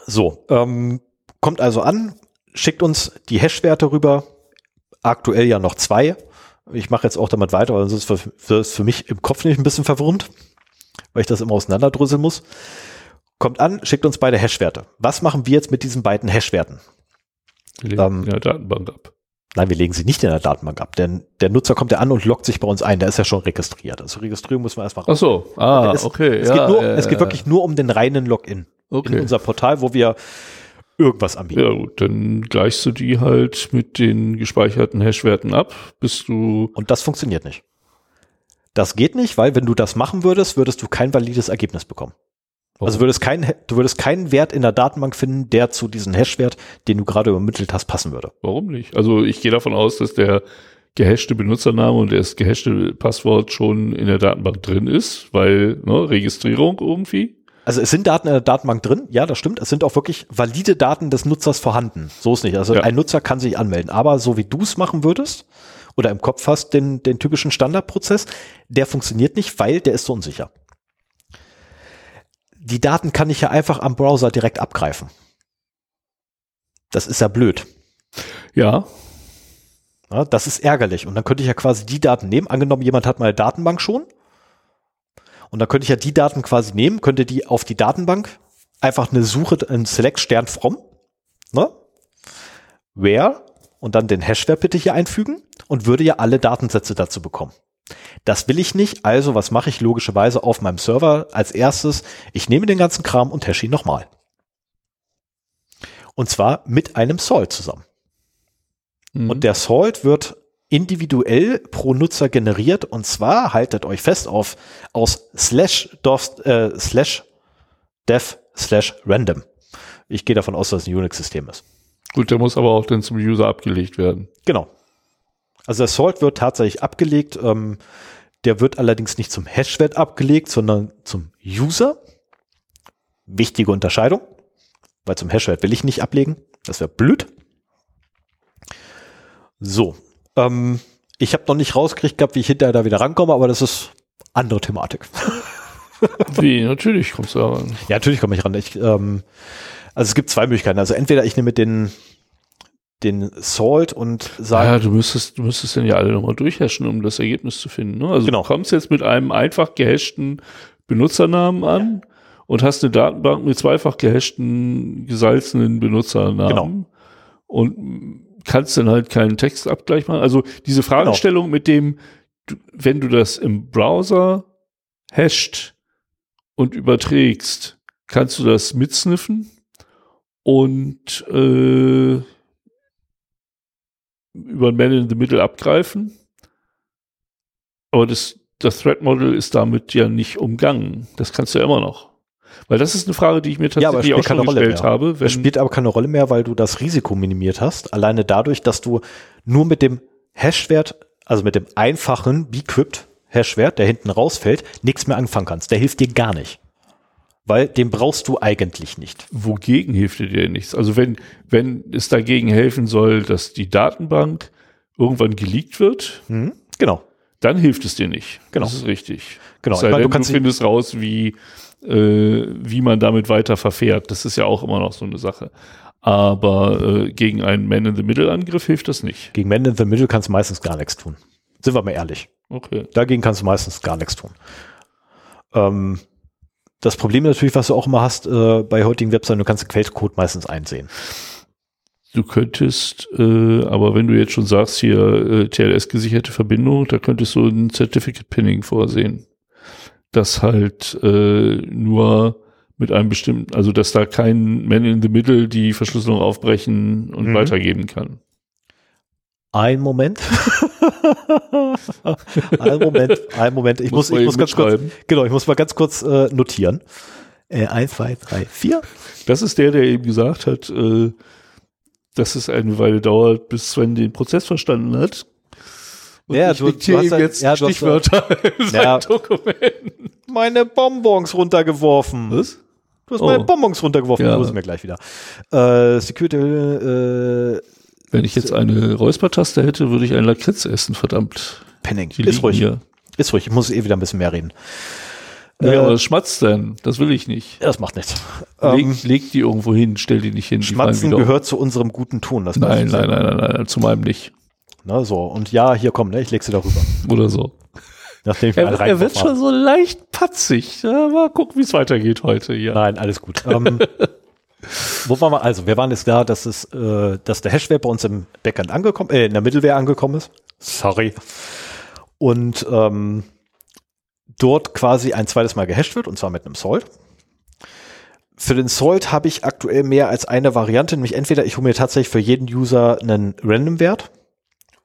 A: so, ähm, kommt also an, schickt uns die Hash-Werte rüber. Aktuell ja noch zwei. Ich mache jetzt auch damit weiter, weil sonst ist für, ist für mich im Kopf nicht ein bisschen verwirrend, weil ich das immer auseinanderdrüsseln muss. Kommt an, schickt uns beide Hash-Werte. Was machen wir jetzt mit diesen beiden Hash-Werten?
B: Wir legen
A: Ähm,
B: in der Datenbank ab.
A: Nein, wir legen sie nicht in der Datenbank ab, denn der Nutzer kommt ja an und loggt sich bei uns ein. Der ist ja schon registriert. Also Registrierung muss man erstmal
B: Ach so, ah,
A: es,
B: okay.
A: Es,
B: ja,
A: geht nur,
B: äh,
A: es geht wirklich nur um den reinen Login in
B: okay.
A: unser Portal, wo wir irgendwas anbieten.
B: Ja gut, dann gleichst du die halt mit den gespeicherten Hashwerten ab, bis du
A: Und das funktioniert nicht. Das geht nicht, weil wenn du das machen würdest, würdest du kein valides Ergebnis bekommen. Also würdest kein, du würdest keinen Wert in der Datenbank finden, der zu diesem Hashwert, den du gerade übermittelt hast, passen würde.
B: Warum nicht? Also ich gehe davon aus, dass der gehashte Benutzername und das gehashte Passwort schon in der Datenbank drin ist, weil ne, Registrierung irgendwie.
A: Also es sind Daten in der Datenbank drin, ja, das stimmt. Es sind auch wirklich valide Daten des Nutzers vorhanden. So ist nicht. Also
B: Ja.
A: ein Nutzer kann sich anmelden. Aber so wie du es machen würdest oder im Kopf hast, den, den typischen Standardprozess, der funktioniert nicht, weil der ist so unsicher. Die Daten kann ich ja einfach am Browser direkt abgreifen. Das ist ja blöd.
B: Ja,
A: Ja, das ist ärgerlich. Und dann könnte ich ja quasi die Daten nehmen. Angenommen, jemand hat meine Datenbank schon. Und dann könnte ich ja die Daten quasi nehmen, könnte die auf die Datenbank einfach eine Suche, ein Select Stern from, ne? Where und dann den Hashwert bitte hier einfügen und würde ja alle Datensätze dazu bekommen. Das will ich nicht, also was mache ich logischerweise auf meinem Server als erstes? Ich nehme den ganzen Kram und hashe ihn nochmal. Und zwar mit einem Salt zusammen.
B: Mhm.
A: Und der Salt wird individuell pro Nutzer generiert und zwar haltet euch fest auf aus slash, dorf, äh, slash dev slash random. Ich gehe davon aus, dass es ein Unix-System ist.
B: gut, der muss aber auch dann zum User abgelegt werden.
A: Genau. Also der Salt wird tatsächlich abgelegt. Ähm, der wird allerdings nicht zum Hashwert abgelegt, sondern zum User. Wichtige Unterscheidung, weil zum Hashwert will ich nicht ablegen. Das wäre blöd. So. Ähm, ich habe noch nicht rausgekriegt gehabt, wie ich hinterher da wieder rankomme, aber das ist andere Thematik.
B: Wie, natürlich kommst du da ran.
A: Ja, natürlich komme ich ran. Ich, ähm, also es gibt zwei Möglichkeiten. Also entweder ich nehme den, den Salt und sage,
B: Ja, du müsstest, du müsstest dann ja alle nochmal durchhashen, um das Ergebnis zu finden. Ne? Also
A: Genau.
B: du kommst jetzt mit einem einfach gehashten Benutzernamen an und hast eine Datenbank mit zweifach gehashten, gesalzenen Benutzernamen.
A: Genau.
B: Und kannst dann halt keinen Textabgleich machen. Also diese Fragestellung mit dem, wenn du das im Browser hasht und überträgst, kannst du das mitsniffen und äh, über ein Man in the Middle abgreifen. Aber das, das Threat Model ist damit ja nicht umgangen. Das kannst du ja immer noch. Weil das ist eine Frage, die ich mir
A: Ja,
B: tatsächlich
A: spielt
B: auch schon gestellt
A: mehr.
B: habe.
A: Es spielt aber keine Rolle mehr, weil du das Risiko minimiert hast. Alleine dadurch, dass du nur mit dem Hashwert, also mit dem einfachen Bcrypt Hashwert, der hinten rausfällt, nichts mehr anfangen kannst. Der hilft dir gar nicht. Weil den brauchst du eigentlich nicht.
B: wogegen hilft dir dir nichts? Also wenn, wenn es dagegen helfen soll, dass die Datenbank irgendwann geleakt wird,
A: Mhm. Genau.
B: dann hilft es dir nicht.
A: Genau.
B: Das ist richtig.
A: Genau.
B: Sei
A: Ich meine,
B: denn,
A: du
B: du,
A: kannst sie-
B: findest raus, wie, äh, wie man damit weiter verfährt. Das ist ja auch immer noch so eine Sache. Aber äh, gegen einen Man-in-the-Middle-Angriff hilft das nicht.
A: Gegen Man in the Middle kannst du meistens gar nichts tun. Sind wir mal ehrlich.
B: Okay.
A: Dagegen kannst du meistens gar nichts tun. Ähm, das Problem natürlich, was du auch immer hast äh, bei heutigen Webseiten, du kannst den Quellcode meistens einsehen.
B: Du könntest, äh, aber wenn du jetzt schon sagst, hier äh, TLS-gesicherte Verbindung, da könntest du ein Certificate Pinning vorsehen. Das halt äh, nur mit einem bestimmten, also dass da kein Man in the Middle die Verschlüsselung aufbrechen und mhm. weitergeben kann.
A: Ein Moment. ein Moment, ein Moment. Ich muss, muss ich muss ganz kurz, genau, ich muss mal ganz kurz äh, notieren. Äh, eins, zwei, drei, vier.
B: Das ist der, der eben gesagt hat, äh, dass es eine Weile dauert, bis Sven den Prozess verstanden hat.
A: Und ja, ich du, du hast halt, jetzt ja, Stichwörter in ja, Dokumenten. Meine Bonbons runtergeworfen. Was? Du hast oh. meine Bonbons runtergeworfen, ja. mir gleich wieder. Äh, Security, äh,
B: Wenn ich jetzt eine Räuspertaste hätte, würde ich einen Lakritz essen, verdammt.
A: Penning. Die ist ruhig. Hier. Ist ruhig. Ich muss eh wieder ein bisschen mehr reden.
B: Ja, äh, aber das schmatzt denn. Das will ich nicht.
A: Das macht nichts.
B: Leg, ähm, leg die irgendwo hin, stell die nicht hin.
A: Schmatzen gehört zu unserem guten Tun.
B: Das nein, nein, nein, nein, nein, zu meinem nicht.
A: Na so, und ja, hier komm, ne, ich leg sie darüber.
B: Oder so.
A: Nachdem
B: er, er wird schon so leicht patzig. Ja, mal gucken, wie es weitergeht heute hier.
A: Nein, alles gut. ähm, wo waren wir? Also, wir waren jetzt da, dass es, äh, dass der Hashware bei uns im Backend angekommen, äh, in der Mittelware angekommen ist. Sorry. Und ähm, dort quasi ein zweites Mal gehasht wird, und zwar mit einem Salt. Für den Salt habe ich aktuell mehr als eine Variante, nämlich entweder ich hole mir tatsächlich für jeden User einen Random-Wert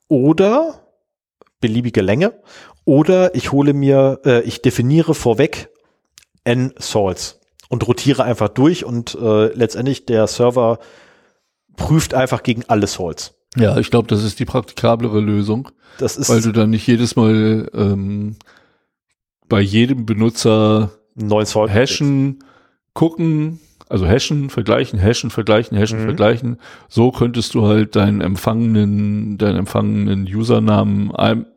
A: oder beliebige Länge oder ich hole mir, äh, ich definiere vorweg n Salts und rotiere einfach durch und äh, letztendlich der Server prüft einfach gegen alle Salts.
B: Ja, ich glaube, das ist die praktikablere Lösung.
A: Das ist
B: weil du dann nicht jedes Mal ähm, bei jedem Benutzer
A: neuen Salt
B: hashen, gucken, also hashen, vergleichen, hashen, vergleichen, hashen, mhm. vergleichen. So könntest du halt deinen empfangenen, deinen empfangenen Usernamen ein,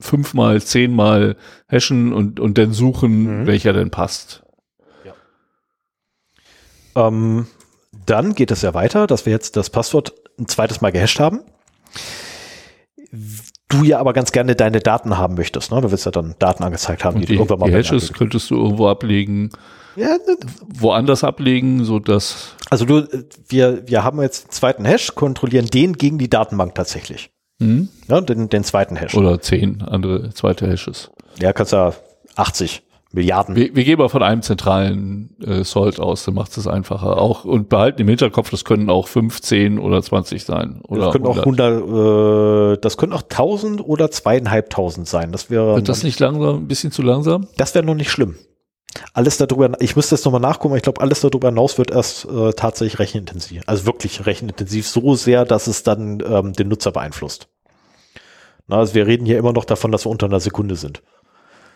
B: fünfmal, zehnmal hashen und, und dann suchen, mhm. welcher denn passt.
A: Ähm, dann geht es ja weiter, dass wir jetzt das Passwort ein zweites Mal gehasht haben du ja aber ganz gerne deine Daten haben möchtest. Ne? Du willst ja dann Daten angezeigt haben,
B: die, die, du irgendwann mal Die Hashes könntest du irgendwo ablegen, ja, ne, woanders ablegen, so dass.
A: Also du, wir, wir haben jetzt einen zweiten Hash, kontrollieren den gegen die Datenbank tatsächlich. Mhm. Ja, den, den zweiten Hash.
B: Oder zehn andere zweite Hashes.
A: Ja, kannst ja 80 Milliarden.
B: Wir, wir gehen mal von einem zentralen äh, Salt aus, dann macht es einfacher. Auch und behalten im Hinterkopf, das können auch 15 oder 20 sein. Oder
A: das können 100. auch 100, äh, das können auch 1000 oder zweieinhalbtausend sein. Das wäre.
B: Wird das nicht langsam, ein bisschen zu langsam?
A: Das wäre noch nicht schlimm. Alles darüber, ich müsste jetzt nochmal nachgucken, ich glaube, alles darüber hinaus wird erst äh, tatsächlich rechenintensiv. Also wirklich rechenintensiv so sehr, dass es dann ähm, den Nutzer beeinflusst. Na, also wir reden hier immer noch davon, dass wir unter einer Sekunde sind.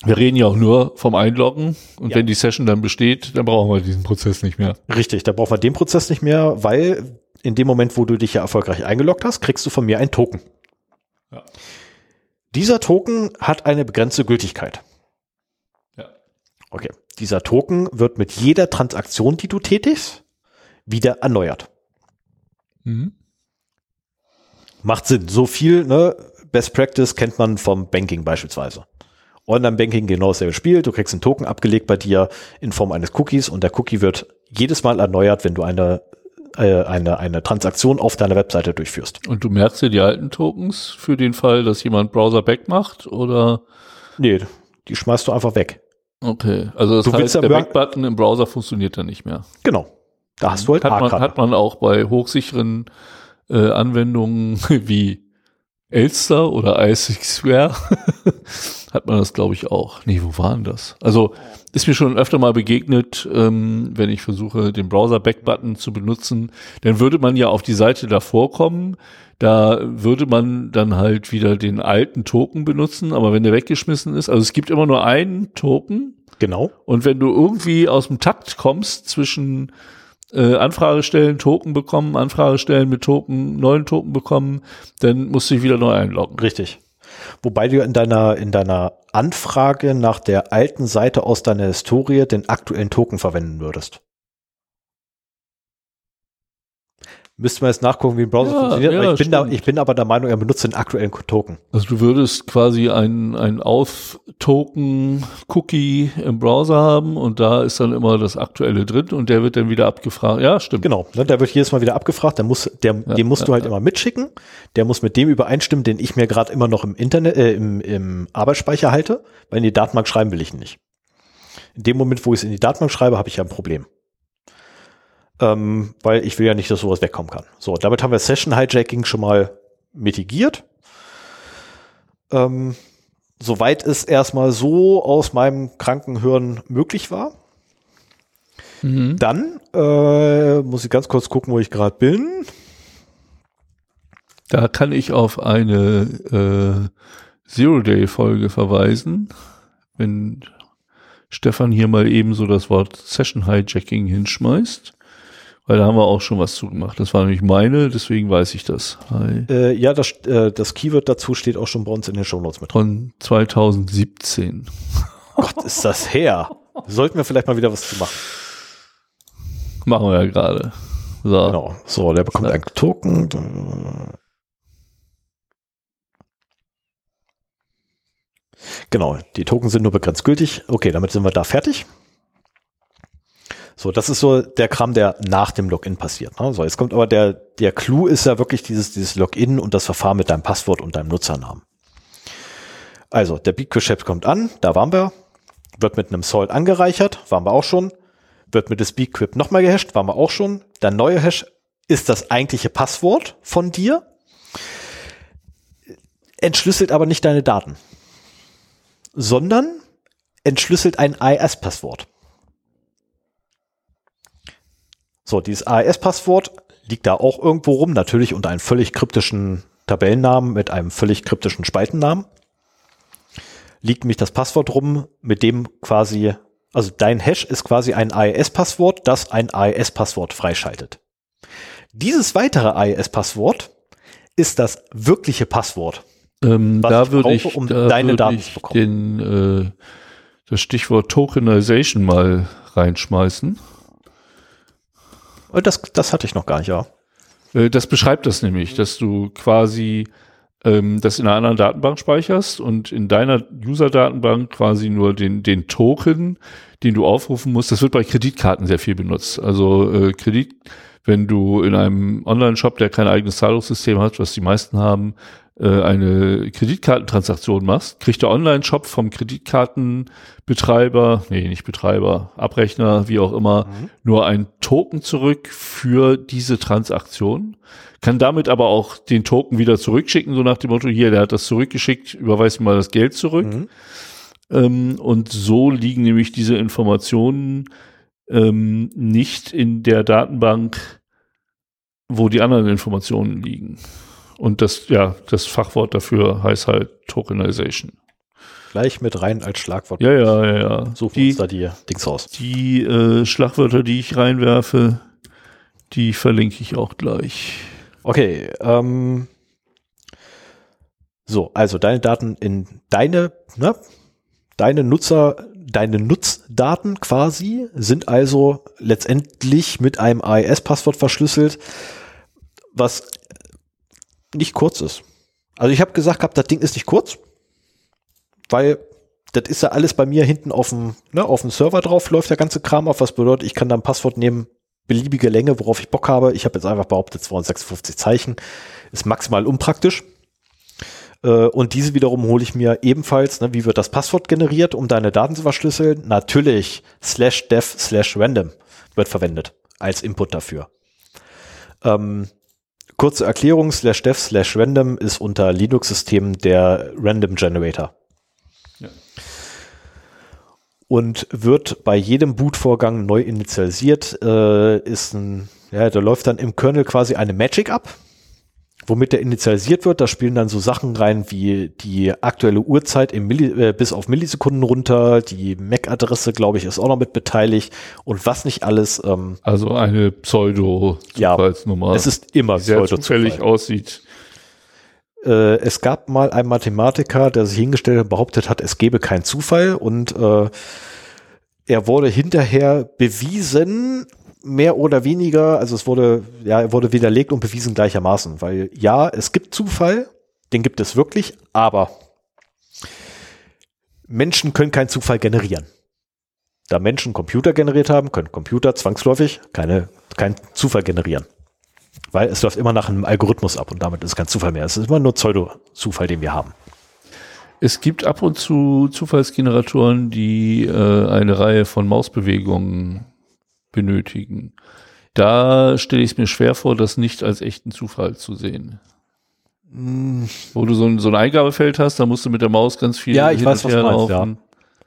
B: Wir reden ja auch nur vom Einloggen und ja. wenn die Session dann besteht, dann brauchen wir diesen Prozess nicht mehr.
A: Richtig, da brauchen wir den Prozess nicht mehr, weil in dem Moment, wo du dich ja erfolgreich eingeloggt hast, kriegst du von mir einen Token. Ja. Dieser Token hat eine begrenzte Gültigkeit. Ja. Okay. Dieser Token wird mit jeder Transaktion, die du tätigst, wieder erneuert. Mhm. Macht Sinn. So viel, ne? Best Practice kennt man vom Banking beispielsweise. Online-Banking genau dasselbe Spiel. Du kriegst einen Token abgelegt bei dir in Form eines Cookies und der Cookie wird jedes Mal erneuert, wenn du eine, äh, eine, eine Transaktion auf deiner Webseite durchführst.
B: Und du merkst dir die alten Tokens für den Fall, dass jemand Browser back macht oder?
A: Nee, die schmeißt du einfach weg.
B: Okay, also das du heißt, der Back-Button im Browser funktioniert dann nicht mehr.
A: Genau. Da hast du halt
B: hat man, hat man auch bei hochsicheren äh, Anwendungen wie Elster oder ISXware hat man das, glaube ich, auch. Nee, wo waren das? Also ist mir schon öfter mal begegnet, ähm, wenn ich versuche, den Browser-Back-Button zu benutzen, dann würde man ja auf die Seite davor kommen. Da würde man dann halt wieder den alten Token benutzen, aber wenn der weggeschmissen ist, also es gibt immer nur einen Token.
A: Genau.
B: Und wenn du irgendwie aus dem Takt kommst zwischen äh, Anfrage stellen, Token bekommen, Anfrage stellen mit Token, neuen Token bekommen, dann musst du dich wieder neu einloggen.
A: Richtig. Wobei du in deiner, in deiner Anfrage nach der alten Seite aus deiner Historie den aktuellen Token verwenden würdest. Müsste man jetzt nachgucken, wie ein Browser
B: Ja,
A: funktioniert.
B: ja,
A: aber ich, bin da, ich bin aber der Meinung, er benutzt den aktuellen Token.
B: Also du würdest quasi ein, ein Auth-Token-Cookie im Browser haben und da ist dann immer das aktuelle drin und der wird dann wieder abgefragt. Ja, stimmt.
A: Genau, ne, der wird jedes Mal wieder abgefragt, der muss, der, den musst du halt immer mitschicken. Der muss mit dem übereinstimmen, den ich mir gerade immer noch im Internet, äh, im, im Arbeitsspeicher halte, weil in die Datenbank schreiben will ich ihn nicht. In dem Moment, wo ich es in die Datenbank schreibe, habe ich ja ein Problem. Ähm, weil ich will ja nicht, dass sowas wegkommen kann. So, damit haben wir Session Hijacking schon mal mitigiert. Ähm, soweit es erstmal so aus meinem kranken Hirn möglich war.
B: Mhm.
A: Dann äh, muss ich ganz kurz gucken, wo ich gerade bin.
B: Da kann ich auf eine äh, Zero-Day-Folge verweisen, wenn Stefan hier mal eben so das Wort Session Hijacking hinschmeißt. Weil da haben wir auch schon was zu gemacht. Das war nämlich meine, deswegen weiß ich das.
A: Äh, ja, das, äh, das Keyword dazu steht auch schon bei uns in den Shownotes mit.
B: Von 2017.
A: Gott, ist das her. Sollten wir vielleicht mal wieder was zu machen.
B: Machen wir ja gerade. So.
A: Genau. So, der bekommt
B: Ja.
A: einen Token. Genau, die Token sind nur begrenzt gültig. Okay, damit sind wir da fertig. So, das ist so der Kram, der nach dem Login passiert. Ne? So, jetzt kommt aber der, der Clou ist ja wirklich dieses, dieses Login und das Verfahren mit deinem Passwort und deinem Nutzernamen. Also, der Bitgeschäft kommt an, da waren wir, wird mit einem Salt angereichert, waren wir auch schon, wird mit des Bquip nochmal gehasht, waren wir auch schon. Der neue Hash ist das eigentliche Passwort von dir, entschlüsselt aber nicht deine Daten, sondern entschlüsselt ein AES-Passwort. So, dieses AES-Passwort liegt da auch irgendwo rum, natürlich unter einem völlig kryptischen Tabellennamen mit einem völlig kryptischen Spaltennamen. Liegt nämlich das Passwort rum, mit dem quasi, also dein Hash ist quasi ein AES-Passwort, das ein AES-Passwort freischaltet. Dieses weitere AES-Passwort ist das wirkliche Passwort.
B: Ähm,
A: Was
B: da
A: ich
B: würde
A: brauche,
B: ich,
A: um
B: da
A: deine
B: würde
A: Daten
B: ich
A: zu bekommen.
B: den, äh, das Stichwort Tokenization mal reinschmeißen.
A: Und Das, das hatte ich noch gar nicht, ja.
B: Äh, Das beschreibt das nämlich, dass du quasi ähm, das in einer anderen Datenbank speicherst und in deiner User-Datenbank quasi nur den, den Token, den du aufrufen musst. Das wird bei Kreditkarten sehr viel benutzt. Also äh, Kredit, wenn du in einem Online-Shop, der kein eigenes Zahlungssystem hat, was die meisten haben, äh, eine Kreditkartentransaktion machst, kriegt der Online-Shop vom Kreditkartenbetreiber, nee, nicht Betreiber, Abrechner, wie auch immer, nur ein Token zurück für diese Transaktion, kann damit aber auch den Token wieder zurückschicken, so nach dem Motto, hier, der hat das zurückgeschickt, überweis ihm mal das Geld zurück.
A: Mhm.
B: Ähm, und so liegen nämlich diese Informationen ähm, nicht in der Datenbank, wo die anderen Informationen liegen. Und das, ja, das Fachwort dafür heißt halt Tokenization.
A: Gleich mit rein als Schlagwort.
B: Ja, ja, ja, ja.
A: Suchen
B: Die,
A: uns da die Dings raus.
B: die äh, Schlagwörter, die ich reinwerfe, die verlinke ich auch gleich.
A: Okay, ähm, so, also deine Daten in deine, ne, deine Nutzer, deine Nutzdaten quasi sind also letztendlich mit einem AES-Passwort verschlüsselt, was nicht kurz ist. Also ich habe gesagt gehabt, das Ding ist nicht kurz, weil das ist ja alles bei mir hinten auf dem, ne, auf dem Server drauf, läuft der ganze Kram auf, was bedeutet, ich kann da ein Passwort nehmen, beliebige Länge, worauf ich Bock habe. Ich habe jetzt einfach behauptet, 256 Zeichen ist maximal unpraktisch. Äh, Und diese wiederum hole ich mir ebenfalls, ne, wie wird das Passwort generiert, um deine Daten zu verschlüsseln? Natürlich slash dev slash random wird verwendet als Input dafür. Ähm, kurze Erklärung, slash dev slash random ist unter Linux-Systemen der Random Generator.
B: Ja.
A: Und wird bei jedem Bootvorgang neu initialisiert, äh, ist ein, ja, da läuft dann im Kernel quasi eine Magic ab, womit der initialisiert wird. Da spielen dann so Sachen rein wie die aktuelle Uhrzeit im Milli äh, bis auf Millisekunden runter, die MAC-Adresse, glaube ich, ist auch noch mit beteiligt und was nicht alles. Ähm,
B: Also eine Pseudo-Zufallsnummer,
A: es ist immer Pseudo-Zufall.
B: zufällig aussieht.
A: Äh, es gab mal einen Mathematiker, der sich hingestellt und behauptet hat, es gebe keinen Zufall und äh, er wurde hinterher bewiesen mehr oder weniger, also es wurde, ja, wurde widerlegt und bewiesen gleichermaßen, weil ja, es gibt Zufall, den gibt es wirklich, aber Menschen können keinen Zufall generieren. Da Menschen Computer generiert haben, können Computer zwangsläufig keine, keinen Zufall generieren. Weil es läuft immer nach einem Algorithmus ab und damit ist kein Zufall mehr. Es ist immer nur Pseudo-Zufall, den wir haben.
B: Es gibt ab und zu Zufallsgeneratoren, die äh, eine Reihe von Mausbewegungen benötigen. Da stelle ich es mir schwer vor, das nicht als echten Zufall zu sehen. Mm. Wo du so ein, so ein Eingabefeld hast, da musst du mit der Maus ganz viel
A: Ja, ich weiß, was du meinst, ja.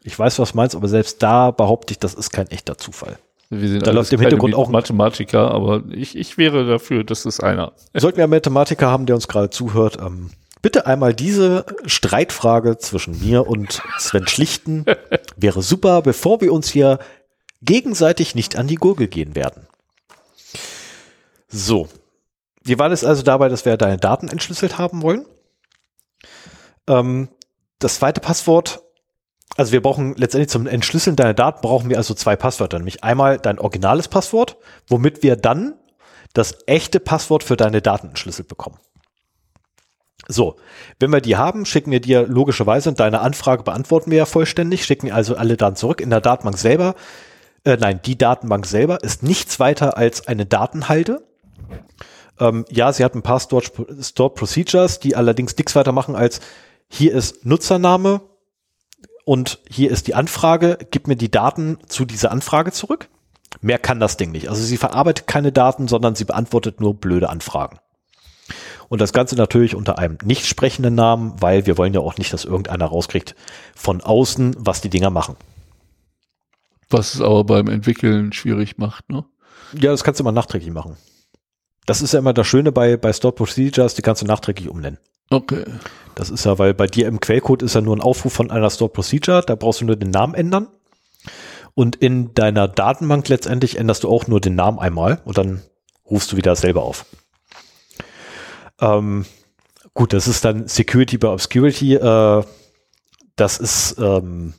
A: Ich weiß, was du meinst, aber selbst da behaupte ich, das ist kein echter Zufall.
B: Wir sind da läuft im Hintergrund auch Mathematiker, aber ich, ich wäre dafür, dass es einer.
A: Sollten wir einen Mathematiker haben, der uns gerade zuhört, ähm, bitte einmal diese Streitfrage zwischen mir und Sven schlichten. wäre super, bevor wir uns hier gegenseitig nicht an die Gurgel gehen werden. So. Wir waren jetzt also dabei, dass wir deine Daten entschlüsselt haben wollen. Ähm, das zweite Passwort also wir brauchen letztendlich zum Entschlüsseln deiner Daten brauchen wir also zwei Passwörter, nämlich einmal dein originales Passwort, womit wir dann das echte Passwort für deine Daten entschlüsselt bekommen. So, wenn wir die haben, schicken wir dir logischerweise und deine Anfrage beantworten wir ja vollständig, schicken also alle Daten zurück. In der Datenbank selber, äh, nein, die Datenbank selber ist nichts weiter als eine Datenhalde. Ähm, ja, sie hat ein paar Stored, Stored Procedures, die allerdings nichts weiter machen als hier ist Nutzername, und hier ist die Anfrage, gib mir die Daten zu dieser Anfrage zurück. Mehr kann das Ding nicht. Also sie verarbeitet keine Daten, sondern sie beantwortet nur blöde Anfragen. Und das Ganze natürlich unter einem nicht sprechenden Namen, weil wir wollen ja auch nicht, dass irgendeiner rauskriegt von außen, was die Dinger machen.
B: Was es aber beim Entwickeln schwierig macht, ne?
A: Ja, das kannst du immer nachträglich machen. Das ist ja immer das Schöne bei, bei Stored Procedures, die kannst du nachträglich umnennen.
B: Okay.
A: Das ist ja, weil bei dir im Quellcode ist ja nur ein Aufruf von einer Store Procedure, da brauchst du nur den Namen ändern. Und in deiner Datenbank letztendlich änderst du auch nur den Namen einmal und dann rufst du wieder selber auf. Ähm, gut, das ist dann Security by Obscurity. Äh, das ist ähm,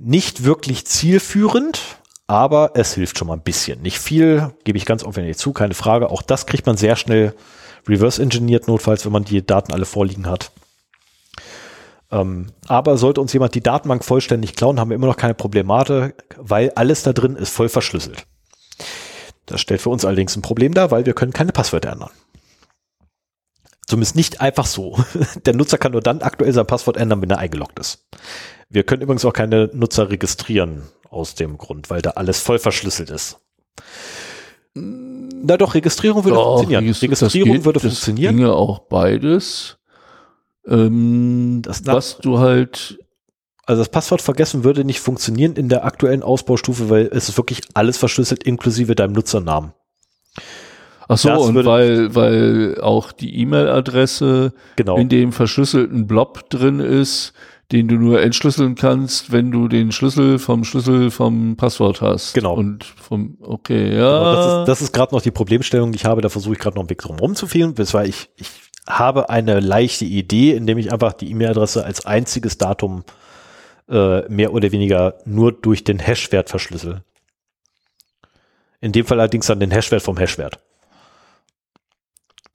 A: nicht wirklich zielführend, aber es hilft schon mal ein bisschen. Nicht viel, gebe ich ganz aufwendig zu, keine Frage. Auch das kriegt man sehr schnell reverse engineert, notfalls, wenn man die Daten alle vorliegen hat. Ähm, aber sollte uns jemand die Datenbank vollständig klauen, haben wir immer noch keine Problematik, weil alles da drin ist voll verschlüsselt. Das stellt für uns allerdings ein Problem dar, weil wir können keine Passwörter ändern. Zumindest nicht einfach so. Der Nutzer kann nur dann aktuell sein Passwort ändern, wenn er eingeloggt ist. Wir können übrigens auch keine Nutzer registrieren aus dem Grund, weil da alles voll verschlüsselt ist. Na doch, Registrierung würde doch, funktionieren.
B: Registrierung geht, würde funktionieren. Ginge auch beides. Ähm, das was du halt
A: also das Passwort vergessen würde nicht funktionieren in der aktuellen Ausbaustufe, weil es ist wirklich alles verschlüsselt inklusive deinem Nutzernamen.
B: Ach so, das und weil, weil auch die E-Mail-Adresse genau. in dem verschlüsselten Blob drin ist, den du nur entschlüsseln kannst, wenn du den Schlüssel vom Schlüssel vom Passwort hast.
A: Genau.
B: Und vom, okay, ja. Genau,
A: das ist, das ist gerade noch die Problemstellung, die ich habe. Da versuche ich gerade noch einen Weg drum rumzufielen. Das war ich, ich habe eine leichte Idee, indem ich einfach die E-Mail-Adresse als einziges Datum äh, mehr oder weniger nur durch den Hashwert verschlüssel. In dem Fall allerdings dann den Hashwert vom Hashwert.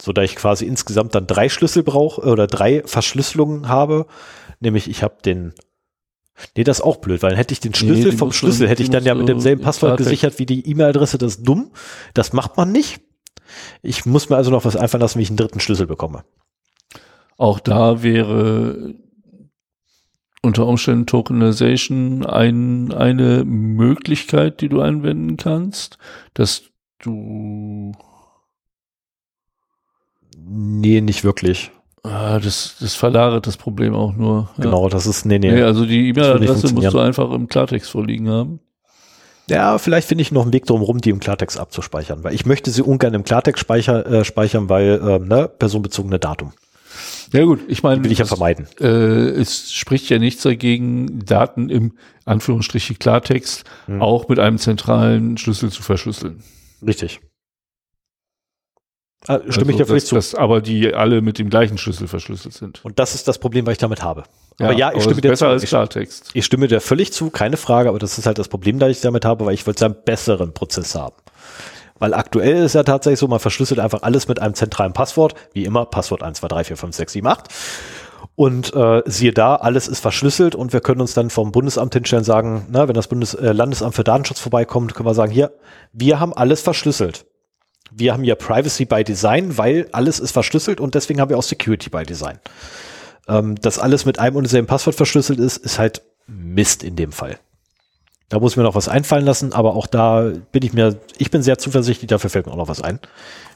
A: So da ich quasi insgesamt dann drei Schlüssel brauche oder drei Verschlüsselungen habe, nämlich ich habe den Nee, das ist auch blöd, weil dann hätte ich den Schlüssel nee, vom Schlüssel, hätte ich dann ja mit demselben Passwort gesichert wie die E-Mail-Adresse, das ist dumm. Das macht man nicht. Ich muss mir also noch was einfallen lassen, wie ich einen dritten Schlüssel bekomme.
B: Auch da wäre unter Umständen Tokenization ein, eine Möglichkeit, die du anwenden kannst, dass du
A: Nee, nicht wirklich.
B: Ah, das, das verlagert das Problem auch nur.
A: Ja. Genau, das ist, nee, nee.
B: nee also die E-Mail-Adresse musst du einfach im Klartext vorliegen haben.
A: Ja, vielleicht finde ich noch einen Weg drum die im Klartext abzuspeichern, weil ich möchte sie ungern im Klartext speicher, äh, speichern, weil äh, ne, personenbezogene Datum.
B: Ja gut, ich meine,
A: will ich ja vermeiden.
B: Äh, es spricht ja nichts dagegen, Daten im Anführungsstriche Klartext hm. auch mit einem zentralen Schlüssel zu verschlüsseln.
A: Richtig. Ah, stimme ich dir völlig zu.
B: dass aber die alle mit dem gleichen Schlüssel verschlüsselt sind.
A: Und das ist das Problem, was ich damit habe. aber ja, ich
B: aber
A: stimme dir
B: besser
A: zu.
B: als
A: Ich,
B: Klartext.
A: ich stimme dir völlig zu, keine Frage, aber das ist halt das Problem, das ich damit habe, weil ich wollte einen besseren Prozess haben. Weil aktuell ist ja tatsächlich so, man verschlüsselt einfach alles mit einem zentralen Passwort, wie immer, Passwort 1, 2, 3, 4, 5, 6, 7, 8. Und äh, siehe da, alles ist verschlüsselt und wir können uns dann vom Bundesamt hinstellen und sagen, na, wenn das Bundes äh, Landesamt für Datenschutz vorbeikommt, können wir sagen, hier, wir haben alles verschlüsselt. Wir haben ja Privacy by Design, weil alles ist verschlüsselt und deswegen haben wir auch Security by Design. Ähm, dass alles mit einem und demselben Passwort verschlüsselt ist, ist halt Mist in dem Fall. Da muss ich mir noch was einfallen lassen, aber auch da bin ich mir, ich bin sehr zuversichtlich, dafür fällt mir auch noch was ein,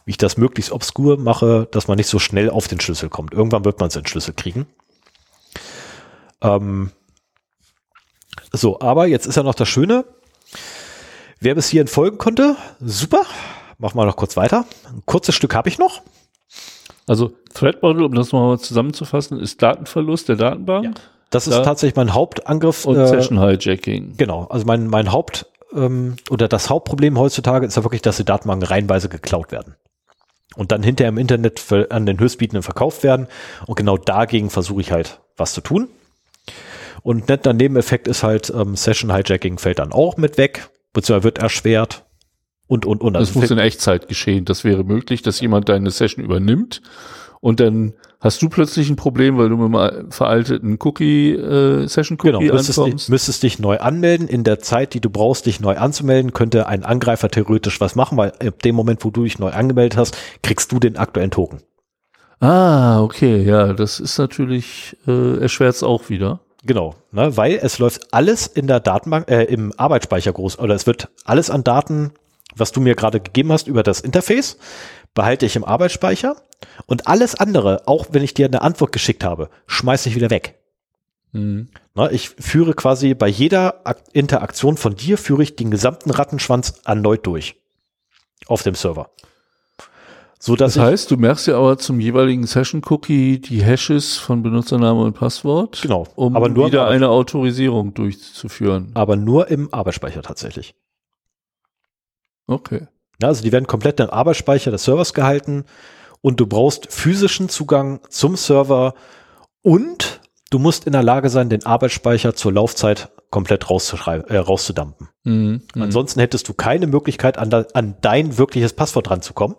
A: wie ich das möglichst obskur mache, dass man nicht so schnell auf den Schlüssel kommt. Irgendwann wird man seinen Schlüssel kriegen. Ähm, so, aber jetzt ist ja noch das Schöne. Wer bis hierhin folgen konnte, super. Machen wir noch kurz weiter. Ein kurzes Stück habe ich noch.
B: Also Threat Model, um das nochmal zusammenzufassen, ist Datenverlust der Datenbank
A: Ja. Das ist
B: Ja.
A: tatsächlich mein Hauptangriff.
B: und
A: äh,
B: Session Hijacking.
A: Genau, also mein, mein Haupt ähm, oder das Hauptproblem heutzutage ist ja wirklich, dass die Datenbanken reihenweise geklaut werden. Und dann hinterher im Internet für, an den Höchstbietenden verkauft werden. Und genau dagegen versuche ich halt was zu tun. Und netter Nebeneffekt ist halt, ähm, Session Hijacking fällt dann auch mit weg, beziehungsweise wird erschwert. Und, und, und.
B: Das
A: Also
B: muss in Echtzeit geschehen. Das wäre möglich, dass jemand deine Session übernimmt und dann hast du plötzlich ein Problem, weil du mit einem veralteten Cookie, äh, Session Cookie
A: Genau, müsstest,
B: ankommst.
A: dich, müsstest dich neu anmelden. In der Zeit, die du brauchst, dich neu anzumelden, könnte ein Angreifer theoretisch was machen, weil in dem Moment, wo du dich neu angemeldet hast, kriegst du den aktuellen Token.
B: Ah, okay, ja, das ist natürlich, äh, erschwert es auch wieder.
A: Genau, ne, weil es läuft alles in der Datenbank, äh, im Arbeitsspeicher groß, oder es wird alles an Daten, was du mir gerade gegeben hast über das Interface, behalte ich im Arbeitsspeicher und alles andere, auch wenn ich dir eine Antwort geschickt habe, schmeiße ich wieder weg.
B: Mhm.
A: Ne, ich führe quasi bei jeder Ak Interaktion von dir, führe ich den gesamten Rattenschwanz erneut durch. Auf dem Server. So
B: Das heißt, du merkst ja aber zum jeweiligen Session Cookie die Hashes von Benutzername und Passwort,
A: Genau,
B: um
A: aber nur
B: wieder eine Autorisierung durchzuführen.
A: aber nur im Arbeitsspeicher tatsächlich.
B: Okay.
A: Also die werden komplett im Arbeitsspeicher des Servers gehalten und du brauchst physischen Zugang zum Server und du musst in der Lage sein, den Arbeitsspeicher zur Laufzeit komplett rauszuschreiben, äh, rauszudumpen.
B: Mhm. Mhm.
A: Ansonsten hättest du keine Möglichkeit, an, da, an dein wirkliches Passwort ranzukommen,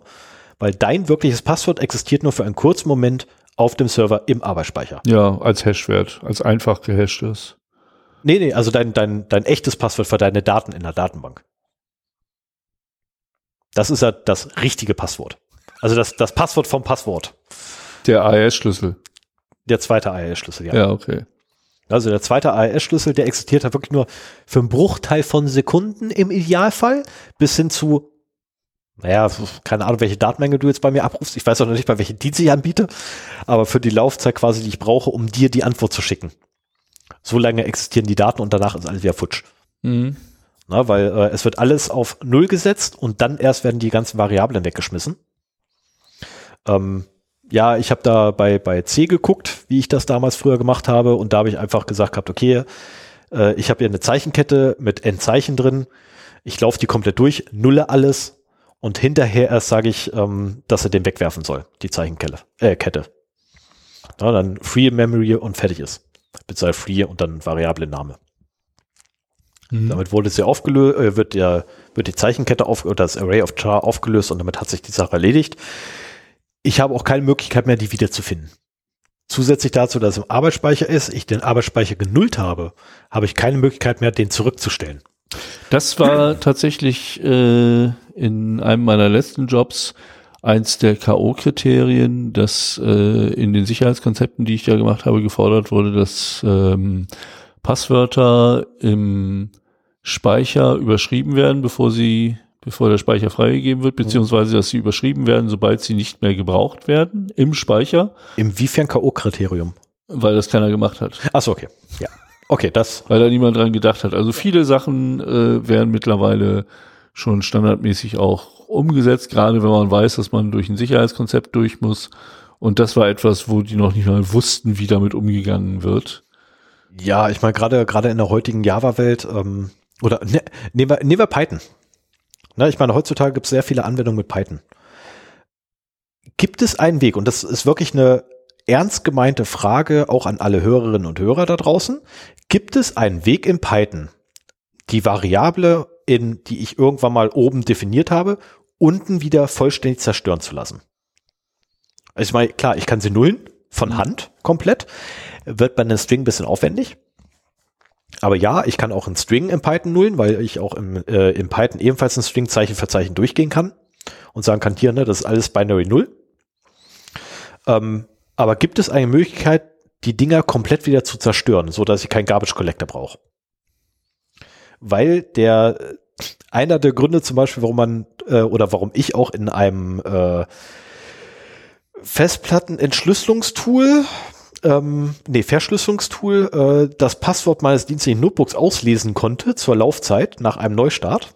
A: weil dein wirkliches Passwort existiert nur für einen kurzen Moment auf dem Server im Arbeitsspeicher.
B: Ja, als Hashwert, als einfach gehashtes.
A: Nee, nee, also dein, dein, dein echtes Passwort für deine Daten in der Datenbank. Das ist ja das richtige Passwort. Also das, das Passwort vom Passwort.
B: Der AES-Schlüssel.
A: Der zweite AES-Schlüssel, ja.
B: Ja. okay.
A: Also der zweite AES-Schlüssel, der existiert halt wirklich nur für einen Bruchteil von Sekunden im Idealfall, bis hin zu, naja, keine Ahnung, welche Datenmenge du jetzt bei mir abrufst. Ich weiß auch noch nicht, bei welchen Dienst ich anbiete, aber für die Laufzeit quasi, die ich brauche, um dir die Antwort zu schicken. So lange existieren die Daten und danach ist alles wieder futsch.
B: Mhm.
A: Na, weil äh, es wird alles auf Null gesetzt und dann erst werden die ganzen Variablen weggeschmissen. Ähm, ja, ich habe da bei, bei C geguckt, wie ich das damals früher gemacht habe und da habe ich einfach gesagt gehabt, okay, äh, ich habe hier eine Zeichenkette mit n Zeichen drin, ich laufe die komplett durch, nulle alles und hinterher erst sage ich, ähm, dass er den wegwerfen soll, die Zeichenkette. Äh, Kette. Na, dann Free Memory und fertig ist. Beziehungsweise Free und dann Variablen-Name.
B: Mhm.
A: Damit wurde sie aufgelöst, äh, wird der, wird die Zeichenkette auf, oder das Array of char aufgelöst und damit hat sich die Sache erledigt. Ich habe auch keine Möglichkeit mehr, die wiederzufinden. Zusätzlich dazu, dass es im Arbeitsspeicher ist, ich den Arbeitsspeicher genullt habe, habe ich keine Möglichkeit mehr, den zurückzustellen.
B: Das war tatsächlich äh, in einem meiner letzten Jobs eins der K.O.-Kriterien, dass äh, in den Sicherheitskonzepten, die ich da gemacht habe, gefordert wurde, dass ähm, Passwörter im Speicher überschrieben werden, bevor sie, bevor der Speicher freigegeben wird, beziehungsweise dass sie überschrieben werden, sobald sie nicht mehr gebraucht werden im Speicher,
A: Inwiefern K.O.-Kriterium?
B: weil das keiner gemacht hat.
A: Achso, okay. Ja. Okay, das,
B: weil da niemand dran gedacht hat. Also viele Sachen äh, werden mittlerweile schon standardmäßig auch umgesetzt, gerade wenn man weiß, dass man durch ein Sicherheitskonzept durch muss. Und das war etwas, wo die noch nicht mal wussten, wie damit umgegangen wird.
A: Ja, ich meine, gerade, gerade in der heutigen Java-Welt, ähm, oder ne, nehmen, wir, nehmen wir Python. Ne, ich meine, heutzutage gibt es sehr viele Anwendungen mit Python. gibt es einen Weg, und das ist wirklich eine ernst gemeinte Frage auch an alle Hörerinnen und Hörer da draußen, gibt es einen Weg in Python, die Variable, in die ich irgendwann mal oben definiert habe, unten wieder vollständig zerstören zu lassen? Also ich meine, klar, ich kann sie nullen von
B: Mhm.
A: Hand komplett, wird bei einem String ein bisschen aufwendig. Aber ja, ich kann auch einen String im Python nullen, weil ich auch im, äh, im Python ebenfalls ein String Zeichen für Zeichen durchgehen kann und sagen kann, hier, ne, das ist alles Binary Null. Ähm, aber gibt es eine Möglichkeit, die Dinger komplett wieder zu zerstören, so dass ich keinen Garbage Collector brauche? Weil der einer der Gründe zum Beispiel, warum man äh, oder warum ich auch in einem äh, Festplattenentschlüsselungstool, ähm, nee, Verschlüsselungstool, äh, das Passwort meines dienstlichen Notebooks auslesen konnte zur Laufzeit nach einem Neustart,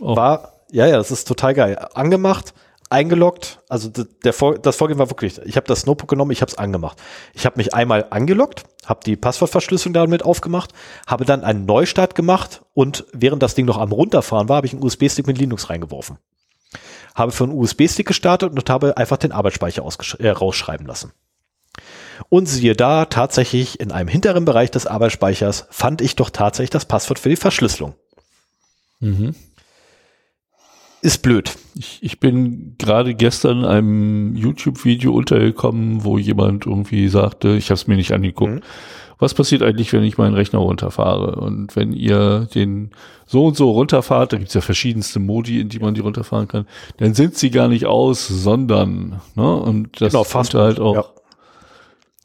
B: Oh.
A: war, ja, ja, das ist total geil. Angemacht, eingeloggt, also der Vor das Vorgehen war wirklich, ich habe das Notebook genommen, ich habe es angemacht. Ich habe mich einmal angeloggt, habe die Passwortverschlüsselung damit aufgemacht, habe dann einen Neustart gemacht und während das Ding noch am runterfahren war, habe ich einen USB-Stick mit Linux reingeworfen. Habe für einen USB-Stick gestartet und habe einfach den Arbeitsspeicher äh, rausschreiben lassen. Und siehe da, tatsächlich in einem hinteren Bereich des Arbeitsspeichers fand ich doch tatsächlich das Passwort für die Verschlüsselung.
B: Mhm.
A: Ist blöd.
B: Ich, ich bin gerade gestern einem YouTube-Video untergekommen, wo jemand irgendwie sagte, ich habe es mir nicht angeguckt,
A: Mhm.
B: was passiert eigentlich, wenn ich meinen Rechner runterfahre? Und wenn ihr den so und so runterfahrt, da gibt's ja verschiedenste Modi, in die man die runterfahren kann, dann sind sie gar nicht aus, sondern, ne? Und das
A: Genau, Fastboot,
B: halt auch
A: ja.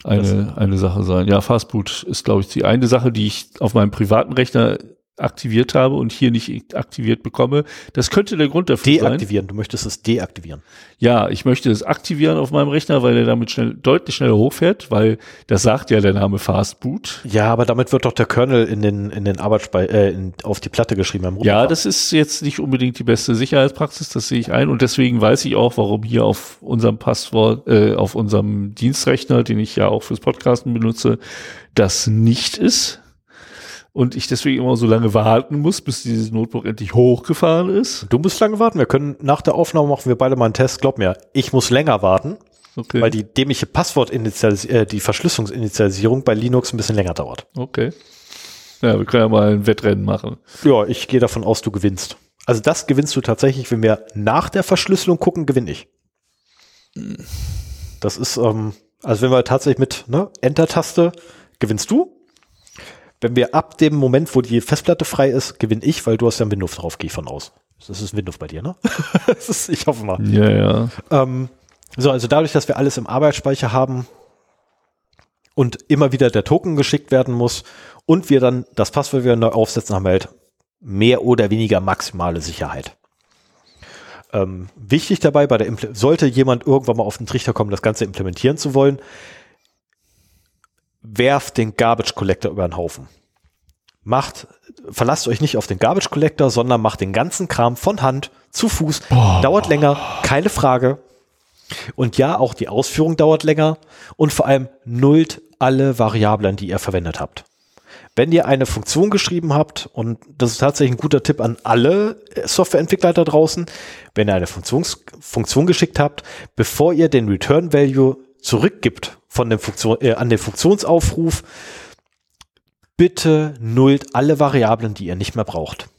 B: Eine, eine Sache sein. Ja, Fastboot ist, glaube ich, die eine Sache, die ich auf meinem privaten Rechner aktiviert habe und hier nicht aktiviert bekomme. Das könnte der Grund dafür sein.
A: Deaktivieren. Du möchtest es deaktivieren.
B: Ja, ich möchte es aktivieren auf meinem Rechner, weil er damit schnell, deutlich schneller hochfährt, weil das sagt ja der Name Fastboot.
A: Ja, aber damit wird doch der Kernel in den, in den Arbeitsspei äh, in, auf die Platte geschrieben. beim
B: Ja, das ist jetzt nicht unbedingt die beste Sicherheitspraxis, das sehe ich ein und deswegen weiß ich auch, warum hier auf unserem Passwort, äh, auf unserem Dienstrechner, den ich ja auch fürs Podcasten benutze, das nicht ist. Und ich deswegen immer so lange warten muss, bis dieses Notebook endlich hochgefahren ist.
A: Du musst lange warten. Wir können nach der Aufnahme machen wir beide mal einen Test. Glaub mir, ich muss länger warten,
B: Okay.
A: weil die dämliche Passwortinitialis äh, die Verschlüsselungsinitialisierung bei Linux ein bisschen länger dauert.
B: okay. Ja, wir können ja mal ein Wettrennen machen.
A: Ja, ich gehe davon aus, du gewinnst. Also das gewinnst du tatsächlich, wenn wir nach der Verschlüsselung gucken, gewinne ich. Das ist, ähm, also wenn wir tatsächlich mit ne, Enter-Taste gewinnst du. Wenn wir ab dem Moment, wo die Festplatte frei ist, gewinne ich, weil du hast ja ein Windows drauf, gehe ich von aus. Das ist Windows bei dir, ne? das ist, ich hoffe mal.
B: Ja, ja.
A: Ähm, so, also dadurch, dass wir alles im Arbeitsspeicher haben und immer wieder der Token geschickt werden muss und wir dann das Passwort wieder neu aufsetzen, haben wir halt mehr oder weniger maximale Sicherheit. Ähm, wichtig dabei, bei der Imple sollte jemand irgendwann mal auf den Trichter kommen, das Ganze implementieren zu wollen, werft den Garbage Collector über den Haufen. Macht, verlasst euch nicht auf den Garbage Collector, sondern macht den ganzen Kram von Hand, zu Fuß. Dauert länger, keine Frage. Und ja, auch die Ausführung dauert länger und vor allem nullt alle Variablen, die ihr verwendet habt. Wenn ihr eine Funktion geschrieben habt, und das ist tatsächlich ein guter Tipp an alle Softwareentwickler da draußen, wenn ihr eine Funktions Funktion geschickt habt, bevor ihr den Return Value zurückgibt von dem Funktion, äh, an den Funktionsaufruf, bitte nullt alle Variablen, die ihr nicht mehr braucht.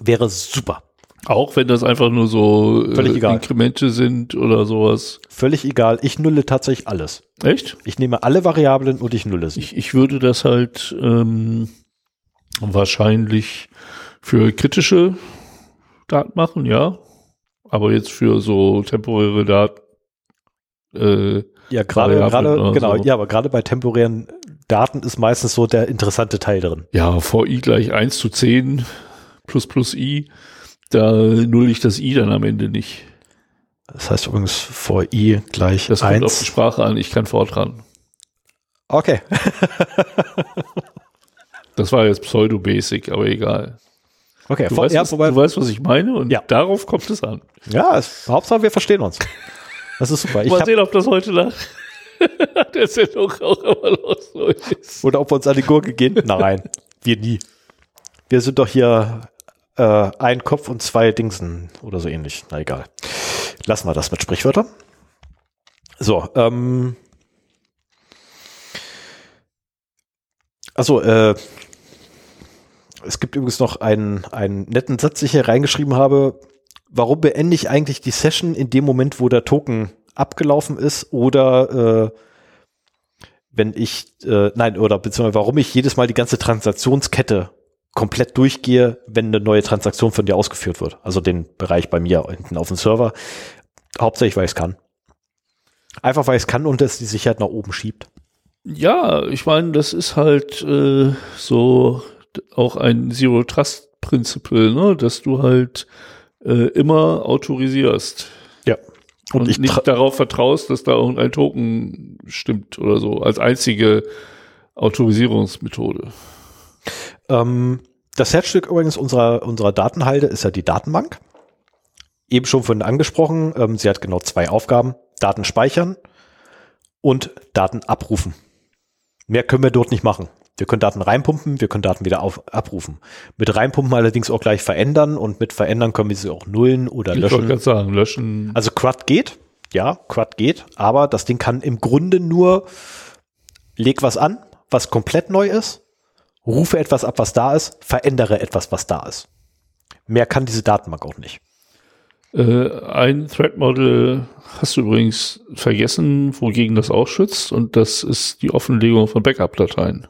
A: Wäre super.
B: Auch wenn das einfach nur so
A: Völlig
B: äh,
A: egal.
B: Inkremente sind oder sowas.
A: Völlig egal. Ich nulle tatsächlich alles.
B: Echt?
A: Ich nehme alle Variablen und ich nulle sie.
B: Ich, ich würde das halt ähm, wahrscheinlich für kritische Daten machen, ja. Aber jetzt für so temporäre Daten. Äh,
A: Ja, gerade, gerade, genau,
B: so.
A: ja, aber gerade bei temporären Daten ist meistens so der interessante Teil drin.
B: ja, VI gleich 1 zu 10 plus plus I. Da null ich das I dann am Ende nicht.
A: Das heißt übrigens vor i gleich
B: Das kommt auf die. Sprache an, ich kann fortran.
A: Okay.
B: Das war jetzt Pseudo-Basic, aber egal.
A: Okay.
B: Du,
A: vor,
B: weißt,
A: ja,
B: was,
A: wobei,
B: du weißt, was ich meine und
A: Ja.
B: darauf kommt es an.
A: ja, es, Hauptsache wir verstehen uns. Das ist super. Ich
B: Mal sehen, ob das heute nach der Sendung auch immer los ist.
A: oder ob wir uns an die Gurke gehen. Nein, wir nie. Wir sind doch hier äh, ein Kopf und zwei Dingsen oder so ähnlich. Na egal. lassen wir das mit Sprichwörtern. So, ähm, also äh, es gibt übrigens noch einen, einen netten Satz, den ich hier reingeschrieben habe. Warum beende ich eigentlich die Session in dem Moment, wo der Token abgelaufen ist oder äh, wenn ich, äh, nein, oder beziehungsweise warum ich jedes Mal die ganze Transaktionskette komplett durchgehe, wenn eine neue Transaktion von dir ausgeführt wird. Also den Bereich bei mir hinten auf dem Server. Hauptsächlich, weil ich es kann. Einfach weil ich es kann und es die Sicherheit nach oben schiebt.
B: Ja, ich meine, das ist halt äh, so auch ein Zero Trust Principle, ne? dass du halt äh, immer autorisierst.
A: Ja.
B: Und, und nicht darauf vertraust, dass da irgendein Token stimmt oder so, als einzige Autorisierungsmethode.
A: Ähm, das Herzstück übrigens unserer, unserer Datenhalde ist ja die Datenbank. Eben schon von angesprochen, ähm, sie hat genau zwei Aufgaben. Daten speichern und Daten abrufen. Mehr können wir dort nicht machen. Wir können Daten reinpumpen, wir können Daten wieder auf, abrufen. Mit reinpumpen allerdings auch gleich verändern und mit verändern können wir sie auch nullen oder ich löschen.
B: Ich sagen, löschen.
A: Also CRUD geht, ja, CRUD geht, aber das Ding kann im Grunde nur leg was an, was komplett neu ist, rufe etwas ab, was da ist, verändere etwas, was da ist. Mehr kann diese Datenbank auch nicht.
B: Äh, ein Threat Model hast du übrigens vergessen, wogegen das auch schützt, und das ist die Offenlegung von Backup-Dateien.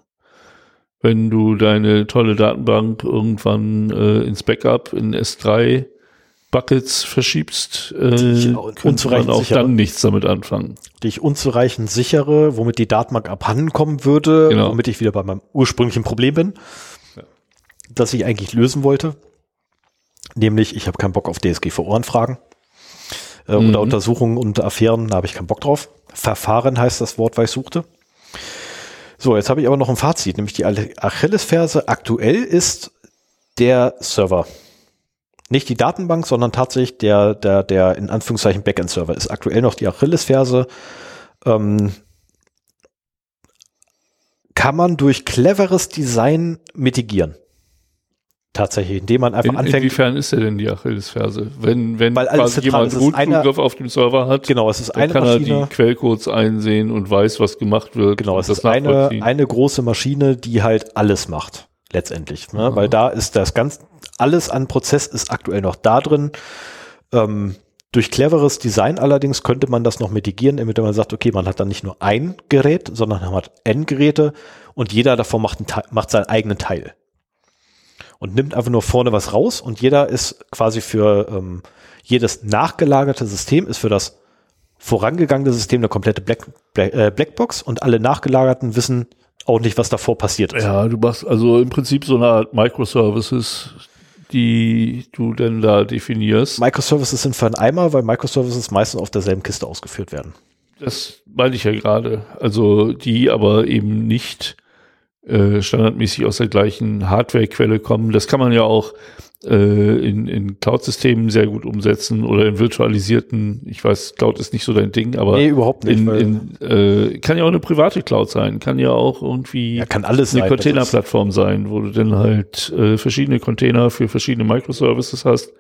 B: Wenn du deine tolle Datenbank irgendwann äh, ins Backup in S3 Buckets verschiebst, äh, könnte man auch sichere. dann nichts damit anfangen.
A: Die ich unzureichend sichere, womit die Datenbank abhanden kommen würde, genau. womit ich wieder bei meinem ursprünglichen Problem bin, ja. das ich eigentlich lösen wollte. Nämlich, ich habe keinen Bock auf DSGVO-Anfragen äh, mhm. oder Untersuchungen und Affären, da habe ich keinen Bock drauf. Verfahren heißt das Wort, was ich suchte. So, jetzt habe ich aber noch ein Fazit, nämlich die Achillesferse aktuell ist der Server. Nicht die Datenbank, sondern tatsächlich der, der, der in Anführungszeichen Backend-Server ist aktuell noch die Achillesferse. Ähm, kann man durch cleveres Design mitigieren. Tatsächlich, indem man einfach
B: In,
A: anfängt.
B: Inwiefern ist er denn die Achillesferse? Wenn, wenn quasi jemand Root-Zugriff auf dem Server hat,
A: genau, es ist eine
B: kann
A: Maschine,
B: er die Quellcodes einsehen und weiß, was gemacht wird.
A: Genau, es ist eine, eine große Maschine, die halt alles macht, letztendlich. Ne? Weil da ist das ganz, alles an Prozess ist aktuell noch da drin. Ähm, durch cleveres Design allerdings könnte man das noch mitigieren, indem man sagt, okay, man hat dann nicht nur ein Gerät, sondern man hat N Geräte und jeder davon macht, einen, macht seinen eigenen Teil und nimmt einfach nur vorne was raus und jeder ist quasi für ähm, jedes nachgelagerte System ist für das vorangegangene System eine komplette Black, Black, äh, Blackbox und alle nachgelagerten wissen auch nicht, was davor passiert ist.
B: Ja, du machst also im Prinzip so eine Art Microservices, die du denn da definierst.
A: Microservices sind für einen Eimer, weil Microservices meistens auf derselben Kiste ausgeführt werden.
B: Das meine ich ja gerade. Also die aber eben nicht äh, standardmäßig aus der gleichen Hardwarequelle kommen. Das kann man ja auch äh, in, in Cloud-Systemen sehr gut umsetzen oder in virtualisierten, ich weiß, Cloud ist nicht so dein Ding, aber
A: nee, überhaupt nicht,
B: in, in, äh, kann ja auch eine private Cloud sein, kann ja auch irgendwie
A: ja, kann alles
B: eine Containerplattform sein, wo du dann halt äh, verschiedene Container für verschiedene Microservices hast.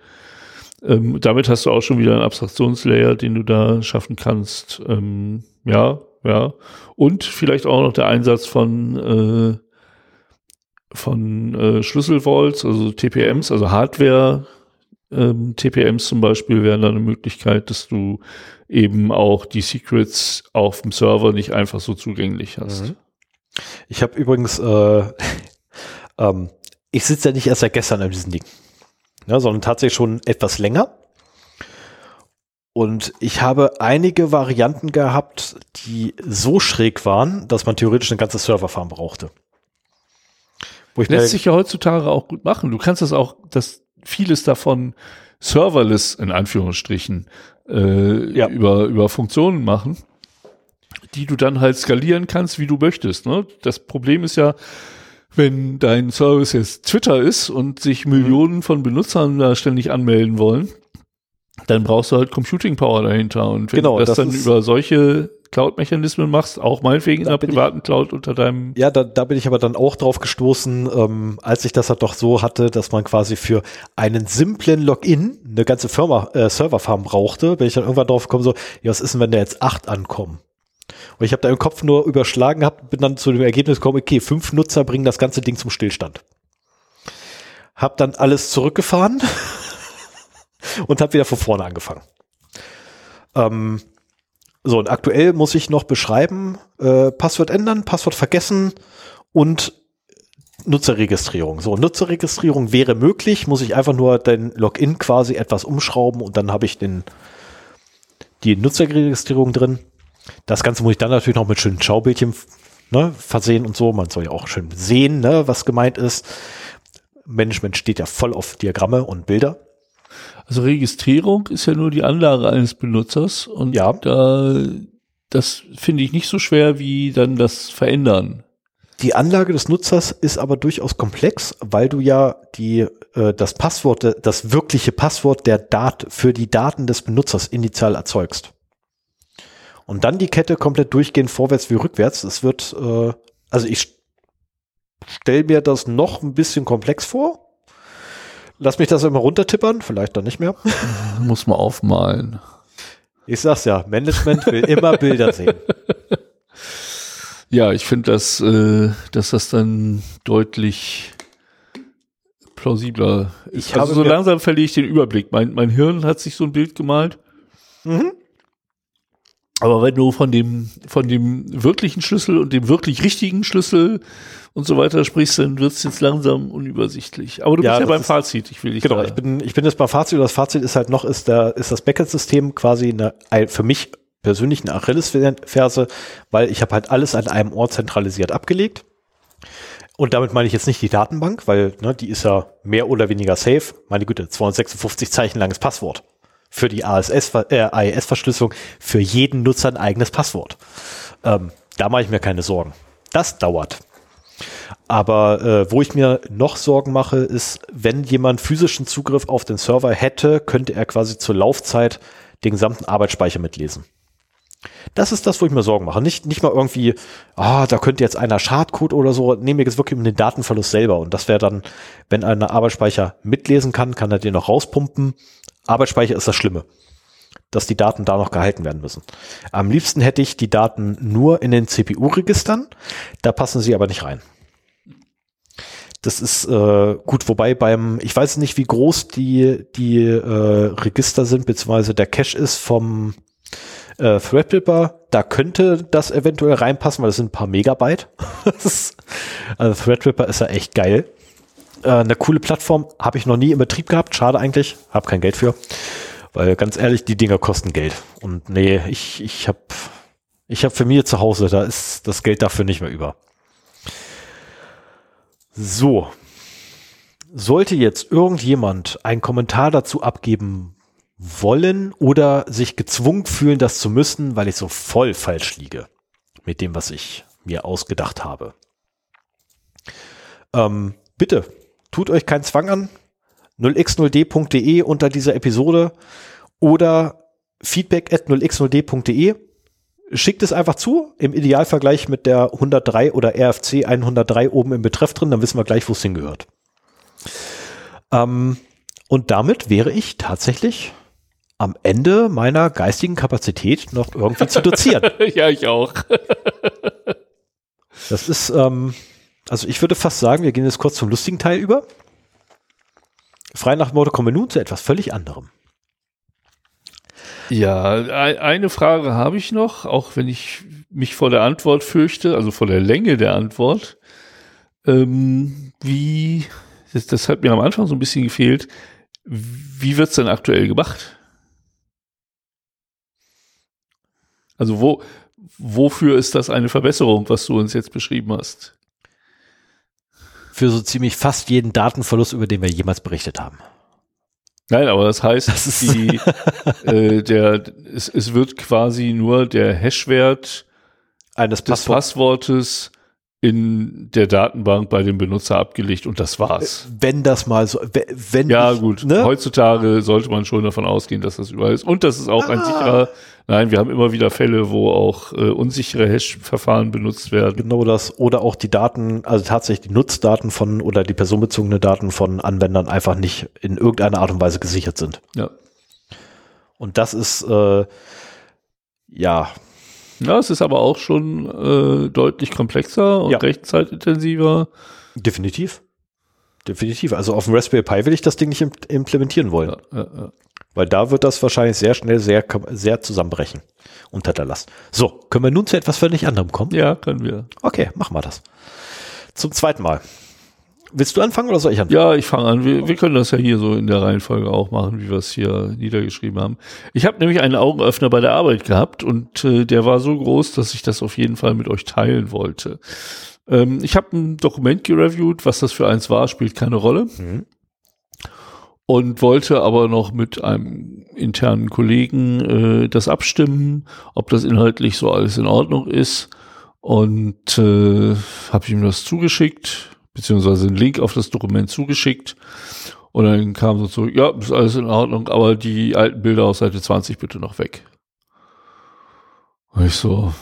B: Ähm, damit hast du auch schon wieder einen Abstraktionslayer, den du da schaffen kannst. Ähm, ja, ja. Und vielleicht auch noch der Einsatz von, äh, von äh, Schlüsselvaults, also TPMs, also Hardware. Ähm, TPMs zum Beispiel wären da eine Möglichkeit, dass du eben auch die Secrets auf dem Server nicht einfach so zugänglich hast. Mhm.
A: Ich habe übrigens, äh, ähm, ich sitze ja nicht erst seit gestern an diesem Ding, ne, sondern tatsächlich schon etwas länger. Und ich habe einige Varianten gehabt, die so schräg waren, dass man theoretisch eine ganze Serverfarm brauchte.
B: Wo ich Lässt sich ja heutzutage auch gut machen. Du kannst das auch, dass vieles davon serverless in Anführungsstrichen äh, ja. über, über Funktionen machen, die du dann halt skalieren kannst, wie du möchtest. Ne? Das Problem ist ja, wenn dein Service jetzt Twitter ist und sich mhm. Millionen von Benutzern da ständig anmelden wollen, dann brauchst du halt Computing Power dahinter. Und wenn
A: genau,
B: du das, das dann über solche Cloud-Mechanismen machst, auch meinetwegen in einer
A: bin ich-
B: privaten Cloud unter deinem.
A: Ja, da, da bin ich aber dann auch drauf gestoßen, ähm, als ich das halt doch so hatte, dass man quasi für einen simplen Login eine ganze Firma, äh, Serverfarm brauchte, bin ich dann irgendwann drauf gekommen, so, ja, was ist denn, wenn da jetzt acht ankommen? Und ich habe da im Kopf nur überschlagen gehabt, bin dann zu dem Ergebnis gekommen, okay, fünf Nutzer bringen das ganze Ding zum Stillstand. Hab dann alles zurückgefahren und habe wieder von vorne angefangen. Ähm, so, und aktuell muss ich noch beschreiben, äh, Passwort ändern, Passwort vergessen und Nutzerregistrierung. So, Nutzerregistrierung wäre möglich, muss ich einfach nur den Login quasi etwas umschrauben und dann habe ich den, die Nutzerregistrierung drin. Das Ganze muss ich dann natürlich noch mit schönen Schaubildchen ne, versehen und so. Man soll ja auch schön sehen, ne, was gemeint ist. Management steht ja voll auf Diagramme und Bilder.
B: Also Registrierung ist ja nur die Anlage eines Benutzers und
A: Ja.
B: da, das finde ich nicht so schwer wie dann das Verändern.
A: Die Anlage des Nutzers ist aber durchaus komplex, weil du ja die, äh, das Passwort, das wirkliche Passwort der Dat für die Daten des Benutzers initial erzeugst. Und dann die Kette komplett durchgehend vorwärts wie rückwärts. Es wird, äh, also ich stelle mir das noch ein bisschen komplex vor. Lass mich das immer runtertippern, vielleicht dann nicht mehr.
B: Muss man aufmalen.
A: Ich sag's ja, Management will immer Bilder sehen.
B: Ja, ich finde, dass, äh, dass das dann deutlich plausibler ist.
A: Ich
B: also
A: habe
B: so langsam verliere ich den Überblick. Mein, mein Hirn hat sich so ein Bild gemalt.
A: Mhm.
B: Aber wenn du von dem, von dem wirklichen Schlüssel und dem wirklich richtigen Schlüssel und so weiter sprichst, dann wird es jetzt langsam unübersichtlich. Aber du
A: Ja,
B: bist ja beim
A: ist-
B: Fazit. Ich will dich
A: Genau,
B: da-
A: ich bin, ich bin jetzt beim Fazit und das Fazit ist halt noch, ist der, ist das Backend-System quasi eine, ein, für mich persönlich eine Achillesferse, weil ich habe halt alles an einem Ort zentralisiert abgelegt. Und damit meine ich jetzt nicht die Datenbank, weil ne, die ist ja mehr oder weniger safe. Meine Güte, 256 Zeichen langes Passwort. Für die ASS, äh, AES-Verschlüsselung für jeden Nutzer ein eigenes Passwort. Ähm, da mache ich mir keine Sorgen. Das dauert. Aber äh, wo ich mir noch Sorgen mache, ist, wenn jemand physischen Zugriff auf den Server hätte, könnte er quasi zur Laufzeit den gesamten Arbeitsspeicher mitlesen. Das ist das, wo ich mir Sorgen mache. Nicht, nicht mal irgendwie, ah, da könnte jetzt einer Schadcode oder so. Nee, mir geht's wirklich um den Datenverlust selber. Und das wäre dann, wenn einer Arbeitsspeicher mitlesen kann, kann er den noch rauspumpen. Arbeitsspeicher ist das Schlimme. Dass die Daten da noch gehalten werden müssen. Am liebsten hätte ich die Daten nur in den CPU-Registern. Da passen sie aber nicht rein. Das ist äh, gut, wobei beim, ich weiß nicht, wie groß die, die äh, Register sind, beziehungsweise der Cache ist vom äh, Threadripper, da könnte das eventuell reinpassen, weil das sind ein paar Megabyte. Also Threadripper ist ja echt geil. Äh, eine coole Plattform, habe ich noch nie im Betrieb gehabt, schade eigentlich, habe kein Geld für. Weil ganz ehrlich, die Dinger kosten Geld. Und nee, ich, ich habe ich hab für mich zu Hause, da ist das Geld dafür nicht mehr über. So. Sollte jetzt irgendjemand einen Kommentar dazu abgeben wollen oder sich gezwungen fühlen, das zu müssen, weil ich so voll falsch liege mit dem, was ich mir ausgedacht habe. Ähm, bitte, tut euch keinen Zwang an. 0x0d.de unter dieser Episode oder feedback at 0x0d.de. Schickt es einfach zu, im Idealvergleich mit der 103 oder RFC 103 oben im Betreff drin, dann wissen wir gleich, wo es hingehört. Ähm, und damit wäre ich tatsächlich am Ende meiner geistigen Kapazität noch irgendwie zu dozieren.
B: ja, ich auch.
A: Das ist, ähm, also ich würde fast sagen, wir gehen jetzt kurz zum lustigen Teil über. Frei nach Motto kommen wir nun zu etwas völlig anderem.
B: Ja, ein- eine Frage habe ich noch, auch wenn ich mich vor der Antwort fürchte, also vor der Länge der Antwort. Ähm, wie, das, das hat mir am Anfang so ein bisschen gefehlt, wie wird's denn aktuell gemacht? Also wo, wofür ist das eine Verbesserung, was du uns jetzt beschrieben hast?
A: Für so ziemlich fast jeden Datenverlust, über den wir jemals berichtet haben.
B: Nein, aber das heißt,
A: Das
B: die, äh, der, es, es wird quasi nur der Hashwert
A: Eines
B: des
A: Passworts.
B: Passwortes in der Datenbank bei dem Benutzer abgelegt und das war's.
A: Wenn das mal so, we- wenn
B: Ja,
A: ich,
B: gut.
A: ne?
B: Heutzutage sollte man schon davon ausgehen, dass das überall ist. Und das ist auch ein
A: Ah.
B: sicherer. Nein, wir haben immer wieder Fälle, wo auch äh, unsichere Hash-Verfahren benutzt werden.
A: Genau das. Oder auch die Daten, also tatsächlich die Nutzdaten von oder die personenbezogene Daten von Anwendern einfach nicht in irgendeiner Art und Weise gesichert sind.
B: Ja.
A: Und das ist, äh, ja,
B: Ja, es ist aber auch schon äh, deutlich komplexer und
A: Ja.
B: rechenzeitintensiver.
A: definitiv. Definitiv. Also auf dem Raspberry Pi will ich das Ding nicht im- implementieren wollen.
B: Ja, ja, ja.
A: Weil da wird das wahrscheinlich sehr schnell sehr, sehr zusammenbrechen unter der Last. So, können wir nun zu etwas völlig anderem kommen?
B: ja, können wir.
A: Okay, machen wir das. Zum zweiten Mal. Willst du anfangen oder soll ich anfangen?
B: Ja, ich fange an. Wir, wir können das ja hier so in der Reihenfolge auch machen, wie wir es hier niedergeschrieben haben. Ich habe nämlich einen Augenöffner bei der Arbeit gehabt und äh, der war so groß, dass ich das auf jeden Fall mit euch teilen wollte. Ähm, ich habe ein Dokument gereviewt, was das für eins war, spielt keine Rolle.
A: Mhm.
B: Und wollte aber noch mit einem internen Kollegen äh, das abstimmen, ob das inhaltlich so alles in Ordnung ist. Und äh, habe ihm das zugeschickt, beziehungsweise einen Link auf das Dokument zugeschickt. Und dann kam so zurück, ja, ist alles in Ordnung, aber die alten Bilder auf Seite 20 bitte noch weg. Und ich so,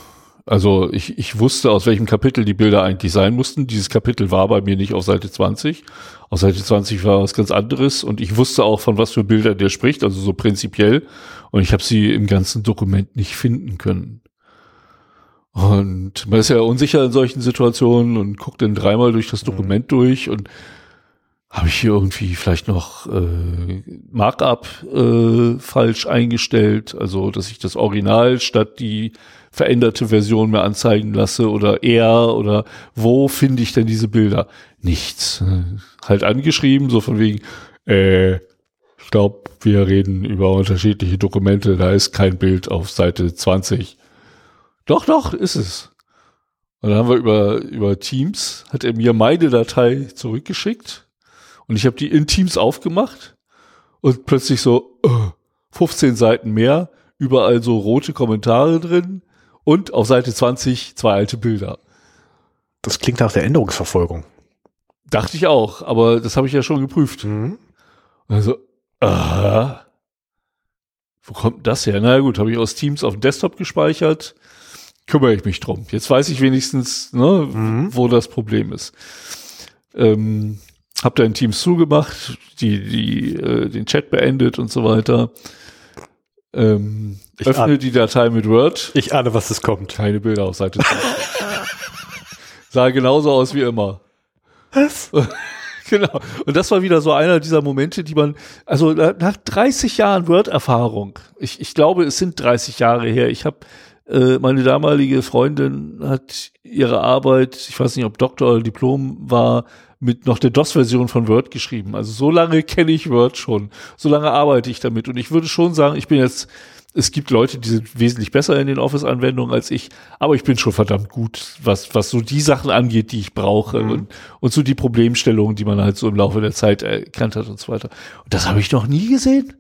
B: also ich, ich wusste, aus welchem Kapitel die Bilder eigentlich sein mussten. Dieses Kapitel war bei mir nicht auf Seite 20. Auf Seite 20 war was ganz anderes und ich wusste auch, von was für Bildern der spricht, also so prinzipiell. Und ich habe sie im ganzen Dokument nicht finden können. Und man ist ja unsicher in solchen Situationen und guckt dann dreimal durch das Dokument durch und habe ich hier irgendwie vielleicht noch äh, Markup äh, falsch eingestellt, also dass ich das Original statt die veränderte Version mir anzeigen lasse oder eher oder wo finde ich denn diese Bilder? Nichts. Halt angeschrieben, so von wegen, äh, ich glaube, wir reden über unterschiedliche Dokumente, da ist kein Bild auf Seite 20. Doch, doch, ist es. Und dann haben wir über, über Teams, hat er mir meine Datei zurückgeschickt und ich habe die in Teams aufgemacht und plötzlich so äh, 15 Seiten mehr, überall so rote Kommentare drin und auf Seite 20 zwei alte Bilder.
A: Das klingt nach der Änderungsverfolgung.
B: Dachte ich auch, aber das habe ich ja schon geprüft. Also, ah, wo kommt das her? Na gut, habe ich aus Teams auf dem Desktop gespeichert. Kümmere ich mich drum. Jetzt weiß ich wenigstens, ne,
A: Mhm.
B: wo das Problem ist. Ähm, hab da in Teams zugemacht, die, die, äh, den Chat beendet und so weiter. Ähm,
A: Ich
B: öffne
A: ahne-
B: die Datei mit Word.
A: Ich ahne, was es kommt.
B: Keine Bilder auf Seite 20. Sah genauso aus wie immer.
A: Was?
B: Genau. Und das war wieder so einer dieser Momente, die man, also na- nach 30 Jahren Word-Erfahrung, ich, ich glaube, es sind 30 Jahre her, ich habe meine damalige Freundin hat ihre Arbeit, ich weiß nicht, ob Doktor oder Diplom war, mit noch der DOS-Version von Word geschrieben. Also so lange kenne ich Word schon, so lange arbeite ich damit. Und ich würde schon sagen, ich bin jetzt, es gibt Leute, die sind wesentlich besser in den Office-Anwendungen als ich, aber ich bin schon verdammt gut, was, was so die Sachen angeht, die ich brauche und, und so die Problemstellungen, die man halt so im Laufe der Zeit erkannt hat und so weiter. Und das habe ich noch nie gesehen.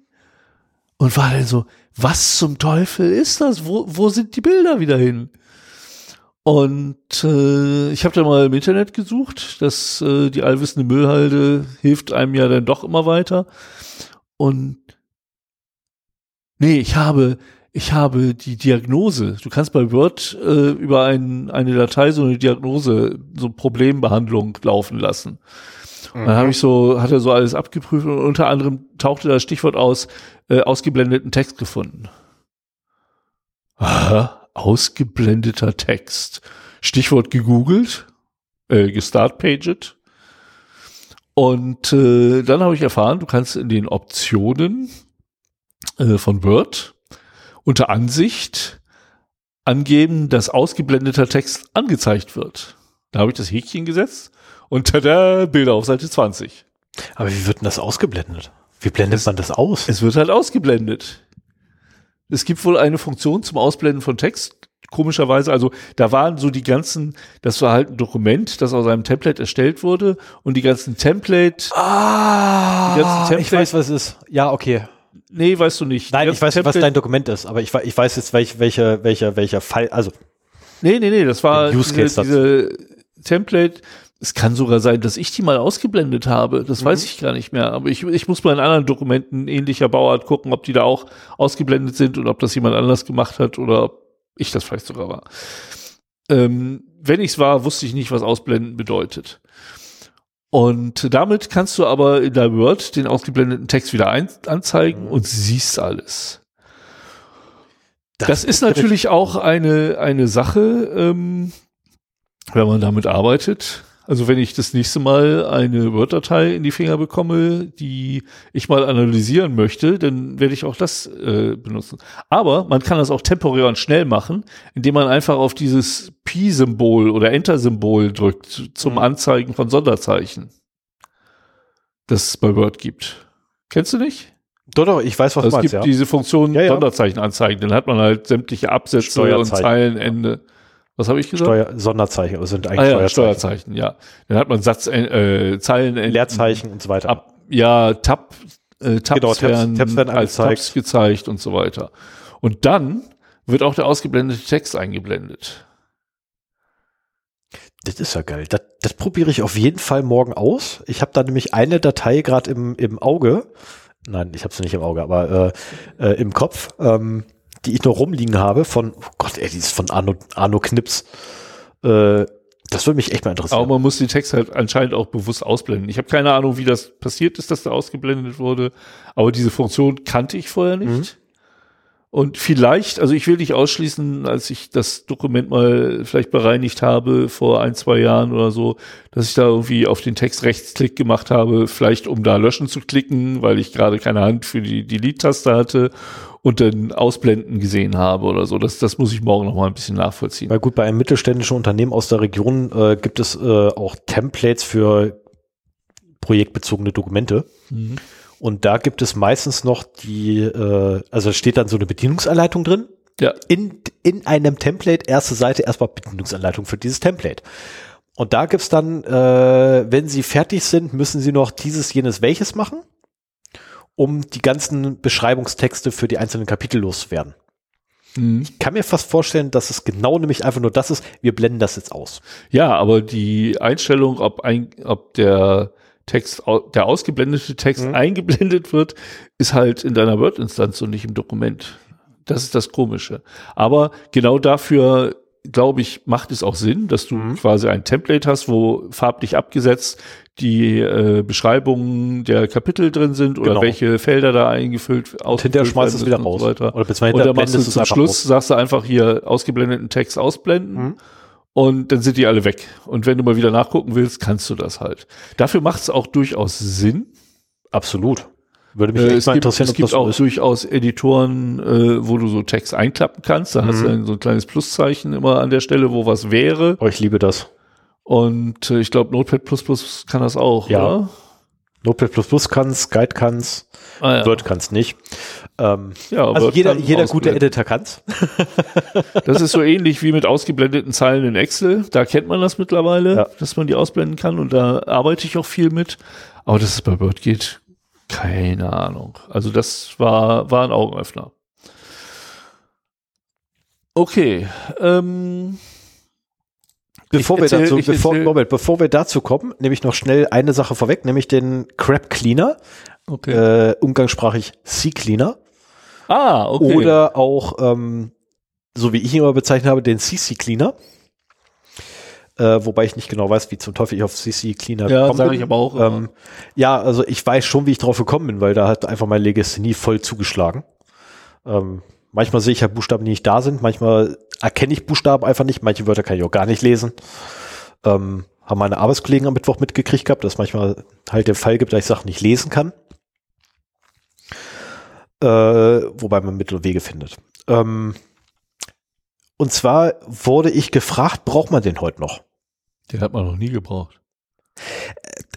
B: Und war dann so, was zum Teufel ist das? Wo, wo sind die Bilder wieder hin? Und äh, ich habe da mal im Internet gesucht, dass äh, die allwissende Müllhalde hilft einem ja dann doch immer weiter. Und nee, ich habe ich habe die Diagnose. Du kannst bei Word äh, über ein, eine Datei so eine Diagnose, so Problembehandlung laufen lassen. Und dann habe ich so, hat er so alles abgeprüft und unter anderem tauchte das Stichwort aus, äh, ausgeblendeten Text gefunden. Aha, ausgeblendeter Text. Stichwort gegoogelt, äh, gestartpaged. Und äh, dann habe ich erfahren, du kannst in den Optionen äh, von Word unter Ansicht angeben, dass ausgeblendeter Text angezeigt wird. Da habe ich das Häkchen gesetzt und tada, Bilder auf Seite 20.
A: Aber wie wird denn das ausgeblendet? Wie blendet man das aus?
B: Es wird halt ausgeblendet. Es gibt wohl eine Funktion zum Ausblenden von Text. Komischerweise, also da waren so die ganzen, das war halt ein Dokument, das aus einem Template erstellt wurde und die ganzen Template,
A: Ah,
B: Die ganzen
A: ich
B: Template-
A: weiß, was es ist. Ja, okay.
B: nee, weißt du nicht.
A: Nein, ich weiß, was
B: Template-
A: dein Dokument ist, aber ich, ich weiß jetzt, welch, welcher, welcher, welcher Fall, also
B: Nee, nee, nee, das war diese, diese Template. Es kann sogar sein, dass ich die mal ausgeblendet habe. Das mhm. weiß ich gar nicht mehr. Aber ich, ich muss mal in anderen Dokumenten ähnlicher Bauart gucken, ob die da auch ausgeblendet sind und ob das jemand anders gemacht hat oder ob ich das vielleicht sogar war. Ähm, wenn ich es war, wusste ich nicht, was ausblenden bedeutet. Und damit kannst du aber in der Word den ausgeblendeten Text wieder ein anzeigen mhm. und siehst alles. Das, das ist natürlich auch eine, eine Sache, ähm, wenn man damit arbeitet. Also wenn ich das nächste Mal eine Word-Datei in die Finger bekomme, die ich mal analysieren möchte, dann werde ich auch das äh, benutzen. Aber man kann das auch temporär und schnell machen, indem man einfach auf dieses Pi-Symbol oder Enter-Symbol drückt zum mhm. Anzeigen von Sonderzeichen, das es bei Word gibt. Kennst du nicht?
A: Doch, doch, ich weiß, was
B: also du meinst. Es gibt ja. diese Funktion ja, ja. Sonderzeichen anzeigen, dann hat man halt sämtliche Absätze und Zeilenende. Was habe ich gesagt?
A: Steuer, Sonderzeichen, also sind eigentlich
B: ah, ja, Steuerzeichen. Steuerzeichen, ja. Dann hat man Satz, äh, Zeilen,
A: Leerzeichen und so weiter.
B: Ab, ja, Tab, äh, Tabs,
A: genau, Tabs,
B: werden
A: Tabs werden
B: als Tabs gezeigt und so weiter. Und dann wird auch der ausgeblendete Text eingeblendet.
A: Das ist ja geil. Das, das probiere ich auf jeden Fall morgen aus. Ich habe da nämlich eine Datei gerade im, im Auge. Nein, ich habe sie nicht im Auge, aber äh, äh, im Kopf. Ähm, die ich noch rumliegen habe, von, oh Gott, ey, die ist von Arno, Arno Knips. Äh, das würde mich echt mal interessieren.
B: Aber man muss den Text halt anscheinend auch bewusst ausblenden. Ich habe keine Ahnung, wie das passiert ist, dass da ausgeblendet wurde, aber diese Funktion kannte ich vorher nicht. Mhm. Und vielleicht, also ich will nicht ausschließen, als ich das Dokument mal vielleicht bereinigt habe vor ein, zwei Jahren oder so, dass ich da irgendwie auf den Text Rechtsklick gemacht habe, vielleicht um da löschen zu klicken, weil ich gerade keine Hand für die Delete-Taste hatte und dann Ausblenden gesehen habe oder so. Das, das muss ich morgen noch mal ein bisschen nachvollziehen.
A: Weil gut, bei einem mittelständischen Unternehmen aus der Region äh, gibt es äh, auch Templates für projektbezogene Dokumente. Mhm. Und da gibt es meistens noch die, äh, also steht dann so eine Bedienungsanleitung drin.
B: Ja.
A: In, in einem Template, erste Seite, erstmal Bedienungsanleitung für dieses Template. Und da gibt's dann, äh, wenn Sie fertig sind, müssen Sie noch dieses, jenes, welches machen um die ganzen Beschreibungstexte für die einzelnen Kapitel loszuwerden. Mhm. Ich kann mir fast vorstellen, dass es genau nämlich einfach nur das ist, wir blenden das jetzt aus.
B: Ja, aber die Einstellung, ob, ein, ob der Text, der ausgeblendete Text mhm. eingeblendet wird, ist halt in deiner Word-Instanz und nicht im Dokument. Das ist das Komische. Aber genau dafür glaube ich, macht es auch Sinn, dass du mhm. quasi ein Template hast, wo farblich abgesetzt die äh, Beschreibungen der Kapitel drin sind oder genau. welche Felder da eingefüllt
A: aus. Hinterher schmeißt es wieder raus.
B: So. Oder und dann machst du zum Schluss, raus. sagst du einfach hier ausgeblendeten Text ausblenden. Mhm. Und dann sind die alle weg. Und wenn du mal wieder nachgucken willst, kannst du das halt. Dafür macht es auch durchaus Sinn.
A: Absolut.
B: Würde mich äh, echt mal gibt, interessieren, es gibt auch ist. durchaus Editoren, äh, wo du so Text einklappen kannst. Da mhm. hast du mhm. so ein kleines Pluszeichen immer an der Stelle, wo was wäre.
A: Oh, ich liebe das.
B: Und äh, ich glaube, Notepad kann das auch,
A: ja. oder? Notepad kann's, Guide kann's, ah, ja. Word kann's nicht. Ähm, ja, also Word jeder, jeder gute Editor kann's.
B: das ist so ähnlich wie mit ausgeblendeten Zeilen in Excel. Da kennt man das mittlerweile, ja. dass man die ausblenden kann und da arbeite ich auch viel mit. Aber dass es bei Word geht, keine Ahnung. Also das war, war ein Augenöffner. Okay. Ähm,
A: bevor wir dazu, bevor, Moment, bevor wir dazu kommen, nehme ich noch schnell eine Sache vorweg, nämlich den Crab Cleaner. Okay. Äh, umgangssprachig Sea Cleaner.
B: Ah, okay.
A: Oder auch, ähm, so wie ich ihn immer bezeichnet habe, den CC Cleaner äh, wobei ich nicht genau weiß, wie zum Teufel ich auf CC Cleaner
B: ja, gekommen bin. ich aber auch.
A: Ähm, ja, also ich weiß schon, wie ich drauf gekommen bin, weil da hat einfach mein Legasthenie voll zugeschlagen. Ähm, manchmal sehe ich ja Buchstaben, die nicht da sind, manchmal erkenne ich Buchstaben einfach nicht, manche Wörter kann ich auch gar nicht lesen. Ähm, haben meine Arbeitskollegen am Mittwoch mitgekriegt gehabt, dass manchmal halt der Fall gibt, dass ich Sachen nicht lesen kann. Äh, wobei man Mittel und Wege findet. Ähm, und zwar wurde ich gefragt, braucht man den heute noch?
B: Den hat man noch nie gebraucht.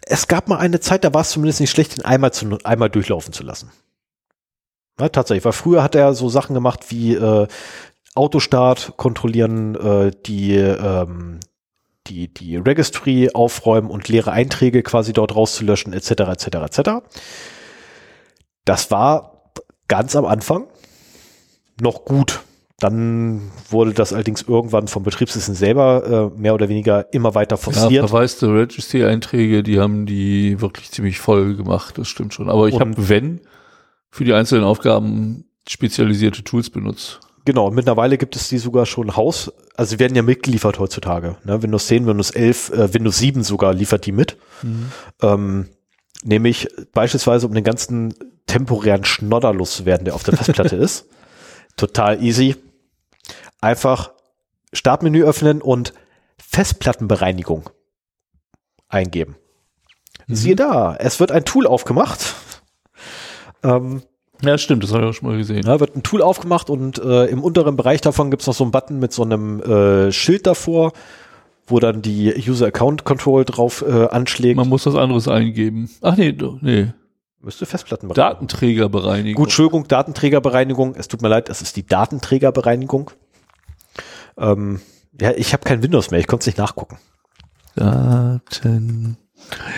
A: Es gab mal eine Zeit, da war es zumindest nicht schlecht, den einmal, zu, einmal durchlaufen zu lassen. Ja, tatsächlich, weil früher hat er so Sachen gemacht wie äh, Autostart kontrollieren, äh, die, ähm, die, die Registry aufräumen und leere Einträge quasi dort rauszulöschen, etc., etc., etc. Das war ganz am Anfang noch gut Dann wurde das allerdings irgendwann vom Betriebssystem selber äh, mehr oder weniger immer weiter forciert.
B: Ja, verwaiste Registry-Einträge, die haben die wirklich ziemlich voll gemacht, das stimmt schon. Aber ich habe, wenn, für die einzelnen Aufgaben spezialisierte Tools benutzt.
A: Genau, und mittlerweile gibt es die sogar schon Haus, also sie werden ja mitgeliefert heutzutage. Ne? Windows 10, Windows 11, äh, Windows 7 sogar liefert die mit. Mhm. Ähm, nämlich beispielsweise um den ganzen temporären Schnodder loszuwerden, der auf der Festplatte ist. Total easy. Einfach Startmenü öffnen und Festplattenbereinigung eingeben. Mhm. Siehe da, es wird ein Tool aufgemacht.
B: Ähm, ja, stimmt, das habe ich auch schon mal gesehen.
A: Ja, wird ein Tool aufgemacht und äh, im unteren Bereich davon gibt es noch so einen Button mit so einem äh, Schild davor, wo dann die User Account Control drauf äh, anschlägt.
B: Man muss was anderes eingeben. Ach nee, nee.
A: Müsste
B: Festplattenbereinigung. Datenträgerbereinigung.
A: Gut, Entschuldigung, Datenträgerbereinigung. Es tut mir leid, es ist die Datenträgerbereinigung. Ähm, ja, ich habe kein Windows mehr, ich konnte es nicht nachgucken.
B: Daten.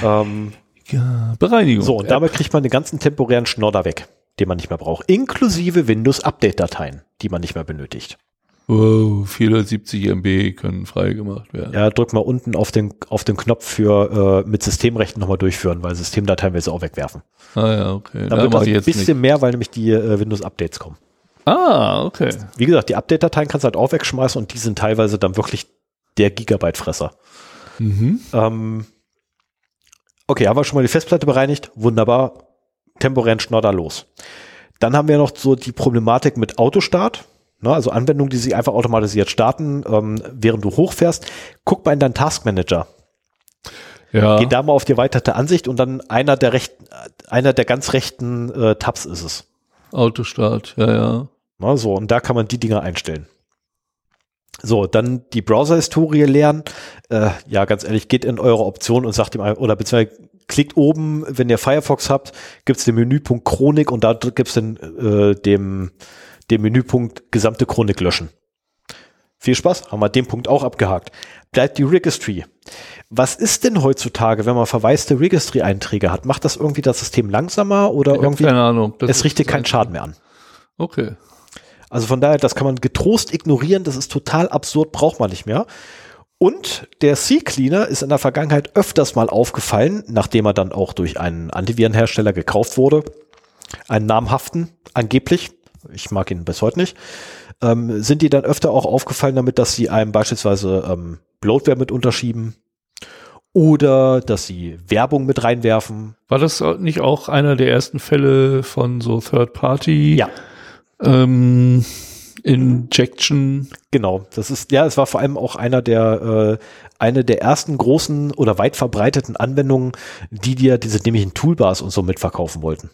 B: Ähm, ja, Bereinigung.
A: So, und damit kriegt man den ganzen temporären Schnodder weg, den man nicht mehr braucht. Inklusive Windows-Update-Dateien, die man nicht mehr benötigt.
B: Wow, 470 MB können freigemacht werden.
A: Ja, drück mal unten auf den, auf den Knopf für äh, mit Systemrechten nochmal durchführen, weil Systemdateien will sie auch wegwerfen.
B: Ah ja, okay.
A: Dann wird das ein bisschen nicht. mehr, weil nämlich die äh, Windows-Updates kommen.
B: Ah, okay.
A: Wie gesagt, die Update-Dateien kannst du halt auch wegschmeißen und die sind teilweise dann wirklich der Gigabyte-Fresser. Mhm. Ähm, okay, haben wir schon mal die Festplatte bereinigt. Wunderbar. Temporären Schnodder los. Dann haben wir noch so die Problematik mit Autostart. Ne, also Anwendungen, die sich einfach automatisiert starten, ähm, während du hochfährst. Guck mal in deinen Taskmanager. Ja. Geh da mal auf die erweiterte Ansicht und dann einer der rechten, einer der ganz rechten äh, Tabs ist es.
B: Autostart, ja, ja.
A: Na, so, und da kann man die Dinger einstellen. So, dann die Browser-Historie lernen. Äh, ja, ganz ehrlich, geht in eure Option und sagt ihm, oder beziehungsweise klickt oben, wenn ihr Firefox habt, gibt es den Menüpunkt Chronik und da gibt es den, äh, dem, dem Menüpunkt gesamte Chronik löschen. Viel Spaß, haben wir den Punkt auch abgehakt. Bleibt die Registry. Was ist denn heutzutage, wenn man verwaiste Registry-Einträge hat? Macht das irgendwie das System langsamer oder
B: ich
A: irgendwie?
B: Keine Ahnung.
A: es richtet keinen Schaden mehr an.
B: Okay.
A: Also von daher, das kann man getrost ignorieren. Das ist total absurd, braucht man nicht mehr. Und der C-Cleaner ist in der Vergangenheit öfters mal aufgefallen, nachdem er dann auch durch einen Antivirenhersteller gekauft wurde. Einen namhaften, angeblich. Ich mag ihn bis heute nicht. Ähm, sind die dann öfter auch aufgefallen damit, dass sie einem beispielsweise ähm, Bloatware mit unterschieben oder dass sie Werbung mit reinwerfen.
B: War das nicht auch einer der ersten Fälle von so Third Party?
A: Ja.
B: Ähm, Injection.
A: Genau, das ist, ja, es war vor allem auch einer der, äh, eine der ersten großen oder weit verbreiteten Anwendungen, die dir diese nämlichen Toolbars und so mitverkaufen wollten.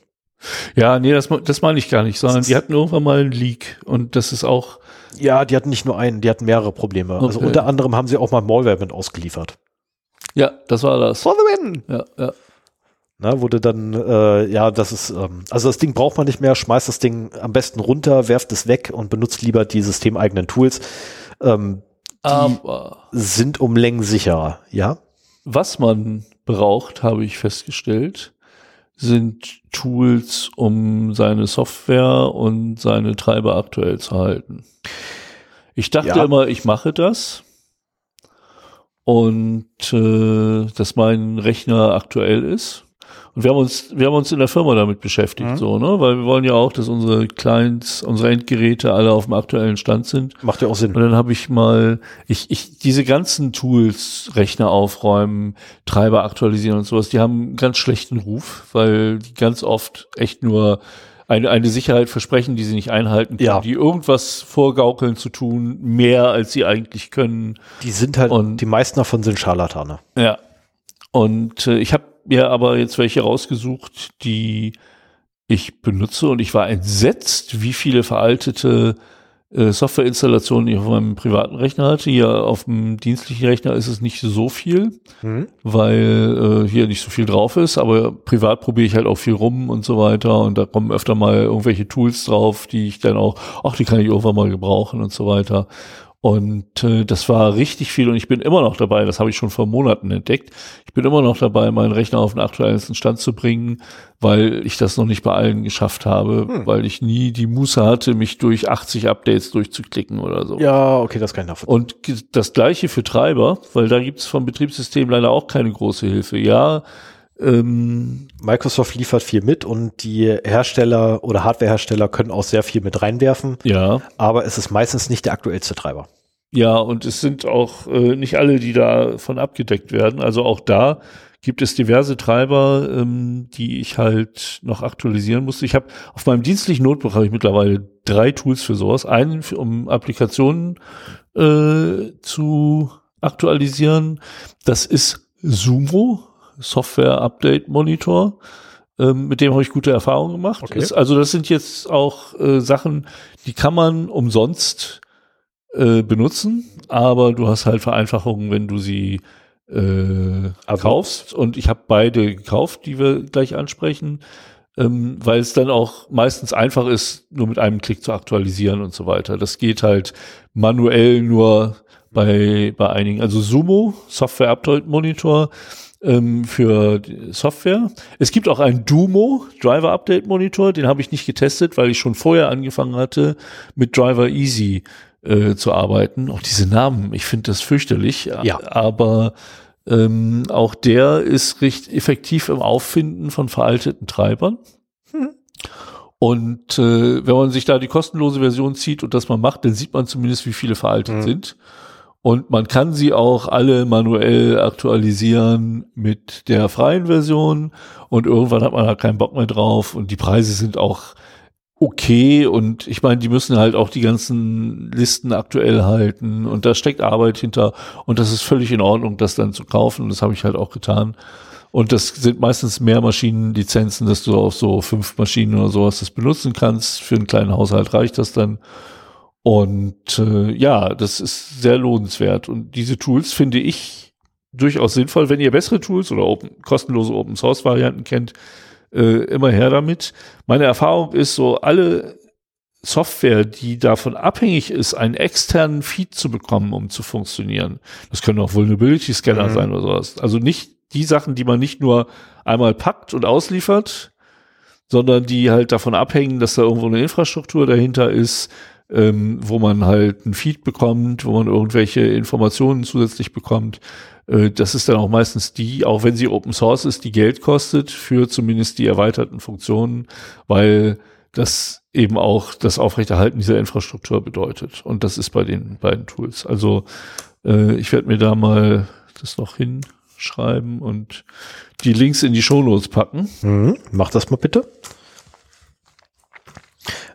B: Ja, nee, das, das meine ich gar nicht, sondern die hatten irgendwann mal einen Leak und das ist auch.
A: Ja, die hatten nicht nur einen, die hatten mehrere Probleme. Also okay. Also unter anderem haben sie auch mal Malware mit ausgeliefert.
B: Ja, das war das.
A: For the win!
B: Ja, ja.
A: Na, wurde dann, äh, ja, das ist, ähm, also das Ding braucht man nicht mehr, schmeißt das Ding am besten runter, werft es weg und benutzt lieber die systemeigenen Tools. Ähm, die Aber sind um Längen sicherer, ja?
B: Was man braucht, habe ich festgestellt, sind Tools, um seine Software und seine Treiber aktuell zu halten. Ich dachte ja. immer, ich mache das und äh, dass mein Rechner aktuell ist. Und wir haben uns, wir haben uns in der Firma damit beschäftigt, mhm. so, ne? Weil wir wollen ja auch, dass unsere Clients, unsere Endgeräte alle auf dem aktuellen Stand sind.
A: Macht ja auch Sinn.
B: Und dann habe ich mal, ich, ich, diese ganzen Tools, Rechner aufräumen, Treiber aktualisieren und sowas, die haben einen ganz schlechten Ruf, weil die ganz oft echt nur eine, eine Sicherheit versprechen, die sie nicht einhalten können,
A: ja.
B: die irgendwas vorgaukeln zu tun, mehr als sie eigentlich können.
A: Die sind halt, und die meisten davon sind Scharlatane.
B: Ja. Und äh, ich habe mir aber jetzt welche rausgesucht, die ich benutze und ich war entsetzt, wie viele veraltete äh, Softwareinstallationen ich auf meinem privaten Rechner hatte. Hier auf dem dienstlichen Rechner ist es nicht so viel, mhm. weil äh, hier nicht so viel drauf ist, aber privat probiere ich halt auch viel rum und so weiter und da kommen öfter mal irgendwelche Tools drauf, die ich dann auch, ach, die kann ich irgendwann mal gebrauchen und so weiter. Und äh, das war richtig viel und ich bin immer noch dabei, das habe ich schon vor Monaten entdeckt. Ich bin immer noch dabei, meinen Rechner auf den aktuellsten Stand zu bringen, weil ich das noch nicht bei allen geschafft habe, hm. weil ich nie die Muße hatte, mich durch 80 Updates durchzuklicken oder so.
A: Ja, okay, das kann ich nachvollziehen.
B: Und das gleiche für Treiber, weil da gibt es vom Betriebssystem leider auch keine große Hilfe. Ja,
A: ähm, Microsoft liefert viel mit und die Hersteller oder Hardwarehersteller können auch sehr viel mit reinwerfen.
B: Ja.
A: Aber es ist meistens nicht der aktuellste Treiber.
B: Ja, und es sind auch äh, nicht alle, die davon abgedeckt werden. Also auch da gibt es diverse Treiber, ähm, die ich halt noch aktualisieren musste. Ich habe auf meinem dienstlichen Notebook habe ich mittlerweile drei Tools für sowas. Einen, um Applikationen äh, zu aktualisieren. Das ist Sumo. Software Update Monitor. Ähm, mit dem habe ich gute Erfahrungen gemacht. Okay. Ist, also das sind jetzt auch äh, Sachen, die kann man umsonst äh, benutzen, aber du hast halt Vereinfachungen, wenn du sie äh, also. kaufst. Und ich habe beide gekauft, die wir gleich ansprechen, ähm, weil es dann auch meistens einfach ist, nur mit einem Klick zu aktualisieren und so weiter. Das geht halt manuell nur bei, bei einigen. Also Sumo, Software Update Monitor, ähm, für Software. Es gibt auch einen Dumo Driver Update Monitor, den habe ich nicht getestet, weil ich schon vorher angefangen hatte, mit Driver Easy äh, zu arbeiten. Auch diese Namen, ich finde das fürchterlich,
A: ja.
B: aber ähm, auch der ist recht effektiv im Auffinden von veralteten Treibern. Hm. Und äh, wenn man sich da die kostenlose Version zieht und das mal macht, dann sieht man zumindest, wie viele veraltet hm. sind. Und man kann sie auch alle manuell aktualisieren mit der freien Version. Und irgendwann hat man da keinen Bock mehr drauf. Und die Preise sind auch okay. Und ich meine, die müssen halt auch die ganzen Listen aktuell halten. Und da steckt Arbeit hinter. Und das ist völlig in Ordnung, das dann zu kaufen. Und das habe ich halt auch getan. Und das sind meistens mehr Maschinenlizenzen, dass du auf so fünf Maschinen oder sowas das benutzen kannst. Für einen kleinen Haushalt reicht das dann. Und äh, ja, das ist sehr lohnenswert. Und diese Tools finde ich durchaus sinnvoll. Wenn ihr bessere Tools oder open, kostenlose Open Source Varianten kennt, äh, immer her damit. Meine Erfahrung ist so, alle Software, die davon abhängig ist, einen externen Feed zu bekommen, um zu funktionieren. Das können auch Vulnerability Scanner mhm. sein oder sowas. Also nicht die Sachen, die man nicht nur einmal packt und ausliefert, sondern die halt davon abhängen, dass da irgendwo eine Infrastruktur dahinter ist, ähm, wo man halt ein Feed bekommt, wo man irgendwelche Informationen zusätzlich bekommt. Äh, das ist dann auch meistens die, auch wenn sie Open Source ist, die Geld kostet für zumindest die erweiterten Funktionen, weil das eben auch das Aufrechterhalten dieser Infrastruktur bedeutet. Und das ist bei den beiden Tools. Also äh, ich werde mir da mal das noch hinschreiben und die Links in die Shownotes packen.
A: Mhm, mach das mal bitte.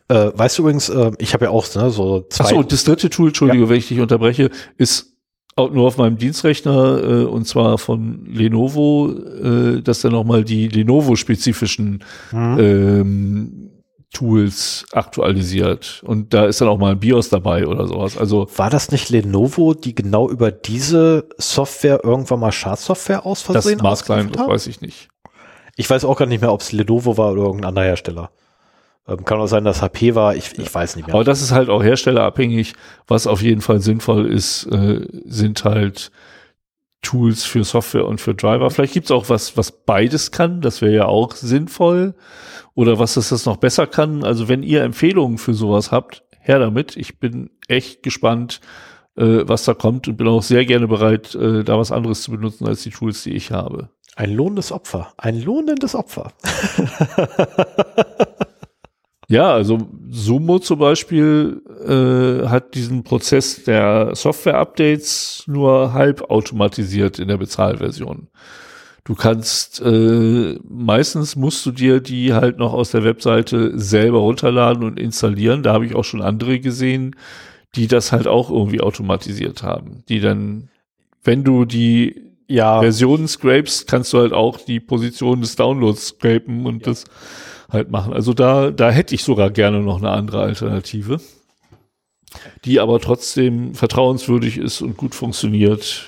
A: Äh, weißt du übrigens, äh, ich habe ja auch ne, so
B: zwei. Achso, das dritte Tool, Entschuldige, ja. wenn ich dich unterbreche, ist auch nur auf meinem Dienstrechner äh, und zwar von Lenovo, äh, dass dann nochmal die Lenovo-spezifischen mhm. ähm, Tools aktualisiert. Und da ist dann auch mal ein BIOS dabei oder sowas. Also
A: war das nicht Lenovo, die genau über diese Software irgendwann mal Schadsoftware aus Versehen
B: Das Maßklein, das weiß ich nicht.
A: Ich weiß auch gar nicht mehr, ob es Lenovo war oder irgendein anderer Hersteller. Ähm, kann auch sein, dass HP war, ich, ich weiß nicht mehr.
B: Aber das ist halt auch herstellerabhängig. Was auf jeden Fall sinnvoll ist, äh, sind halt Tools für Software und für Driver. Vielleicht gibt's auch was, was beides kann. Das wäre ja auch sinnvoll. Oder was das, das noch besser kann. Also wenn ihr Empfehlungen für sowas habt, her damit. Ich bin echt gespannt, äh, was da kommt und bin auch sehr gerne bereit, äh, da was anderes zu benutzen als die Tools, die ich habe.
A: Ein lohnendes Opfer. Ein lohnendes Opfer.
B: Ja, also Sumo zum Beispiel äh, hat diesen Prozess der Software-Updates nur halb automatisiert in der Bezahlversion. Du kannst, äh, meistens musst du dir die halt noch aus der Webseite selber runterladen und installieren. Da habe ich auch schon andere gesehen, die das halt auch irgendwie automatisiert haben. Die dann, wenn du die ja. Versionen scrapest, kannst du halt auch die Position des Downloads scrapen und ja. das halt machen. Also da, da hätte ich sogar gerne noch eine andere Alternative, die aber trotzdem vertrauenswürdig ist und gut funktioniert.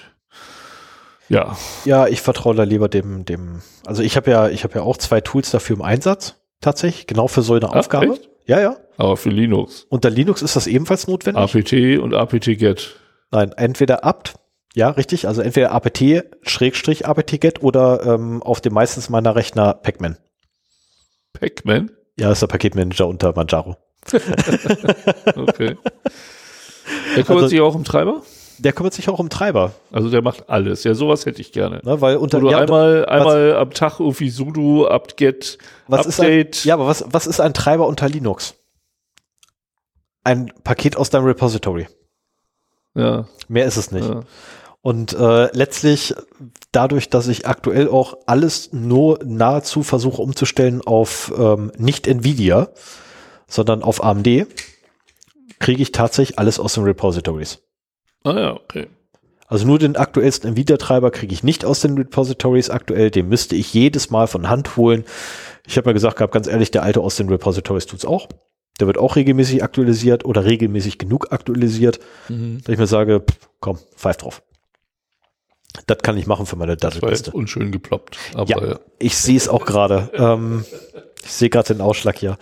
B: Ja.
A: Ja, ich vertraue da lieber dem, dem, also ich habe ja, ich habe ja auch zwei Tools dafür im Einsatz, tatsächlich, genau für so eine Ach, Aufgabe. Echt? Ja, ja.
B: Aber für Linux.
A: Unter Linux ist das ebenfalls notwendig?
B: APT und apt-get.
A: Nein, entweder apt, ja, richtig, also entweder apt, Schrägstrich apt-get oder ähm, auf dem meistens meiner Rechner Pacman.
B: Pacman?
A: Ja, ist der Paketmanager unter Manjaro.
B: okay. Der kümmert
A: Also-
B: sich auch um Treiber?
A: Der kümmert sich auch um Treiber,
B: Also der macht alles. Ja, sowas hätte ich gerne.
A: ne, weil unter
B: du
A: ja,
B: einmal, einmal am Tag irgendwie sudo, apt-get,
A: was ist ein,
B: update.
A: ja, aber was, was ist ein Treiber unter Linux? Ein Paket aus deinem Repository.
B: ja,
A: Mehr ist es nicht.
B: ja.
A: Und äh, letztlich dadurch, dass ich aktuell auch alles nur nahezu versuche umzustellen auf ähm, nicht Nvidia, sondern auf AMD, kriege ich tatsächlich alles aus den Repositories.
B: Ah ja, okay.
A: Also nur den aktuellsten Nvidia-Treiber kriege ich nicht aus den Repositories aktuell. Den müsste ich jedes Mal von Hand holen. Ich habe mir gesagt gehabt, ganz ehrlich, der alte aus den Repositories tut's auch. Der wird auch regelmäßig aktualisiert oder regelmäßig genug aktualisiert,
B: Mhm.
A: dass ich mir sage, pff, komm, pfeif drauf. Das kann ich machen für meine Dattelkiste.
B: unschön geploppt. Aber
A: Ja.
B: ja.
A: Ich sehe es auch gerade. Ähm, ich sehe gerade den Ausschlag hier.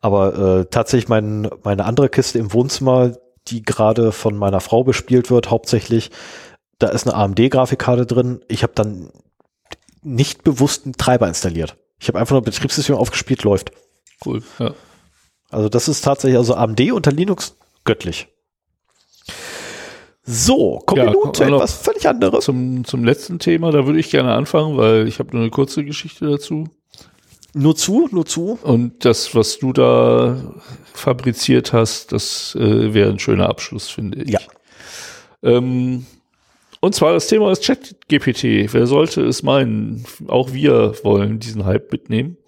A: Aber äh, tatsächlich mein, meine andere Kiste im Wohnzimmer, die gerade von meiner Frau bespielt wird, hauptsächlich, da ist eine AMD-Grafikkarte drin. Ich habe dann nicht bewusst einen Treiber installiert. Ich habe einfach nur Betriebssystem aufgespielt, läuft.
B: cool. Ja.
A: Also das ist tatsächlich, also AMD unter Linux göttlich. So, kommen
B: Ja,
A: wir nun etwas völlig anderes.
B: Zum, zum letzten Thema, da würde ich gerne anfangen, weil ich habe nur eine kurze Geschichte dazu.
A: Nur zu, nur zu.
B: Und das, was du da fabriziert hast, das äh, wäre ein schöner Abschluss, finde ich.
A: Ja.
B: Ähm, und zwar das Thema ist ChatGPT. Wer sollte es meinen? Auch wir wollen diesen Hype mitnehmen.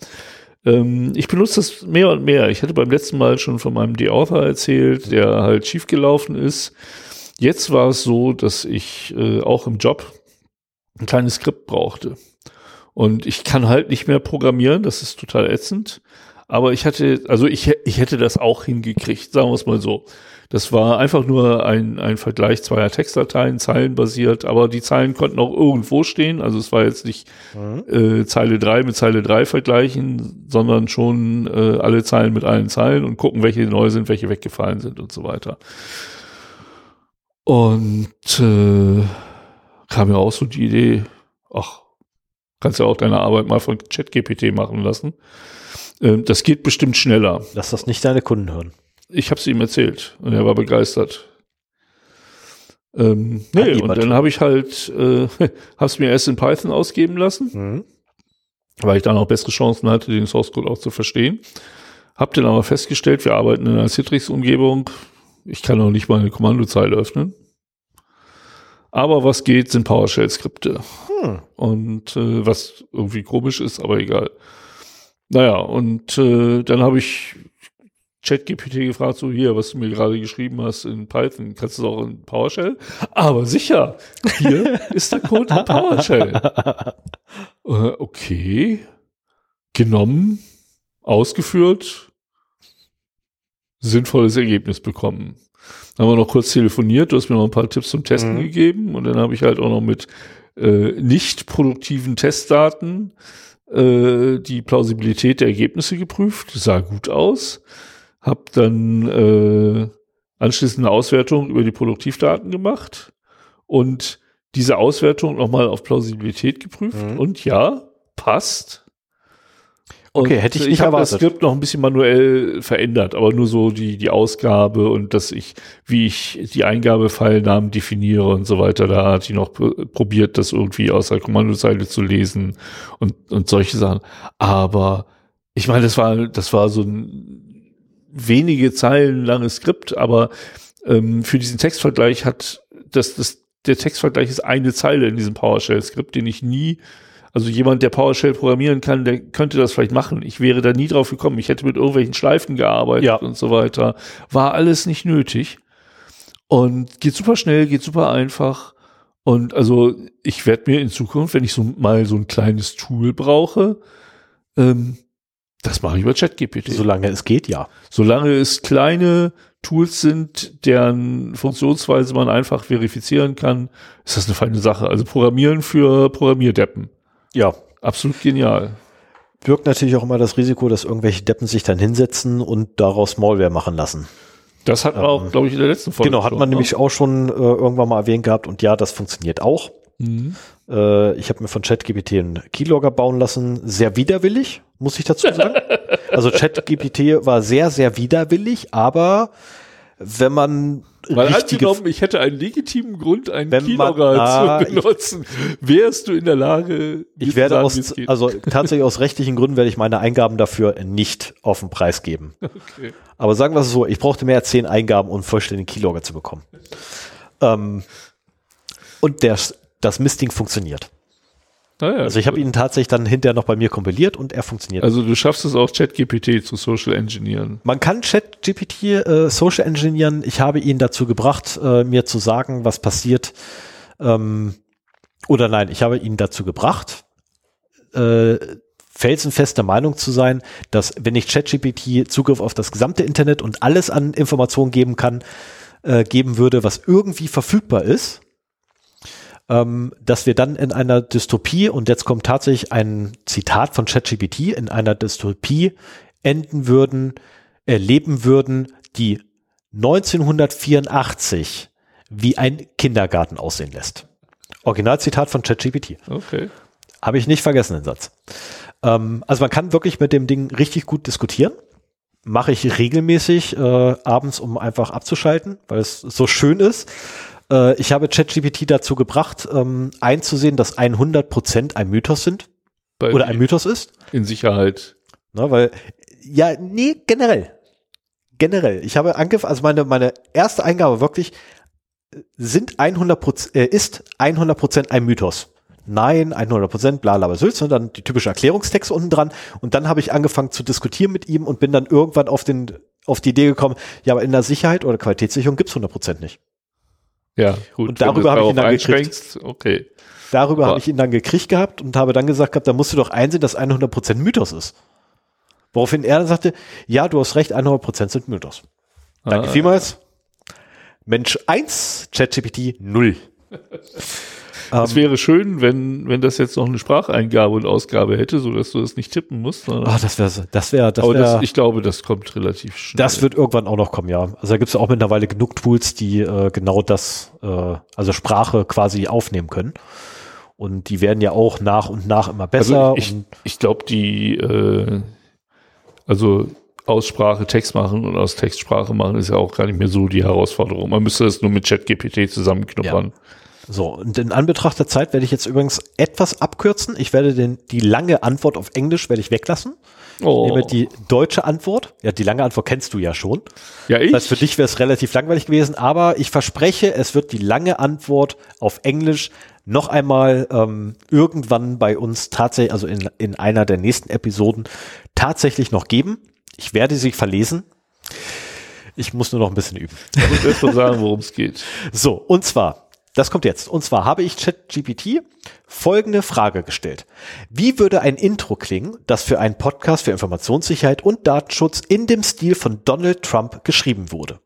B: Ähm, ich benutze das mehr und mehr. Ich hatte beim letzten Mal schon von meinem The-Author erzählt, der halt schiefgelaufen ist. Jetzt war es so, dass ich äh, auch im Job ein kleines Skript brauchte. Und ich kann halt nicht mehr programmieren, das ist total ätzend. Aber ich hatte, also ich, ich hätte das auch hingekriegt, sagen wir es mal so. Das war einfach nur ein, ein Vergleich zweier Textdateien, zeilenbasiert, aber die Zeilen konnten auch irgendwo stehen. Also es war jetzt nicht äh, Zeile 3 mit Zeile 3 vergleichen, sondern schon äh, alle Zeilen mit allen Zeilen und gucken, welche neu sind, welche weggefallen sind und so weiter. Und äh, kam mir auch so die Idee, ach, kannst ja auch deine Arbeit mal von ChatGPT machen lassen. Ähm, das geht bestimmt schneller.
A: Lass das nicht deine Kunden hören.
B: Ich habe es ihm erzählt und er war begeistert. Ähm, nee, und dann habe ich halt, äh, hab's mir erst in Python ausgeben lassen,
A: Mhm.
B: weil ich dann auch bessere Chancen hatte, den Source Code auch zu verstehen. Hab dann aber festgestellt, wir arbeiten in einer Citrix-Umgebung. Ich kann auch nicht mal eine Kommandozeile öffnen. Aber was geht, sind PowerShell-Skripte.
A: Hm.
B: Und äh, was irgendwie komisch ist, aber egal. Naja, und äh, dann habe ich ChatGPT gefragt, so hier, was du mir gerade geschrieben hast in Python, kannst du das auch in PowerShell? Aber sicher, hier ist der Code in PowerShell. Äh, okay, genommen, ausgeführt, sinnvolles Ergebnis bekommen. Dann haben wir noch kurz telefoniert, du hast mir noch ein paar Tipps zum Testen
A: Mhm.
B: gegeben und dann habe ich halt auch noch mit äh, nicht produktiven Testdaten äh, die Plausibilität der Ergebnisse geprüft. Sah gut aus. Hab dann äh, anschließend eine Auswertung über die Produktivdaten gemacht und diese Auswertung nochmal auf Plausibilität geprüft.
A: Mhm.
B: Und ja, passt.
A: Okay, hätte ich
B: ich
A: nicht
B: habe das
A: erwartet.
B: Skript noch ein bisschen manuell verändert, aber nur so die, die Ausgabe und dass ich, wie ich die Eingabefeilnamen definiere und so weiter, da hat die noch pr- probiert, das irgendwie aus der Kommandozeile zu lesen und, und solche Sachen. Aber ich meine, das war, das war so ein wenige Zeilen langes Skript, aber ähm, für diesen Textvergleich hat das, das, der Textvergleich ist eine Zeile in diesem PowerShell-Skript, den ich nie also jemand, der PowerShell programmieren kann, der könnte das vielleicht machen. Ich wäre da nie drauf gekommen. Ich hätte mit irgendwelchen Schleifen gearbeitet
A: Ja.
B: und so weiter. War alles nicht nötig. Und geht super schnell, geht super einfach. Und also ich werde mir in Zukunft, wenn ich so mal so ein kleines Tool brauche, ähm, das mache ich über ChatGPT.
A: Solange es geht, ja.
B: Solange es kleine Tools sind, deren Funktionsweise man einfach verifizieren kann, ist das eine feine Sache. Also Programmieren für Programmierdeppen.
A: Ja.
B: Absolut genial.
A: birgt natürlich auch immer das Risiko, dass irgendwelche Deppen sich dann hinsetzen und daraus Malware machen lassen.
B: Das hat man
A: Ähm,
B: auch, glaube ich, in der letzten Folge.
A: Genau, hat man
B: ne?
A: nämlich auch schon äh, irgendwann mal erwähnt gehabt und ja, das funktioniert auch.
B: Mhm.
A: Äh, ich habe mir von ChatGPT einen Keylogger bauen lassen, sehr widerwillig, muss ich dazu sagen. also ChatGPT war sehr, sehr widerwillig, aber wenn man
B: Weil angenommen, ich hätte einen legitimen Grund, einen Keylogger
A: Ah,
B: zu
A: ich-
B: benutzen, wärst du in der Lage,
A: ich werde
B: sagen,
A: aus, also tatsächlich aus rechtlichen Gründen werde ich meine Eingaben dafür nicht auf den Preis geben.
B: Okay.
A: Aber sagen wir es so, ich brauchte mehr als zehn Eingaben, um vollständigen Keylogger zu bekommen. Ähm, und der, das Mistding funktioniert.
B: Naja,
A: Also ich habe ihn tatsächlich dann hinterher noch bei mir kompiliert und er funktioniert.
B: also du schaffst es auch, ChatGPT zu Social Engineeren.
A: Man kann ChatGPT äh, Social Engineeren. Ich habe ihn dazu gebracht, äh, mir zu sagen, was passiert. Ähm, oder nein, ich habe ihn dazu gebracht, äh, felsenfeste Meinung zu sein, dass wenn ich ChatGPT Zugriff auf das gesamte Internet und alles an Informationen geben kann, äh, geben würde, was irgendwie verfügbar ist, ähm, dass wir dann in einer Dystopie, und jetzt kommt tatsächlich ein Zitat von ChatGPT, in einer Dystopie enden würden, erleben würden, die 1984 wie ein Kindergarten aussehen lässt. Originalzitat von ChatGPT.
B: Okay.
A: Habe ich nicht vergessen, den Satz. Ähm, also man kann wirklich mit dem Ding richtig gut diskutieren. Mache ich regelmäßig äh, abends, um einfach abzuschalten, weil es so schön ist. Äh, ich habe ChatGPT dazu gebracht, ähm, einzusehen, dass 100% ein Mythos sind
B: Bei
A: oder ein Mythos ist.
B: in Sicherheit.
A: Ne, weil, ja, nee, generell. Generell. Ich habe angefangen, also meine, meine erste Eingabe wirklich, äh, sind 100% äh, ist 100% ein Mythos. Nein, 100% bla, bla, Sülz, und dann die typische Erklärungstexte unten dran. Und dann habe ich angefangen zu diskutieren mit ihm und bin dann irgendwann auf den, auf die Idee gekommen, ja, aber in der Sicherheit oder Qualitätssicherung gibt's 100% nicht.
B: Ja, gut.
A: Und darüber habe ich ihn dann gekriegt.
B: Okay.
A: Darüber habe ich ihn dann gekriegt gehabt und habe dann gesagt gehabt, da musst du doch einsehen, dass 100% Mythos ist. Woraufhin er dann sagte, ja, du hast recht, 100% sind Mythos. Danke
B: Ah,
A: vielmals. Mensch 1, ChatGPT 0.
B: Es wäre schön, wenn, wenn das jetzt noch eine Spracheingabe und Ausgabe hätte, so dass du das nicht tippen musst.
A: Ah, das wäre, das wäre, das wäre,
B: ich glaube, das kommt relativ schnell.
A: das wird irgendwann auch noch kommen, ja. Also da gibt es auch mittlerweile genug Tools, die äh, genau das, äh, also Sprache quasi aufnehmen können. Und die werden ja auch nach und nach immer besser.
B: Also ich, ich glaube, die, äh, also Aussprache Text machen und aus Textsprache machen ist ja auch gar nicht mehr so die Herausforderung. Man müsste das nur mit ChatGPT zusammenknuppern.
A: So, und in Anbetracht der Zeit werde ich jetzt übrigens etwas abkürzen. Ich werde den, die lange Antwort auf Englisch werde ich weglassen.
B: Oh.
A: Ich nehme die deutsche Antwort. Ja, die lange Antwort kennst du ja schon.
B: ja, ich.
A: Das heißt, für dich wäre es relativ langweilig gewesen, aber ich verspreche, es wird die lange Antwort auf Englisch noch einmal ähm, irgendwann bei uns tatsächlich, also in, in einer der nächsten Episoden tatsächlich noch geben. Ich werde sie verlesen. Ich muss nur noch ein bisschen üben.
B: Ich muss erst mal sagen, worum es geht.
A: So, und zwar, das kommt jetzt. Und zwar habe ich ChatGPT folgende Frage gestellt. Wie würde ein Intro klingen, das für einen Podcast für Informationssicherheit und Datenschutz in dem Stil von Donald Trump geschrieben wurde?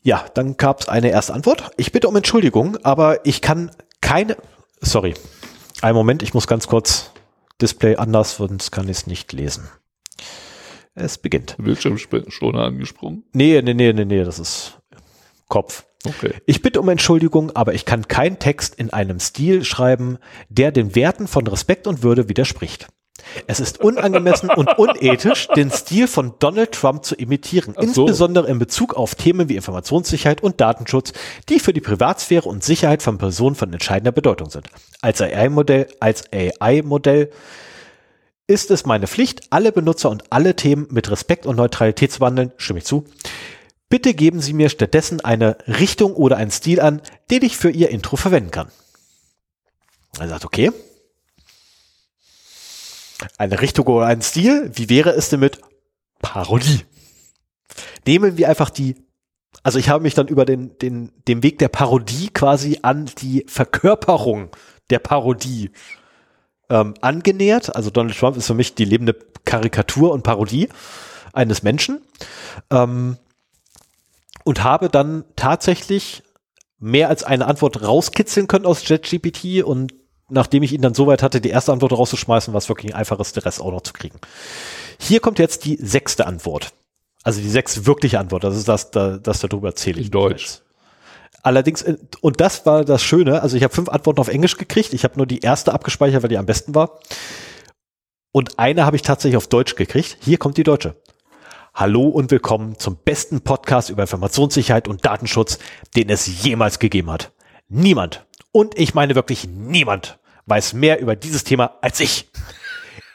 A: Ja, dann gab es eine erste Antwort. Ich bitte um Entschuldigung, aber ich kann keine. Sorry. Einen Moment, ich muss ganz kurz Display anders, sonst kann ich es nicht lesen. Es beginnt.
B: Bildschirmschoner angesprungen.
A: Nee, nee, nee, nee, nee, das ist Kopf.
B: Okay.
A: Ich bitte um Entschuldigung, aber ich kann keinen Text in einem Stil schreiben, der den Werten von Respekt und Würde widerspricht. Es ist unangemessen und unethisch, den Stil von Donald Trump zu imitieren,
B: so.
A: insbesondere in Bezug auf Themen wie Informationssicherheit und Datenschutz, die für die Privatsphäre und Sicherheit von Personen von entscheidender Bedeutung sind. Als AI-Modell, als AI-Modell ist es meine Pflicht, alle Benutzer und alle Themen mit Respekt und Neutralität zu behandeln, stimme ich zu. Bitte geben Sie mir stattdessen eine Richtung oder einen Stil an, den ich für Ihr Intro verwenden kann. Er sagt, okay. Eine Richtung oder einen Stil, wie wäre es denn mit Parodie? Nehmen wir einfach die, also ich habe mich dann über den, den, den Weg der Parodie quasi an die Verkörperung der Parodie ähm, angenähert. Also Donald Trump ist für mich die lebende Karikatur und Parodie eines Menschen. Ähm, und habe dann tatsächlich mehr als eine Antwort rauskitzeln können aus JetGPT und nachdem ich ihn dann soweit hatte, die erste Antwort rauszuschmeißen, war es wirklich ein einfaches, den Rest auch noch zu kriegen. Hier kommt jetzt die sechste Antwort. Also die sechste wirkliche Antwort. Das ist das, das, das darüber erzähle ich.
B: In Deutsch.
A: Jetzt. Allerdings, äh, und das war das Schöne, also ich habe fünf Antworten auf Englisch gekriegt. Ich habe nur die erste abgespeichert, weil die am besten war. Und eine habe ich tatsächlich auf Deutsch gekriegt. Hier kommt die deutsche. Hallo und willkommen zum besten Podcast über Informationssicherheit und Datenschutz, den es jemals gegeben hat. Niemand, und ich meine wirklich niemand, weiß mehr über dieses Thema als ich.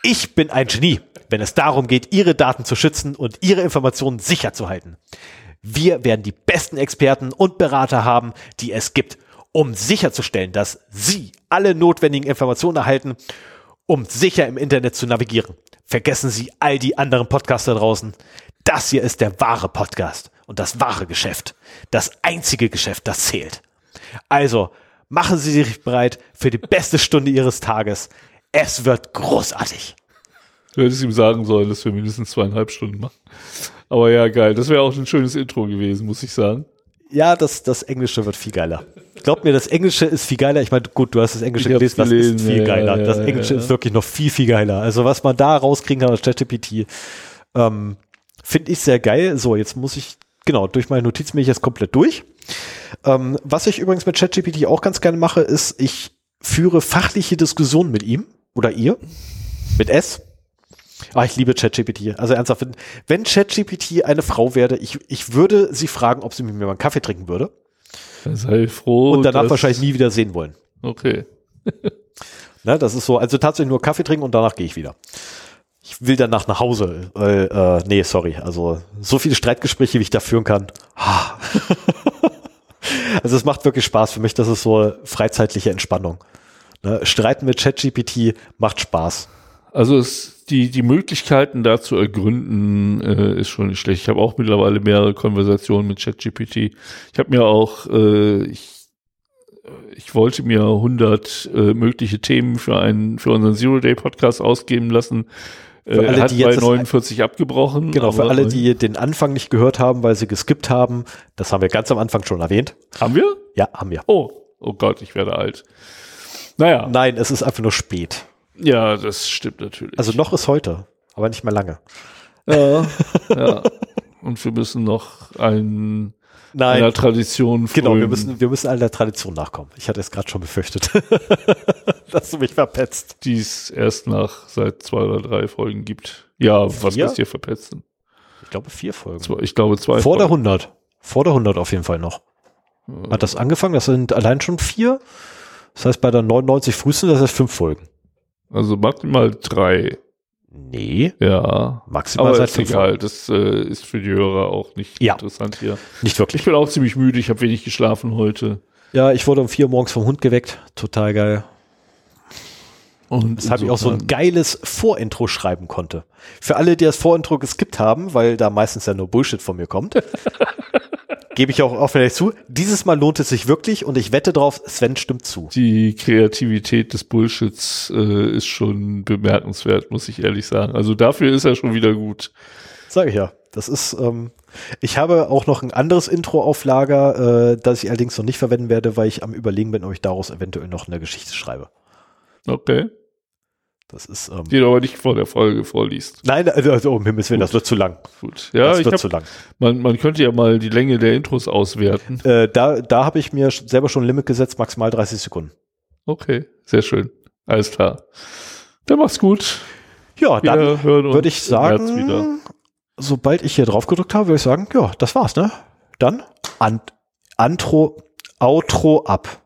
A: Ich bin ein Genie, wenn es darum geht, Ihre Daten zu schützen und Ihre Informationen sicher zu halten. Wir werden die besten Experten und Berater haben, die es gibt, um sicherzustellen, dass Sie alle notwendigen Informationen erhalten, um sicher im Internet zu navigieren. Vergessen Sie all die anderen Podcaster draußen. Das hier ist der wahre Podcast und das wahre Geschäft. Das einzige Geschäft, das zählt. Also, machen Sie sich bereit für die beste Stunde Ihres Tages. Es wird großartig.
B: Du hättest ihm sagen sollen, dass wir mindestens zweieinhalb Stunden machen. Aber ja, geil. Das wäre auch ein schönes Intro gewesen, muss ich sagen.
A: Ja, das, das Englische wird viel geiler. Glaub mir, das Englische ist viel geiler. Ich meine, gut, du hast das Englische gelesen, das gelesen, ist viel ja, geiler. Ja, das Englische ja, ist wirklich noch viel, viel geiler. Also was man da rauskriegen kann aus ChatGPT, ähm, finde ich sehr geil. So, jetzt muss ich, genau, durch meine Notizen bin ich jetzt komplett durch. Ähm, was ich übrigens mit ChatGPT auch ganz gerne mache, ist, ich führe fachliche Diskussionen mit ihm oder ihr, mit S. Ah, ich liebe ChatGPT. Also ernsthaft, wenn, wenn ChatGPT eine Frau werde, ich, ich würde sie fragen, ob sie mit mir mal einen Kaffee trinken würde.
B: Sei froh.
A: Und danach wahrscheinlich nie wieder sehen wollen.
B: Okay.
A: ne, das ist so, also tatsächlich nur Kaffee trinken und danach gehe ich wieder. Ich will danach nach Hause. Weil, äh, nee, sorry. Also so viele Streitgespräche, wie ich da führen kann. Also es macht wirklich Spaß für mich. Das ist so freizeitliche Entspannung. Ne? Streiten mit ChatGPT macht Spaß.
B: Also es, die, die Möglichkeiten da zu ergründen äh, ist schon nicht schlecht. Ich habe auch mittlerweile mehrere Konversationen mit ChatGPT. Ich habe mir auch, äh, ich, ich wollte mir 100 äh, mögliche Themen für einen für unseren Zero Day Podcast ausgeben lassen. Für alle, hat die bei 49 abgebrochen.
A: Genau, für alle, die den Anfang nicht gehört haben, weil sie geskippt haben, das haben wir ganz am Anfang schon erwähnt.
B: Haben wir?
A: Ja, haben wir.
B: Oh, oh Gott, ich werde alt. Naja.
A: Nein, es ist einfach nur spät.
B: Ja, das stimmt natürlich.
A: Also noch ist heute, aber nicht mehr lange.
B: Ja, ja. Und wir müssen noch ein
A: Nein.
B: einer Tradition
A: folgen. Genau, wir müssen, wir müssen der Tradition nachkommen. Ich hatte es gerade schon befürchtet, dass du mich verpetzt.
B: Die es erst nach seit zwei oder drei Folgen gibt. Ja, vier? was ist hier verpetzen?
A: Ich glaube vier Folgen.
B: Zwei, ich glaube zwei.
A: Vor Folgen. der 100. Vor der 100 auf jeden Fall noch. Hat das angefangen? Das sind allein schon vier. Das heißt, bei der 99 frühesten, das heißt fünf Folgen.
B: Also maximal drei.
A: Nee.
B: Ja.
A: Maximal
B: aber seit ist egal. Das äh, ist für die Hörer auch nicht
A: ja.
B: interessant hier.
A: Nicht wirklich.
B: Ich bin auch ziemlich müde. Ich habe wenig geschlafen heute.
A: Ja, ich wurde um vier Uhr morgens vom Hund geweckt. Total geil. Und das habe ich auch so ein geiles Vorintro schreiben konnte. Für alle, die das Vorintro geskippt haben, weil da meistens ja nur Bullshit von mir kommt, gebe ich auch offen zu. Dieses Mal lohnt es sich wirklich und ich wette drauf, Sven stimmt zu.
B: Die Kreativität des Bullshits äh, ist schon bemerkenswert, muss ich ehrlich sagen. Also dafür ist er schon wieder gut.
A: Sage ich ja. Das ist, ähm, ich habe auch noch ein anderes Intro auf Lager, äh, das ich allerdings noch nicht verwenden werde, weil ich am überlegen bin, ob ich daraus eventuell noch eine Geschichte schreibe.
B: Okay.
A: Das ist. Ähm,
B: die du aber nicht vor der Folge vorliest.
A: Nein, also, also um Himmels Willen, das wird zu lang.
B: Gut. Ja, das wird hab, zu lang. Man, man könnte ja mal die Länge der Intros auswerten.
A: Äh, da da habe ich mir selber schon ein Limit gesetzt, maximal 30 Sekunden.
B: Okay, sehr schön. Alles klar. Dann mach's gut.
A: Ja, Wir dann würde ich sagen, sobald ich hier drauf gedrückt habe, würde ich sagen, ja, das war's, ne? Dann Ant Antro, Outro ab.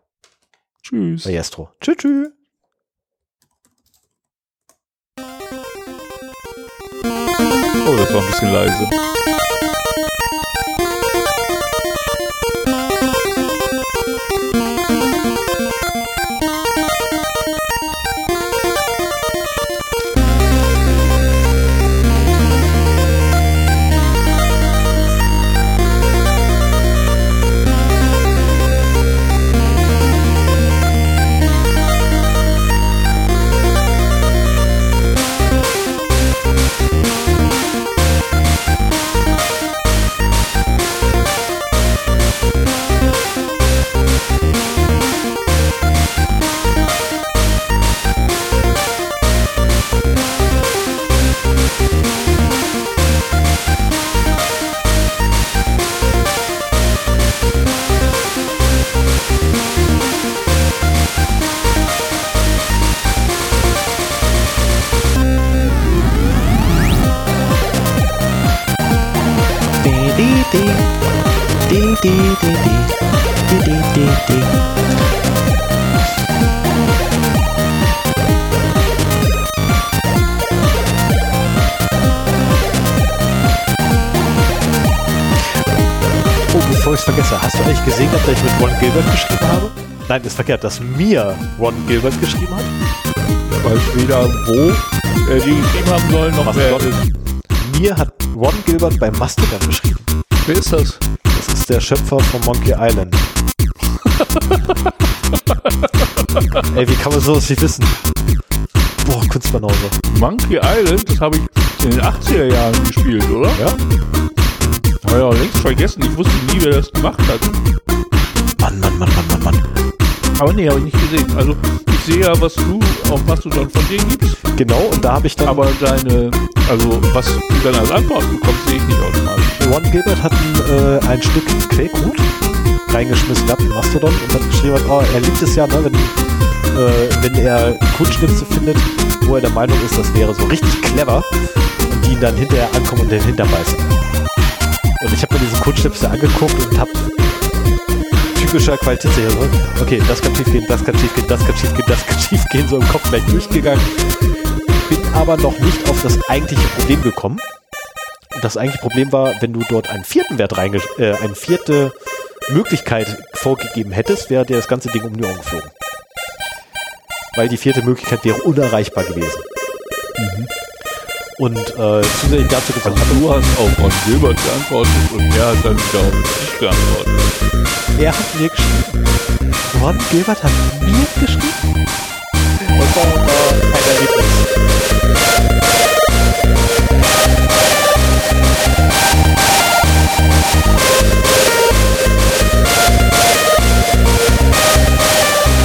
B: Tschüss.
A: Maestro. Tschüss. tschüss.
B: Oh, das war ein bisschen leise.
A: Eigentlich gesehen, dass ich mit Ron Gilbert geschrieben habe? Nein, ist verkehrt, dass mir Ron Gilbert geschrieben hat.
B: Ich weiß weder, wo er die geschrieben haben soll, noch wer ist.
A: Mir hat Ron Gilbert bei Mastodon geschrieben.
B: Wer ist das?
A: Das ist der Schöpfer von Monkey Island. Ey, wie kann man sowas nicht wissen? Boah, Kunstbanause.
B: Monkey Island, das habe ich in den 80er Jahren gespielt, oder?
A: Ja?
B: Ich auch längst vergessen. Ich wusste nie, wer das gemacht hat.
A: Mann, Mann, Mann, Mann, Mann, Mann.
B: Aber nee, habe ich nicht gesehen. Also ich sehe ja, was du auf Mastodon von denen gibst.
A: Genau, und da habe ich dann.
B: Aber deine, also was du dann als Antwort bekommst, sehe ich nicht automatisch.
A: Ron Gilbert hat ein, äh, ein Stück Quellcode reingeschmissen gehabt in Mastodon und hat geschrieben, oh, er liebt es ja, ne, wenn, äh, wenn er Codeschnipsel findet, wo er der Meinung ist, das wäre so richtig clever und die ihn dann hinterher ankommen und den hinterbeißen. Und ich habe mir diesen Codeschnipsel angeguckt und habe typischer Qualitätssicher so, okay, das kann schief gehen, das kann schief gehen, das kann schief gehen, das kann schief gehen, so im Kopf gleich durchgegangen. Bin aber noch nicht auf das eigentliche Problem gekommen. Das eigentliche Problem war, wenn du dort einen vierten Wert reinge äh, eine vierte Möglichkeit vorgegeben hättest, wäre dir das ganze Ding um die Ohren geflogen. Weil die vierte Möglichkeit wäre unerreichbar gewesen. Und äh, zusätzlich dazu gesagt,
B: Also du hast auf Ron Gilbert geantwortet und er hat dann wieder auf dich geantwortet.
A: er hat mir geschrieben. Ron Gilbert hat mir geschrieben. Und war, war ein Erlebnis.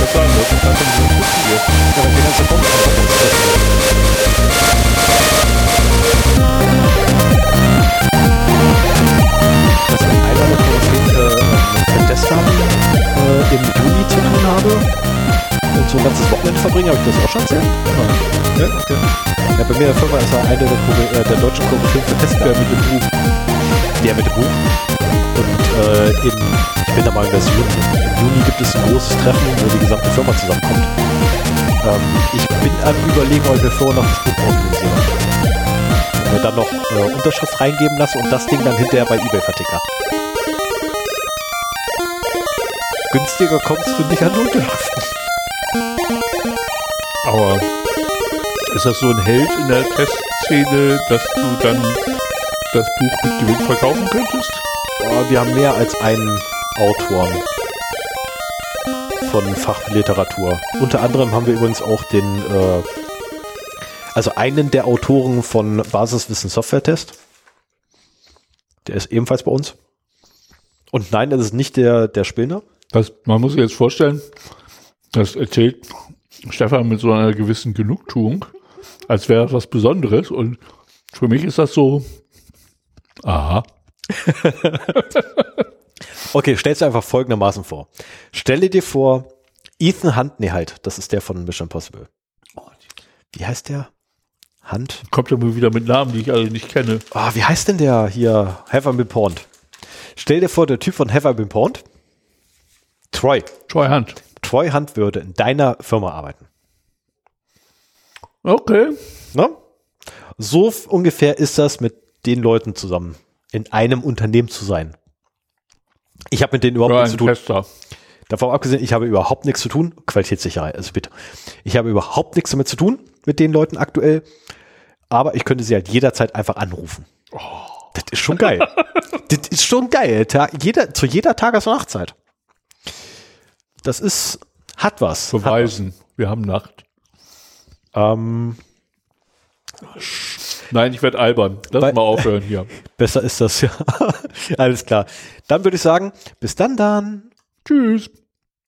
B: Das sagen wir, das ist ein Lustige.
A: Ja, aber die ganze Bombe dass im Juni zu tun habe und so ein ganzes Wochenende verbringe, habe ich das auch schon erzählt? Ja, okay. Ja, bei mir in der Firma ist er einer der, Chore- äh, der deutschen Koryphäen für Tester mit dem Buch. Der mit dem Buch. Und äh, im, ich bin der Meinung, dass Juni, im Juni gibt es ein großes Treffen, wo die gesamte Firma zusammenkommt. Ähm, ich bin am überlegen, ob wir vorher noch das Buch organisieren. Und mir dann noch äh, Unterschrift reingeben lasse und das Ding dann hinterher bei Ebay verticker. Günstiger kommst du nicht an Unterschriften.
B: Aber ist das so ein Held in der Testszene, dass du dann das Buch mit Gewinn verkaufen könntest?
A: Oh, wir haben mehr als einen Autoren von Fachliteratur. Unter anderem haben wir übrigens auch den, äh, also einen der Autoren von Basiswissen Software Test. Der ist ebenfalls bei uns. Und nein, das ist nicht der, der Spillner.
B: Das, man muss sich jetzt vorstellen, das erzählt Stefan mit so einer gewissen Genugtuung, als wäre das was Besonderes. Und für mich ist das so, aha,
A: Okay, stell's dir einfach folgendermaßen vor. Stelle dir vor, Ethan Hunt, nee halt, das ist der von Mission Impossible. Wie heißt der? Hunt?
B: kommt ja mal wieder mit Namen, die ich alle nicht kenne.
A: Ah, wie heißt denn der hier? Have I been pawned? Stell dir vor, der Typ von Have I been pawned? Troy.
B: Troy Hunt.
A: Troy Hunt würde in deiner Firma arbeiten.
B: Okay.
A: Ne? So ungefähr ist das mit den Leuten zusammen in einem Unternehmen zu sein. Ich habe mit denen überhaupt
B: Oder
A: nichts zu tun.
B: Tester.
A: Davon abgesehen, ich habe überhaupt nichts zu tun. Qualitätssicherheit, also bitte. Ich habe überhaupt nichts damit zu tun mit den Leuten aktuell. Aber ich könnte sie halt jederzeit einfach anrufen. Das ist schon geil. das ist schon geil. Ta jeder, zu jeder Tages- und Nachtzeit. Das ist, hat was. Hat
B: Beweisen. Wir haben Nacht.
A: was. Ähm,
B: Nein, ich werde albern. Lass
A: Weil-
B: mal aufhören hier.
A: besser ist das ja. Alles klar. Dann würde ich sagen, bis dann dann.
B: Tschüss.